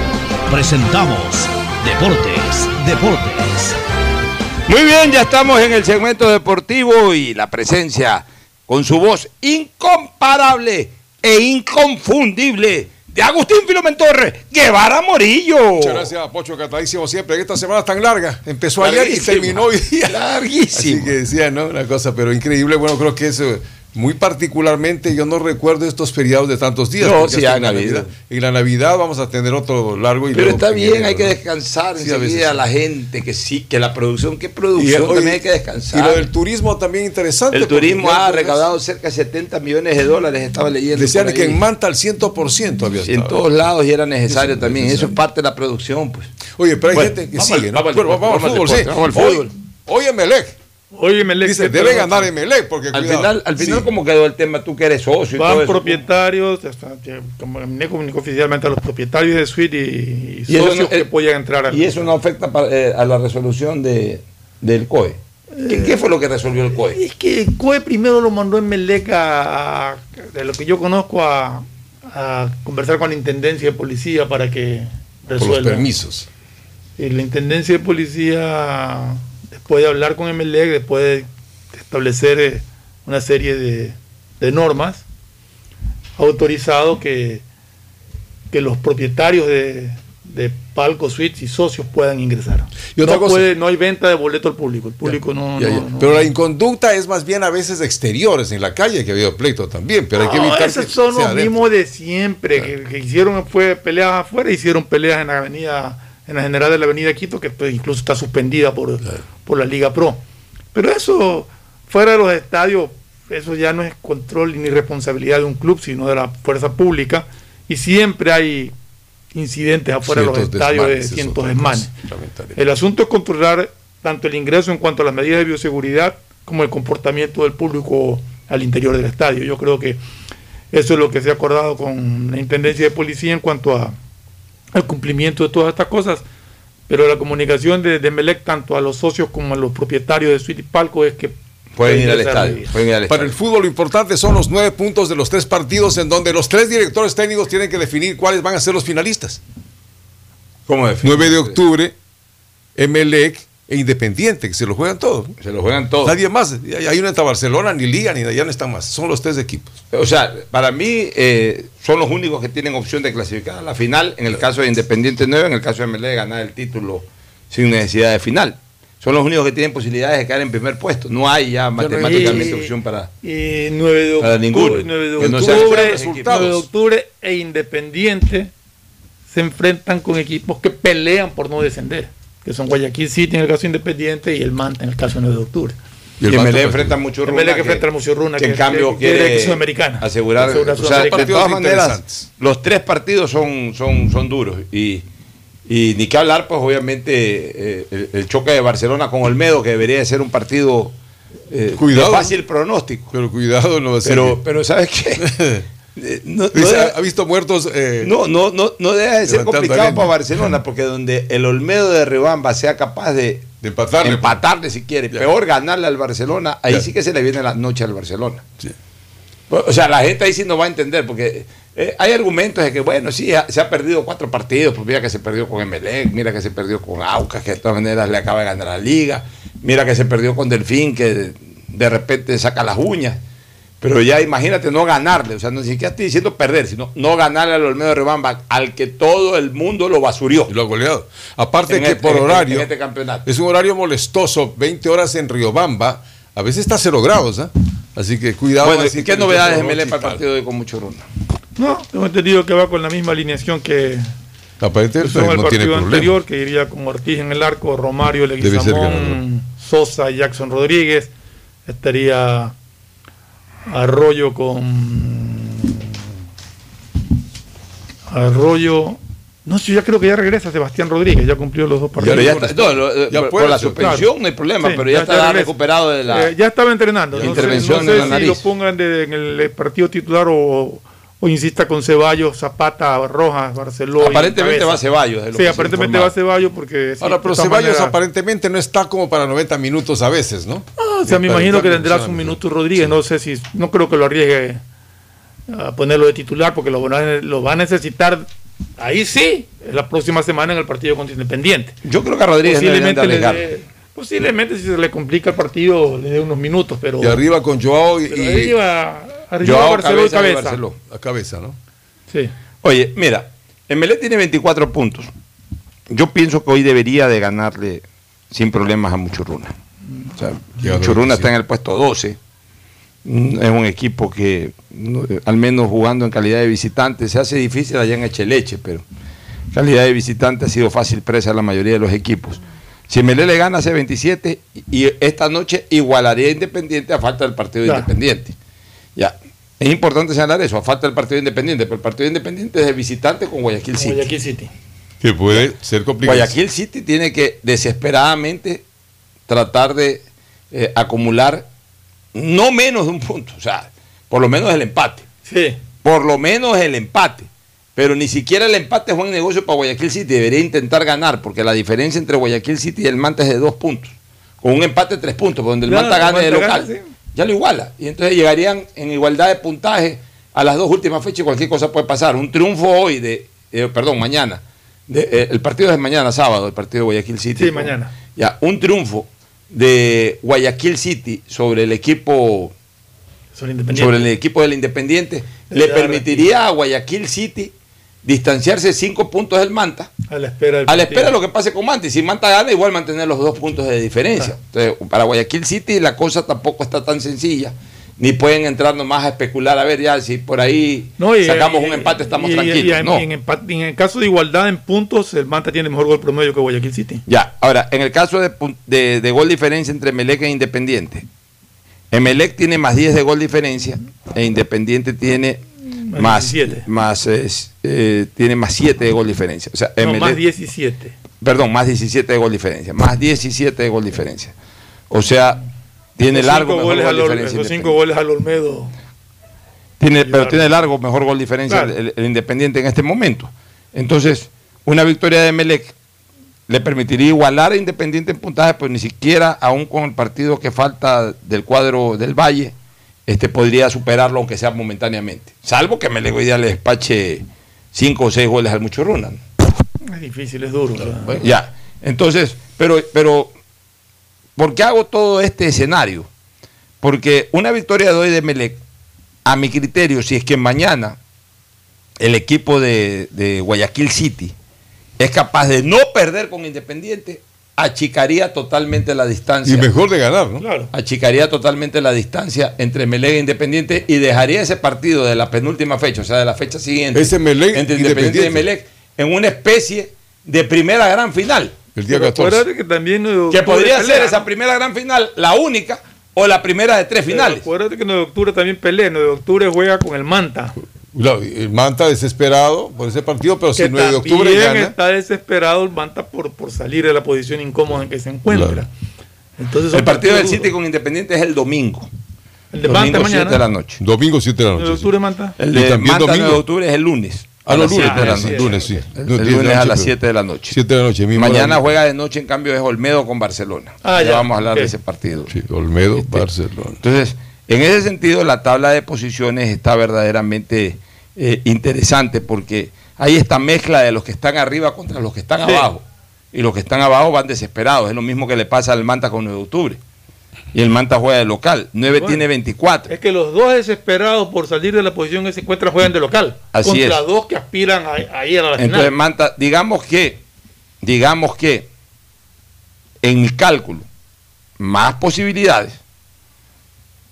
[SPEAKER 5] presentamos Deportes, Deportes.
[SPEAKER 21] Muy bien, ya estamos en el segmento deportivo y la presencia con su voz incomparable,
[SPEAKER 2] e inconfundible de Agustín Filomén Torres, Guevara Morillo.
[SPEAKER 23] Muchas gracias, Pocho, catadísimo siempre. Esta semana tan larga. Empezó ayer y terminó hoy día.
[SPEAKER 2] Larguísimo.
[SPEAKER 23] Así que decía, ¿no? Una cosa, pero increíble. Bueno, creo que es eh, muy particularmente, yo no recuerdo estos feriados de tantos días.
[SPEAKER 2] No, sí,
[SPEAKER 23] en. Navidad. En la Navidad vamos a tener otro largo y
[SPEAKER 2] Pero
[SPEAKER 23] luego
[SPEAKER 2] está
[SPEAKER 23] en
[SPEAKER 2] bien, hay que descansar
[SPEAKER 23] Sí, a
[SPEAKER 2] enseguida
[SPEAKER 23] sí.
[SPEAKER 2] la gente, que sí, que la producción, que producción
[SPEAKER 23] oye,
[SPEAKER 2] también hay que descansar.
[SPEAKER 23] Y lo del turismo también interesante.
[SPEAKER 2] El turismo ha recaudado cerca de 70 millones de dólares, estaba leyendo.
[SPEAKER 23] Decían que en Manta al 100% había
[SPEAKER 2] Sí, en
[SPEAKER 23] estado.
[SPEAKER 2] todos lados y era necesario
[SPEAKER 23] Eso,
[SPEAKER 2] también.
[SPEAKER 23] necesario.
[SPEAKER 2] Eso es parte de la producción, pues.
[SPEAKER 23] Oye, pero hay
[SPEAKER 2] Bueno,
[SPEAKER 23] gente que
[SPEAKER 2] vamos
[SPEAKER 23] sigue,
[SPEAKER 2] al-
[SPEAKER 23] ¿no?
[SPEAKER 2] vamos al
[SPEAKER 23] Bueno,
[SPEAKER 2] deporte,
[SPEAKER 23] vamos al fútbol, sí.
[SPEAKER 2] vamos al
[SPEAKER 23] Hoy-
[SPEAKER 2] fútbol.
[SPEAKER 23] Hoy Emelec.
[SPEAKER 4] Oye, Melec.
[SPEAKER 23] Dice,
[SPEAKER 4] ¿qué
[SPEAKER 23] debe ganar Emelec porque
[SPEAKER 2] Al
[SPEAKER 23] cuidado.
[SPEAKER 2] final, al final
[SPEAKER 23] Sí.
[SPEAKER 2] ¿cómo quedó el tema? Tú que eres socio y
[SPEAKER 4] Van
[SPEAKER 2] todo eso.
[SPEAKER 4] propietarios, hasta que- como me comunicó oficialmente a los propietarios de suite y, y
[SPEAKER 2] Y eso
[SPEAKER 4] socios
[SPEAKER 2] no-
[SPEAKER 4] que
[SPEAKER 2] eh,
[SPEAKER 4] podían entrar al
[SPEAKER 2] Y eso no afecta eh, a la resolución de, del COE. ¿Qué, qué fue lo que resolvió el COE?
[SPEAKER 4] Es que el COE primero lo mandó en Meleca, a- de lo que yo conozco, a, a conversar con la Intendencia de Policía para que
[SPEAKER 23] Por
[SPEAKER 4] resuelva.
[SPEAKER 23] los permisos.
[SPEAKER 4] Y la Intendencia de Policía, después de hablar con MLEC, después de establecer eh, una serie de, de normas, ha autorizado que, que los propietarios de, de palcos, suites y socios puedan ingresar.
[SPEAKER 23] Y otra
[SPEAKER 4] no,
[SPEAKER 23] cosa-
[SPEAKER 4] puede- no hay venta de boleto al público. El público no,
[SPEAKER 23] Ya,
[SPEAKER 4] no-
[SPEAKER 23] ya.
[SPEAKER 4] no-
[SPEAKER 23] Pero la inconducta es más bien a veces exteriores en la calle, que ha habido pleito también, pero hay que evitar
[SPEAKER 4] esos
[SPEAKER 23] que
[SPEAKER 4] son
[SPEAKER 23] sea
[SPEAKER 4] los mismos de siempre, que, que hicieron fue peleas afuera, hicieron peleas en la avenida, en la general de la avenida Quito, que pues, incluso está suspendida por, por la Liga Pro. Pero eso, fuera de los estadios, eso ya no es control ni responsabilidad de un club, sino de la fuerza pública, y siempre hay incidentes afuera de los estadios de
[SPEAKER 23] desmanes,
[SPEAKER 4] cientos
[SPEAKER 23] cosa, lamentable.
[SPEAKER 4] El asunto es controlar tanto el ingreso en cuanto a las medidas de bioseguridad como el comportamiento del público al interior del estadio. Yo creo que eso es lo que se ha acordado con la Intendencia de Policía en cuanto a, al cumplimiento de todas estas cosas. Pero la comunicación de, de Melec tanto a los socios como a los propietarios de Suite y Palco es que
[SPEAKER 2] Pueden ir al estadio. Pueden ir al
[SPEAKER 23] Para el fútbol lo importante son los nueve puntos de los tres partidos en donde los tres directores técnicos tienen que definir cuáles van a ser los finalistas.
[SPEAKER 2] ¿Cómo
[SPEAKER 23] 9 de octubre, Emelec e Independiente, que se lo juegan todos.
[SPEAKER 2] Se lo juegan todos.
[SPEAKER 23] Nadie más. Hay uno entre Barcelona, ni Liga, ni ya no están más. Son los tres equipos.
[SPEAKER 2] O sea, para mí eh, son los únicos que tienen opción de clasificar a la final. En el caso de Independiente 9, en el caso de MLE, ganar el título sin necesidad de final. Son los únicos que tienen posibilidades de quedar en primer puesto. No hay ya matemáticamente
[SPEAKER 4] Y-
[SPEAKER 2] opción para.
[SPEAKER 4] Y 9 de
[SPEAKER 2] Para
[SPEAKER 4] octubre,
[SPEAKER 2] ninguno.
[SPEAKER 4] 9 de
[SPEAKER 2] no
[SPEAKER 4] octubre,
[SPEAKER 2] resultados.
[SPEAKER 4] 9 de octubre e Independiente se enfrentan con equipos que pelean por no descender, que son Guayaquil City en el caso de Independiente y el Manta en el caso de 9 de octubre.
[SPEAKER 2] Y el MLE enfrenta a Muchurruna.
[SPEAKER 4] MLE que enfrenta a Muchurruna,
[SPEAKER 2] que, en cambio quiere
[SPEAKER 4] es Sudamericana.
[SPEAKER 2] asegurar.
[SPEAKER 4] Asegurar
[SPEAKER 2] o sea, de todas maneras, los tres partidos son, son, son duros. Y, y ni que hablar, pues obviamente, eh, el, el choque de Barcelona con Olmedo, que debería de ser un partido eh,
[SPEAKER 23] Cuidado.
[SPEAKER 2] de fácil pronóstico.
[SPEAKER 23] Pero cuidado, no va a ser
[SPEAKER 2] Pero, pero ¿sabes qué? Eh, no, no
[SPEAKER 23] Dice,
[SPEAKER 2] deja-
[SPEAKER 23] ¿Ha visto muertos? eh,
[SPEAKER 2] no, no, no, no deja de ser complicado
[SPEAKER 23] arena.
[SPEAKER 2] para Barcelona, porque donde el Olmedo de Ribamba sea capaz de,
[SPEAKER 23] de empatarle.
[SPEAKER 2] empatarle si quiere, peor ganarle al Barcelona, ahí
[SPEAKER 23] Ya.
[SPEAKER 2] sí que se le viene la noche al Barcelona. O sea, la gente ahí sí no va a entender, porque eh, hay argumentos de que, bueno, sí, ha- se ha perdido cuatro partidos, pues mira que se perdió con Emelec, mira que se perdió con Aucas, que de todas maneras le acaba de ganar la liga, mira que se perdió con Delfín, que de repente saca las uñas. Pero ya imagínate no ganarle, o sea, no ni siquiera estoy diciendo perder, sino no ganarle al Olmedo de Rebamba, al que todo el mundo lo basurió.
[SPEAKER 23] Y lo ha goleado. Aparte
[SPEAKER 2] En
[SPEAKER 23] que
[SPEAKER 2] este-
[SPEAKER 23] por
[SPEAKER 2] en-
[SPEAKER 23] horario,
[SPEAKER 2] en este campeonato.
[SPEAKER 23] es un horario molestoso, 20 horas en Riobamba, a veces está a 0 grados, ¿ah? Así que cuidado.
[SPEAKER 2] Bueno,
[SPEAKER 23] así
[SPEAKER 2] ¿y qué novedades de Melé para el partido de hoy con mucho runa?
[SPEAKER 4] No, tengo entendido que va con la misma alineación que
[SPEAKER 23] Aparentemente
[SPEAKER 4] son el
[SPEAKER 23] no tiene
[SPEAKER 4] partido
[SPEAKER 23] problema.
[SPEAKER 4] anterior, que iría con Ortiz en el arco, Romario, Leguizamón, Sosa y Jackson Rodríguez. Estaría Arroyo con Arroyo. No sé, ya creo que ya regresa Sebastián Rodríguez, ya cumplió los dos partidos.
[SPEAKER 2] Pero ya está- no, lo-
[SPEAKER 23] Ya
[SPEAKER 2] por,
[SPEAKER 23] puede
[SPEAKER 2] por la suspensión
[SPEAKER 4] claro.
[SPEAKER 2] no hay problema,
[SPEAKER 4] Sí,
[SPEAKER 2] pero ya, está recuperado de la.
[SPEAKER 4] Eh, ya estaba entrenando.
[SPEAKER 2] la
[SPEAKER 4] No sé,
[SPEAKER 2] intervención
[SPEAKER 4] no sé
[SPEAKER 2] la
[SPEAKER 4] si
[SPEAKER 2] nariz.
[SPEAKER 4] lo pongan de- en el partido titular o, o insista con Ceballos, Zapata, Rojas, Barcelona.
[SPEAKER 2] Aparentemente va Ceballos.
[SPEAKER 4] Sí, aparentemente va Ceballos porque... sí,
[SPEAKER 23] Ahora, pero Ceballos aparentemente no está como para 90 minutos a veces, ¿no?
[SPEAKER 4] Ah, o sea, me imagino que tendrá su minuto Rodríguez. No sé si... No creo que lo arriesgue a ponerlo de titular porque lo, lo va a necesitar ahí sí, la próxima semana en el partido contra Independiente.
[SPEAKER 2] Yo creo que a Rodríguez
[SPEAKER 4] Posiblemente le dé Posiblemente si se le complica el partido le dé unos minutos, pero.
[SPEAKER 23] Y arriba con Joao y.
[SPEAKER 4] Pero arriba
[SPEAKER 2] Joao,
[SPEAKER 4] Barceló y
[SPEAKER 2] cabeza. Barceló.
[SPEAKER 23] A cabeza, ¿no?
[SPEAKER 4] Sí.
[SPEAKER 2] Oye, mira, Emelec tiene 24 puntos. Yo pienso que hoy debería de ganarle sin problemas a Muchurruna. O sea, Muchurruna
[SPEAKER 23] sí.
[SPEAKER 2] está en el puesto 12. Mm, Es un equipo que, eh, al menos jugando en calidad de visitante, se hace difícil allá en Echeleche, pero en calidad de visitante ha sido fácil presa a la mayoría de los equipos. Si Emelec le gana hace 27 y y esta noche igualaría a Independiente a falta del partido de
[SPEAKER 4] Claro.
[SPEAKER 2] Independiente. Ya. Es importante señalar eso, a falta del partido de Independiente, pero el partido de Independiente es de visitante con Guayaquil City.
[SPEAKER 4] Guayaquil City.
[SPEAKER 23] Que puede ser complicado.
[SPEAKER 2] Guayaquil City tiene que desesperadamente tratar de eh, acumular no menos de un punto, o sea, por lo menos el empate.
[SPEAKER 4] Sí.
[SPEAKER 2] Por lo menos el empate. Pero ni siquiera el empate es buen negocio para Guayaquil City. Debería intentar ganar, porque la diferencia entre Guayaquil City y el Manta es de dos puntos. Con un empate de tres puntos, donde el
[SPEAKER 4] Claro,
[SPEAKER 2] Manta gane de
[SPEAKER 4] Manta
[SPEAKER 2] local.
[SPEAKER 4] gana, sí.
[SPEAKER 2] Ya lo iguala. Y entonces llegarían en igualdad de puntaje a las dos últimas fechas y cualquier cosa puede pasar. Un triunfo hoy de, eh, perdón, mañana. De, eh, el partido es mañana, sábado, el partido de Guayaquil City.
[SPEAKER 4] Sí, mañana.
[SPEAKER 2] Ya, un triunfo de Guayaquil City sobre el equipo
[SPEAKER 4] Sobre
[SPEAKER 2] el equipo del Independiente le permitiría a Guayaquil City distanciarse cinco puntos del Manta
[SPEAKER 4] A la espera del
[SPEAKER 2] a la espera de lo que pase con Manta y si Manta gana igual mantener los dos puntos de diferencia. Entonces para Guayaquil City la cosa tampoco está tan sencilla. Ni pueden entrar nomás a especular a ver ya si por ahí
[SPEAKER 4] No, y-
[SPEAKER 2] sacamos
[SPEAKER 4] y-
[SPEAKER 2] un empate estamos
[SPEAKER 4] y-
[SPEAKER 2] tranquilos. no.
[SPEAKER 4] y en empate- en el caso de igualdad en puntos, el Manta tiene mejor gol promedio que Guayaquil City.
[SPEAKER 2] Ya, ahora, en el caso de, de- de gol diferencia entre Emelec e Independiente, Emelec tiene más 10 de gol diferencia e Independiente tiene
[SPEAKER 4] Más
[SPEAKER 2] más,
[SPEAKER 4] 17.
[SPEAKER 2] más, eh, tiene más 7 de gol diferencia. O sea,
[SPEAKER 4] No, más 17.
[SPEAKER 2] Perdón, más 17 de gol diferencia. Más 17 de gol diferencia. O sea, tiene largo mejor
[SPEAKER 4] goles
[SPEAKER 2] gol
[SPEAKER 4] al
[SPEAKER 2] diferencia.
[SPEAKER 4] Los cinco goles al Olmedo.
[SPEAKER 2] Tiene, pero tiene largo mejor gol diferencia
[SPEAKER 4] Claro.
[SPEAKER 2] el, el Independiente en este momento. Entonces, una victoria de Melec le permitiría igualar a Independiente en puntaje, pues ni siquiera, aún con el partido que falta del cuadro del Valle, este podría superarlo, aunque sea momentáneamente. Salvo que día le despache cinco o seis goles al Muchurruna.
[SPEAKER 4] Es difícil, es duro.
[SPEAKER 2] Bueno, ya. Entonces, pero, pero, ¿por qué hago todo este escenario? Porque una victoria de hoy de Melec, a mi criterio, si es que mañana el equipo de, de Guayaquil City es capaz de no perder con Independiente, achicaría totalmente la distancia.
[SPEAKER 23] Y mejor de ganar, ¿no?
[SPEAKER 4] Claro.
[SPEAKER 2] Achicaría totalmente la distancia entre Melec e Independiente y dejaría ese partido de la penúltima fecha, o sea, de la fecha siguiente.
[SPEAKER 23] Ese Melec
[SPEAKER 2] entre Independiente y. Melec en una especie de primera gran final.
[SPEAKER 23] El día
[SPEAKER 4] Pero
[SPEAKER 23] 14.
[SPEAKER 4] acuérdate que también
[SPEAKER 2] Que podría
[SPEAKER 4] pelea,
[SPEAKER 2] ser
[SPEAKER 4] ¿no?
[SPEAKER 2] esa primera gran final la única o la primera de tres
[SPEAKER 4] Pero
[SPEAKER 2] finales.
[SPEAKER 4] Acuérdate que en 9 de octubre también pelea. En 9 de octubre juega con el Manta.
[SPEAKER 23] El Manta desesperado por ese partido, pero si
[SPEAKER 4] que
[SPEAKER 23] el 9 de octubre gana.
[SPEAKER 4] está desesperado el Manta por, por salir de la posición incómoda en que se encuentra.
[SPEAKER 23] Claro.
[SPEAKER 4] Entonces,
[SPEAKER 2] el partido del City con Independiente es el domingo.
[SPEAKER 4] El de
[SPEAKER 2] domingo
[SPEAKER 4] Manta
[SPEAKER 2] 7
[SPEAKER 4] mañana.
[SPEAKER 2] de la noche.
[SPEAKER 23] Domingo 7 de la
[SPEAKER 4] duros. 9 de
[SPEAKER 23] noche. sí.
[SPEAKER 4] octubre Manta.
[SPEAKER 2] El de
[SPEAKER 23] también
[SPEAKER 2] Manta 9 de
[SPEAKER 23] domingo.
[SPEAKER 2] octubre es el lunes.
[SPEAKER 23] Ah,
[SPEAKER 2] a
[SPEAKER 23] no,
[SPEAKER 2] las
[SPEAKER 23] lunes,
[SPEAKER 2] 7 de la
[SPEAKER 23] sí,
[SPEAKER 2] noche.
[SPEAKER 23] lunes, sí.
[SPEAKER 2] El, el
[SPEAKER 23] 10 de la
[SPEAKER 2] lunes a
[SPEAKER 23] noche,
[SPEAKER 2] las
[SPEAKER 23] pero-
[SPEAKER 2] 7 de la noche.
[SPEAKER 23] 7 de la noche. mismo
[SPEAKER 2] Mañana juega de noche, en cambio, es Olmedo con Barcelona.
[SPEAKER 4] Ah,
[SPEAKER 2] ya,
[SPEAKER 4] ya,
[SPEAKER 2] vamos a hablar de ese partido.
[SPEAKER 23] Sí, Olmedo,
[SPEAKER 2] Este,
[SPEAKER 23] Barcelona.
[SPEAKER 2] Entonces, en ese sentido, la tabla de posiciones está verdaderamente eh, interesante porque hay esta mezcla de los que están arriba contra los que están
[SPEAKER 4] Sí.
[SPEAKER 2] abajo. Y los que están abajo van desesperados. Es lo mismo que le pasa al Manta con 9 de octubre. Y el Manta juega de local. 9
[SPEAKER 4] Bueno.
[SPEAKER 2] tiene 24.
[SPEAKER 4] Es que los dos desesperados por salir de la posición que se encuentran juegan de local.
[SPEAKER 2] Así
[SPEAKER 4] contra
[SPEAKER 2] es.
[SPEAKER 4] dos que aspiran a, a ir a la
[SPEAKER 2] Entonces,
[SPEAKER 4] final.
[SPEAKER 2] Manta, digamos que, digamos que, en mi cálculo, más posibilidades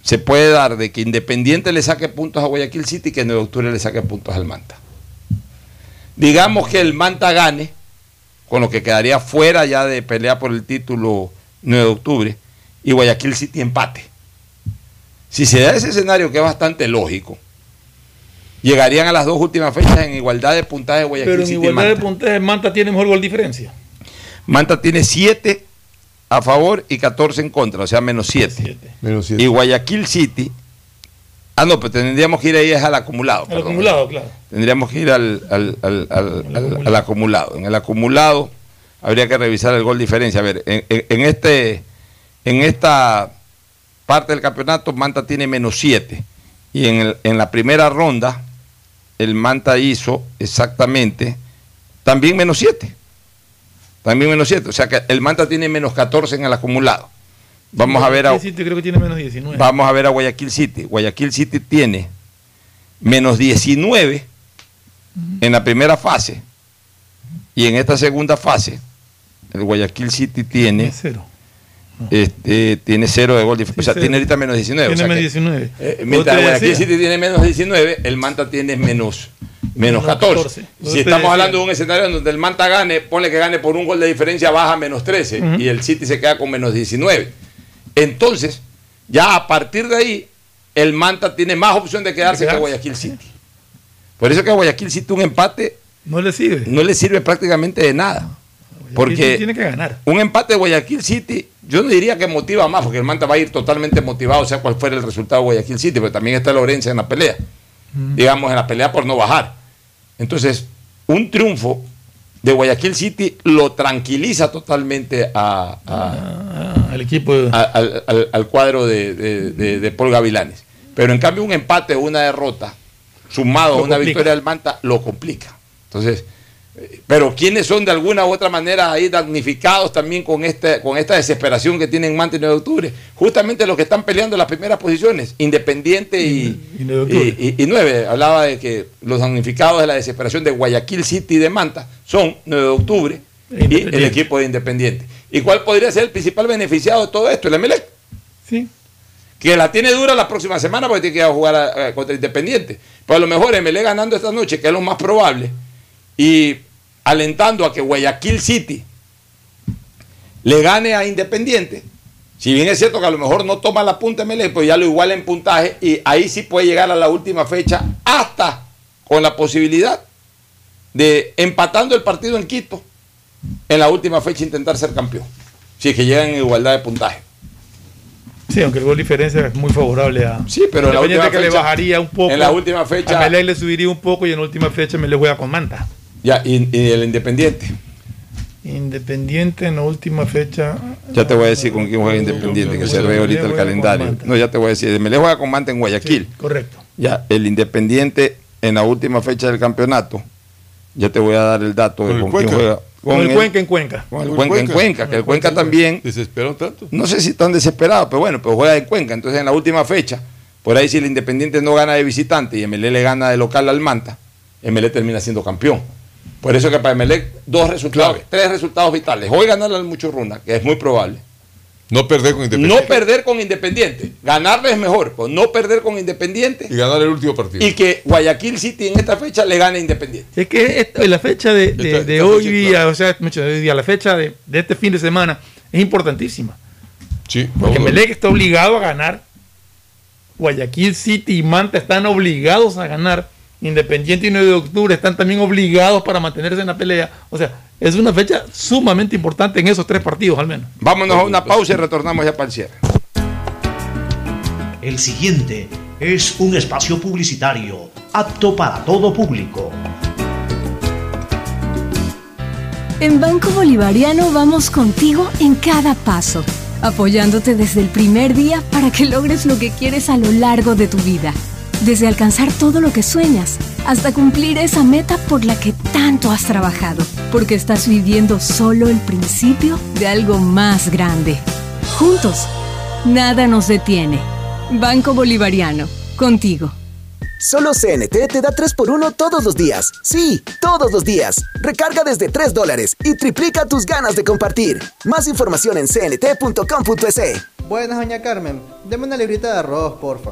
[SPEAKER 2] se puede dar de que Independiente le saque puntos a Guayaquil City y que 9 de octubre le saque puntos al Manta. Digamos que el Manta gane, con lo que quedaría fuera ya de pelea por el título 9 de octubre, y Guayaquil City empate. Si se da ese escenario que es bastante lógico, llegarían a las dos últimas fechas en igualdad de puntaje Guayaquil
[SPEAKER 4] Pero en
[SPEAKER 2] City
[SPEAKER 4] igualdad de
[SPEAKER 2] Manta.
[SPEAKER 4] puntaje, Manta tiene mejor gol diferencia.
[SPEAKER 2] Manta tiene 7 a favor y 14 en contra, o sea, menos 7.
[SPEAKER 23] Menos 7.
[SPEAKER 2] Y Guayaquil City, ah, no, pero tendríamos que ir ahí es al acumulado. Perdón.
[SPEAKER 4] acumulado, claro.
[SPEAKER 2] Tendríamos que ir al, al- al- al- al- al acumulado. En el acumulado habría que revisar el gol diferencia. A ver, en, en- en este, en esta parte del campeonato, Manta tiene menos 7. Y en, el- en la primera ronda, el Manta hizo exactamente también menos 7. También menos 7. O sea que el Manta tiene menos 14 en el acumulado. Vamos a ver a,
[SPEAKER 4] Guayaquil City creo que tiene menos 19.
[SPEAKER 2] vamos a ver a Guayaquil City. Guayaquil City tiene menos 19 en la primera fase. Y en esta segunda fase, el Guayaquil City tiene
[SPEAKER 4] cero.
[SPEAKER 2] Este, tiene cero de gol. o sea,
[SPEAKER 4] cero.
[SPEAKER 2] tiene ahorita menos 19. o
[SPEAKER 4] Tiene
[SPEAKER 2] sea
[SPEAKER 4] menos
[SPEAKER 2] que,
[SPEAKER 4] 19.
[SPEAKER 2] eh, mientras Guayaquil. City tiene menos 19, el Manta tiene menos, menos
[SPEAKER 4] Menos
[SPEAKER 2] 14.
[SPEAKER 4] 14. Lo
[SPEAKER 2] Si estamos hablando de un escenario en donde el Manta gane, ponle que gane por un gol de diferencia, baja menos 13
[SPEAKER 4] Ujú.
[SPEAKER 2] y el City se queda con menos 19. Entonces, ya a partir de ahí, el Manta tiene más opción de quedarse que. Guayaquil City. Por eso que a Guayaquil City un empate
[SPEAKER 4] No le sirve.
[SPEAKER 2] no le sirve prácticamente de nada. Porque
[SPEAKER 4] tiene que ganar.
[SPEAKER 2] un empate de Guayaquil City, yo no diría que motiva más, porque el Manta va a ir totalmente motivado, sea cual fuera el resultado de Guayaquil City, pero también está Lorenza en la pelea. Digamos, en la pelea por no bajar. Entonces, un triunfo de Guayaquil City lo tranquiliza totalmente a- a,
[SPEAKER 4] al equipo de-
[SPEAKER 2] a- al, al- al cuadro de, de- de- de Paul Gavilanes. Pero en cambio, un empate o una derrota, sumado a una
[SPEAKER 4] complica.
[SPEAKER 2] victoria del Manta, lo complica. Entonces, pero ¿quiénes son de alguna u otra manera ahí damnificados también con, este, con esta desesperación que tienen Manta y 9 de octubre? Justamente los que están peleando las primeras posiciones, Independiente y,
[SPEAKER 4] Y 9 de octubre.
[SPEAKER 2] y- y- y 9. Hablaba de que los damnificados de la desesperación de Guayaquil City y de Manta son 9 de octubre y el equipo de Independiente. ¿Y cuál podría ser el principal beneficiado de todo esto? El Emelec.
[SPEAKER 4] Sí.
[SPEAKER 2] Que la tiene dura la próxima semana porque tiene que ir a jugar a- a- contra Independiente. Pero a lo mejor Emelec ganando esta noche, que es lo más probable, y alentando a que Guayaquil City le gane a Independiente. Si bien es cierto que a lo mejor no toma la punta Emelec, pues ya lo iguala en puntaje y ahí sí puede llegar a la última fecha hasta con la posibilidad de empatando el partido en Quito en la última fecha intentar ser campeón. Si es que llegan en igualdad de puntaje.
[SPEAKER 4] Sí, aunque el gol diferencia es muy favorable a.
[SPEAKER 2] Sí, pero en la última
[SPEAKER 4] que le bajaría un poco.
[SPEAKER 2] en la última fecha-
[SPEAKER 4] A Melec le subiría un poco y en la última fecha Melec juega con Manta.
[SPEAKER 2] Ya, y, y el Independiente.
[SPEAKER 4] Independiente en la última fecha.
[SPEAKER 2] Ya te voy a decir con quién juega Independiente, que se ve ahorita el calendario. No, ya te voy a decir. Melec juega con Manta en Guayaquil.
[SPEAKER 4] Correcto.
[SPEAKER 2] Ya, el Independiente en la última fecha del campeonato. Ya te voy a dar el dato de
[SPEAKER 23] Con
[SPEAKER 2] quién
[SPEAKER 23] Cuenca.
[SPEAKER 2] juega.
[SPEAKER 4] Con el Cuenca en Cuenca.
[SPEAKER 2] Con el Cuenca en Cuenca, que el Cuenca también.
[SPEAKER 23] ¿Desesperaron tanto?
[SPEAKER 2] No sé si están desesperados, pero bueno, pero juega en Cuenca. Entonces en la última fecha, por ahí si el Independiente no gana de visitante y MLE le gana de local al Manta, MLE termina siendo campeón. Por eso que para MLE dos resultados, tres resultados vitales. Hoy ganarle al Muchurruna, que es muy probable.
[SPEAKER 23] No perder con Independiente.
[SPEAKER 2] No perder con Independiente. Ganarle es mejor, pero no perder con Independiente.
[SPEAKER 23] Y ganar el último partido.
[SPEAKER 2] Y que Guayaquil City en esta fecha le gane a Independiente.
[SPEAKER 4] Es que esta- la fecha de, hoy
[SPEAKER 2] fecha,
[SPEAKER 4] día,
[SPEAKER 2] claro.
[SPEAKER 4] o sea, mucho de hoy día, la fecha de, de este fin de semana es importantísima.
[SPEAKER 23] Sí,
[SPEAKER 4] Porque. Melec está obligado a ganar. Guayaquil City y Manta están obligados a ganar. Independiente y 9 de octubre están también obligados para mantenerse en la pelea. O sea, es una fecha sumamente importante en esos tres partidos al menos.
[SPEAKER 2] Vámonos a una pausa y retornamos ya para el cierre.
[SPEAKER 5] El siguiente es un espacio publicitario apto para todo público.
[SPEAKER 24] En Banco Bolivariano vamos contigo en cada paso, apoyándote desde el primer día para que logres lo que quieres a lo largo de tu vida. Desde alcanzar todo lo que sueñas hasta cumplir esa meta por la que tanto has trabajado, porque estás viviendo solo el principio de algo más grande. Juntos, nada nos detiene. Banco Bolivariano, contigo.
[SPEAKER 25] Solo CNT te da 3x1 todos los días. Sí, todos los días. Recarga desde 3 dólares y triplica tus ganas de compartir. Más información en cnt.com.es.
[SPEAKER 8] Buenas, doña Carmen. Deme una librita de arroz, porfa.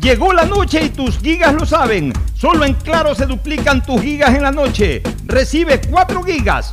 [SPEAKER 1] Llegó la noche y tus gigas lo saben. Solo en Claro se duplican tus gigas en la noche. Recibe 4 gigas,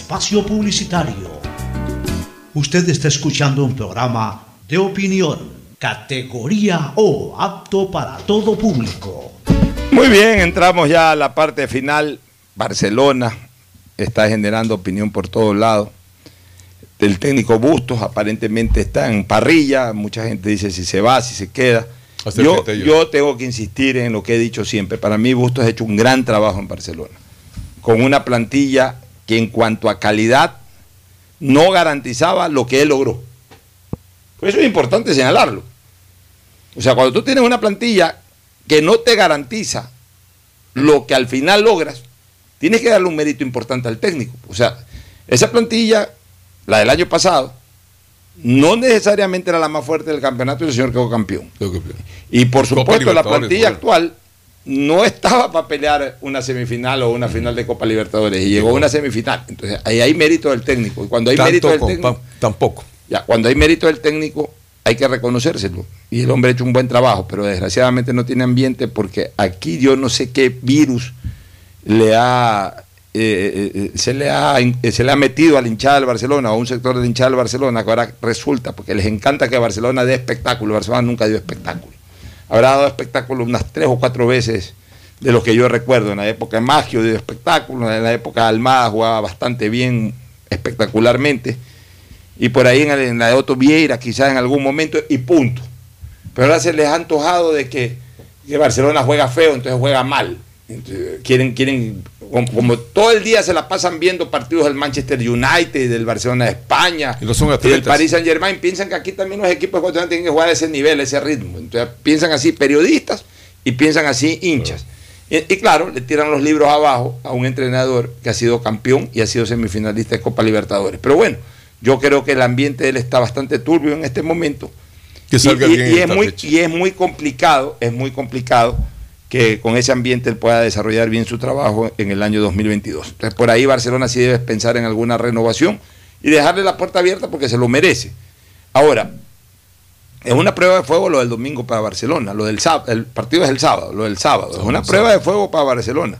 [SPEAKER 5] espacio publicitario. Usted está escuchando un programa de opinión, categoría O, apto para todo público.
[SPEAKER 2] Muy bien, entramos ya a la parte final. Barcelona está generando opinión por todos lados. El técnico Bustos aparentemente está en parrilla. Mucha gente dice si se va, si se queda. Yo,
[SPEAKER 23] yo
[SPEAKER 2] tengo que insistir en lo que he dicho siempre. Para mí Bustos ha hecho un gran trabajo en Barcelona. Con una plantilla que en cuanto a calidad no garantizaba lo que él logró. Por eso es importante señalarlo. O sea, cuando tú tienes una plantilla que no te garantiza lo que al final logras, tienes que darle un mérito importante al técnico. O sea, esa plantilla, la del año pasado, no necesariamente era la más fuerte del campeonato y el señor quedó campeón. Y por supuesto, la plantilla actual no estaba para pelear una semifinal o una final de Copa Libertadores y llegó a una semifinal. Entonces, ahí hay mérito del técnico. Y cuando hay
[SPEAKER 23] Tanto
[SPEAKER 2] mérito del técnico.
[SPEAKER 23] Tampoco.
[SPEAKER 2] Ya, cuando hay mérito del técnico, hay que reconocérselo. Y el hombre ha hecho un buen trabajo, pero desgraciadamente no tiene ambiente porque aquí yo no sé qué virus le ha. eh, eh, se, le ha eh, se le ha metido a la hinchada del Barcelona o a un sector de la hinchada del Barcelona que ahora resulta, porque les encanta que Barcelona dé espectáculo. Barcelona nunca dio espectáculo. Habrá dado espectáculo unas tres o cuatro veces de lo que yo recuerdo. En la época de Maggio dio espectáculo, en la época de Almada jugaba bastante bien espectacularmente. Y por ahí en, la de Otto Vieira, quizás en algún momento, y punto. Pero ahora se les ha antojado de que, que Barcelona juega feo, entonces juega mal. Quieren, quieren, como, todo el día se la pasan viendo partidos del Manchester United, del Barcelona de España,
[SPEAKER 23] Y no son
[SPEAKER 2] y del. Paris Saint Germain, piensan que aquí también los equipos ecuatorianos tienen que jugar a ese nivel, a ese ritmo. Entonces piensan así periodistas y piensan así hinchas. Y, y claro, le tiran los libros abajo a un entrenador que ha sido campeón y ha sido semifinalista de Copa Libertadores. Pero bueno, yo creo que el ambiente de él está bastante turbio en este momento.
[SPEAKER 23] Que salga
[SPEAKER 2] y, y-
[SPEAKER 23] bien en
[SPEAKER 2] y es
[SPEAKER 23] esta
[SPEAKER 2] muy,
[SPEAKER 23] fecha.
[SPEAKER 2] y es muy complicado, es muy complicado que con ese ambiente él pueda desarrollar bien su trabajo en el año 2022. Entonces por ahí Barcelona sí debe pensar en alguna renovación y dejarle la puerta abierta porque se lo merece. Ahora, es una prueba de fuego lo del domingo para Barcelona, lo del sábado, el partido es el sábado, lo del sábado, es una prueba de fuego para Barcelona.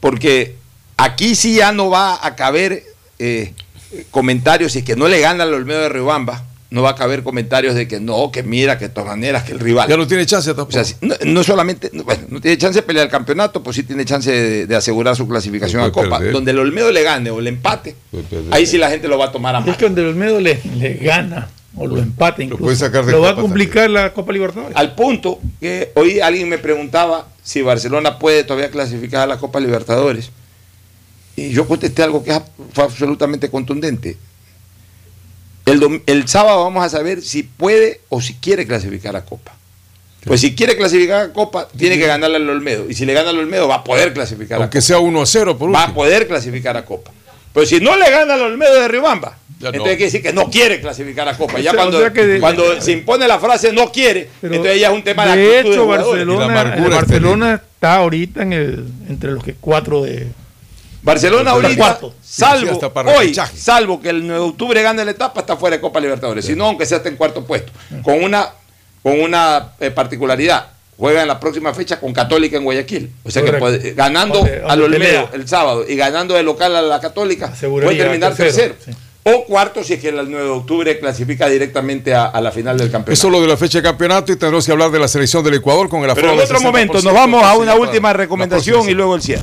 [SPEAKER 2] Porque aquí sí ya no va a caber eh, comentarios, si es que no le gana al Olmedo de Riobamba, no va a caber comentarios de que no, que mira, que de todas maneras, que el rival.
[SPEAKER 23] Ya no tiene chance tampoco.
[SPEAKER 2] O sea, no, no solamente, no, bueno, no tiene chance de pelear el campeonato, pues sí tiene chance de, de asegurar su clasificación a Copa.
[SPEAKER 23] perder.
[SPEAKER 2] Donde el Olmedo le gane o le empate, ahí sí la gente lo va a tomar a mal.
[SPEAKER 4] Es que donde el Olmedo le, le gana o lo empata incluso.
[SPEAKER 2] puede sacar de
[SPEAKER 4] lo va a complicar la Copa Libertadores.
[SPEAKER 2] Al punto que hoy alguien me preguntaba si Barcelona puede todavía clasificar a la Copa Libertadores. Y yo contesté algo que fue absolutamente contundente. El, el sábado vamos a saber si puede o si quiere clasificar a Copa. Pues si quiere clasificar a Copa, tiene que ganarle al Olmedo. Y si le gana al Olmedo, va a poder clasificar
[SPEAKER 23] Aunque
[SPEAKER 2] a
[SPEAKER 23] sea 1 a 0 por
[SPEAKER 2] Copa. Va a poder clasificar a Copa. Pero si no le gana al Olmedo de Riobamba,
[SPEAKER 23] Ya no.
[SPEAKER 2] entonces quiere decir que no quiere clasificar a Copa.
[SPEAKER 4] O
[SPEAKER 2] Ya
[SPEAKER 4] sea,
[SPEAKER 2] cuando,
[SPEAKER 4] o sea que de-
[SPEAKER 2] cuando se impone la frase no quiere,
[SPEAKER 4] Pero,
[SPEAKER 2] entonces ya es un tema de,
[SPEAKER 4] de
[SPEAKER 2] actitud
[SPEAKER 4] hecho. Barcelona, el Barcelona está ahorita en el, entre los que cuatro de.
[SPEAKER 2] Barcelona ahorita,
[SPEAKER 4] cuarto.
[SPEAKER 2] salvo
[SPEAKER 4] Sí, hasta para
[SPEAKER 2] hoy, salvo que el 9 de octubre gane la etapa, está fuera de Copa Libertadores. Si no, aunque sea está en cuarto puesto. Con una, con una eh, particularidad. Juega en la próxima fecha con Católica en Guayaquil. O sea que puede- ganando
[SPEAKER 4] Donde- donde
[SPEAKER 2] al Olmedo el sábado y ganando de local a la Católica,
[SPEAKER 4] Aseguraría
[SPEAKER 2] puede terminar tercero.
[SPEAKER 4] tercero,
[SPEAKER 2] O cuarto si es que el 9 de octubre clasifica directamente a, a la final del campeonato.
[SPEAKER 23] Eso es lo de la fecha de campeonato y tendremos que hablar de la selección del Ecuador con el aforo
[SPEAKER 2] Pero en otro
[SPEAKER 23] 60%,
[SPEAKER 2] momento nos vamos a una
[SPEAKER 23] sí,
[SPEAKER 2] última recomendación y luego el cierre.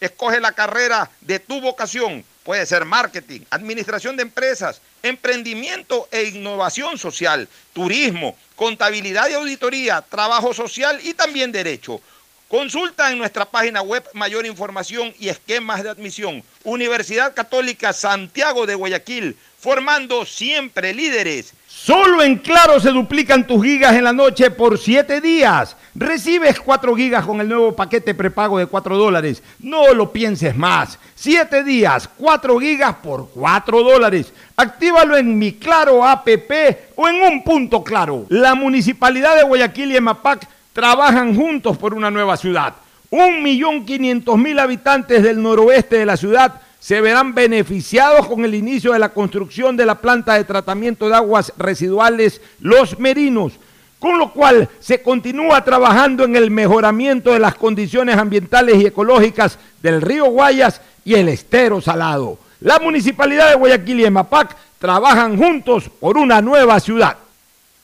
[SPEAKER 1] Escoge la carrera de tu vocación. Puede ser marketing, administración de empresas, emprendimiento e innovación social, turismo, contabilidad y auditoría, trabajo social y también derecho. Consulta en nuestra página web mayor información y esquemas de admisión. Universidad Católica Santiago de Guayaquil, formando siempre líderes. Solo en Claro se duplican tus gigas en la noche por 7 días. Recibes 4 gigas con el nuevo paquete prepago de 4 dólares. No lo pienses más. 7 días, 4 gigas por 4 dólares. Actívalo en mi Claro APP o en un punto claro. La Municipalidad de Guayaquil y EMAPAC trabajan juntos por una nueva ciudad. Un millón quinientos mil habitantes del noroeste de la ciudad se verán beneficiados con el inicio de la construcción de la planta de tratamiento de aguas residuales Los Merinos, con lo cual se continúa trabajando en el mejoramiento de las condiciones ambientales y ecológicas del río Guayas y el estero salado. La Municipalidad de Guayaquil y EMAPAC trabajan juntos por una nueva ciudad.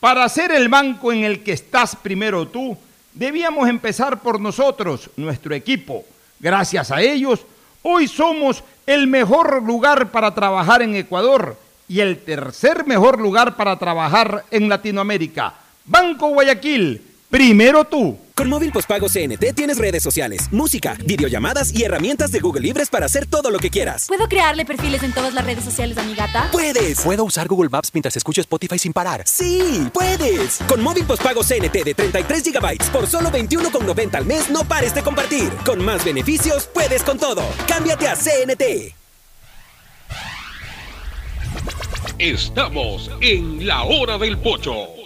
[SPEAKER 1] Para ser el banco en el que estás primero tú, debíamos empezar por nosotros, nuestro equipo. Gracias a ellos, hoy somos el mejor lugar para trabajar en Ecuador y el tercer mejor lugar para trabajar en Latinoamérica. Banco Guayaquil, primero tú.
[SPEAKER 12] Con móvil postpago CNT tienes redes sociales, música, videollamadas y herramientas de Google Libres para hacer todo lo que quieras.
[SPEAKER 13] ¿Puedo crearle perfiles en todas las redes sociales a mi gata?
[SPEAKER 12] ¡Puedes!
[SPEAKER 14] ¿Puedo usar Google Maps mientras escucho Spotify sin parar?
[SPEAKER 12] ¡Sí! ¡Puedes! Con móvil postpago CNT de 33 GB por solo 21,90 al mes, no pares de compartir. Con más beneficios, puedes con todo. Cámbiate a CNT.
[SPEAKER 22] Estamos en la hora del pocho.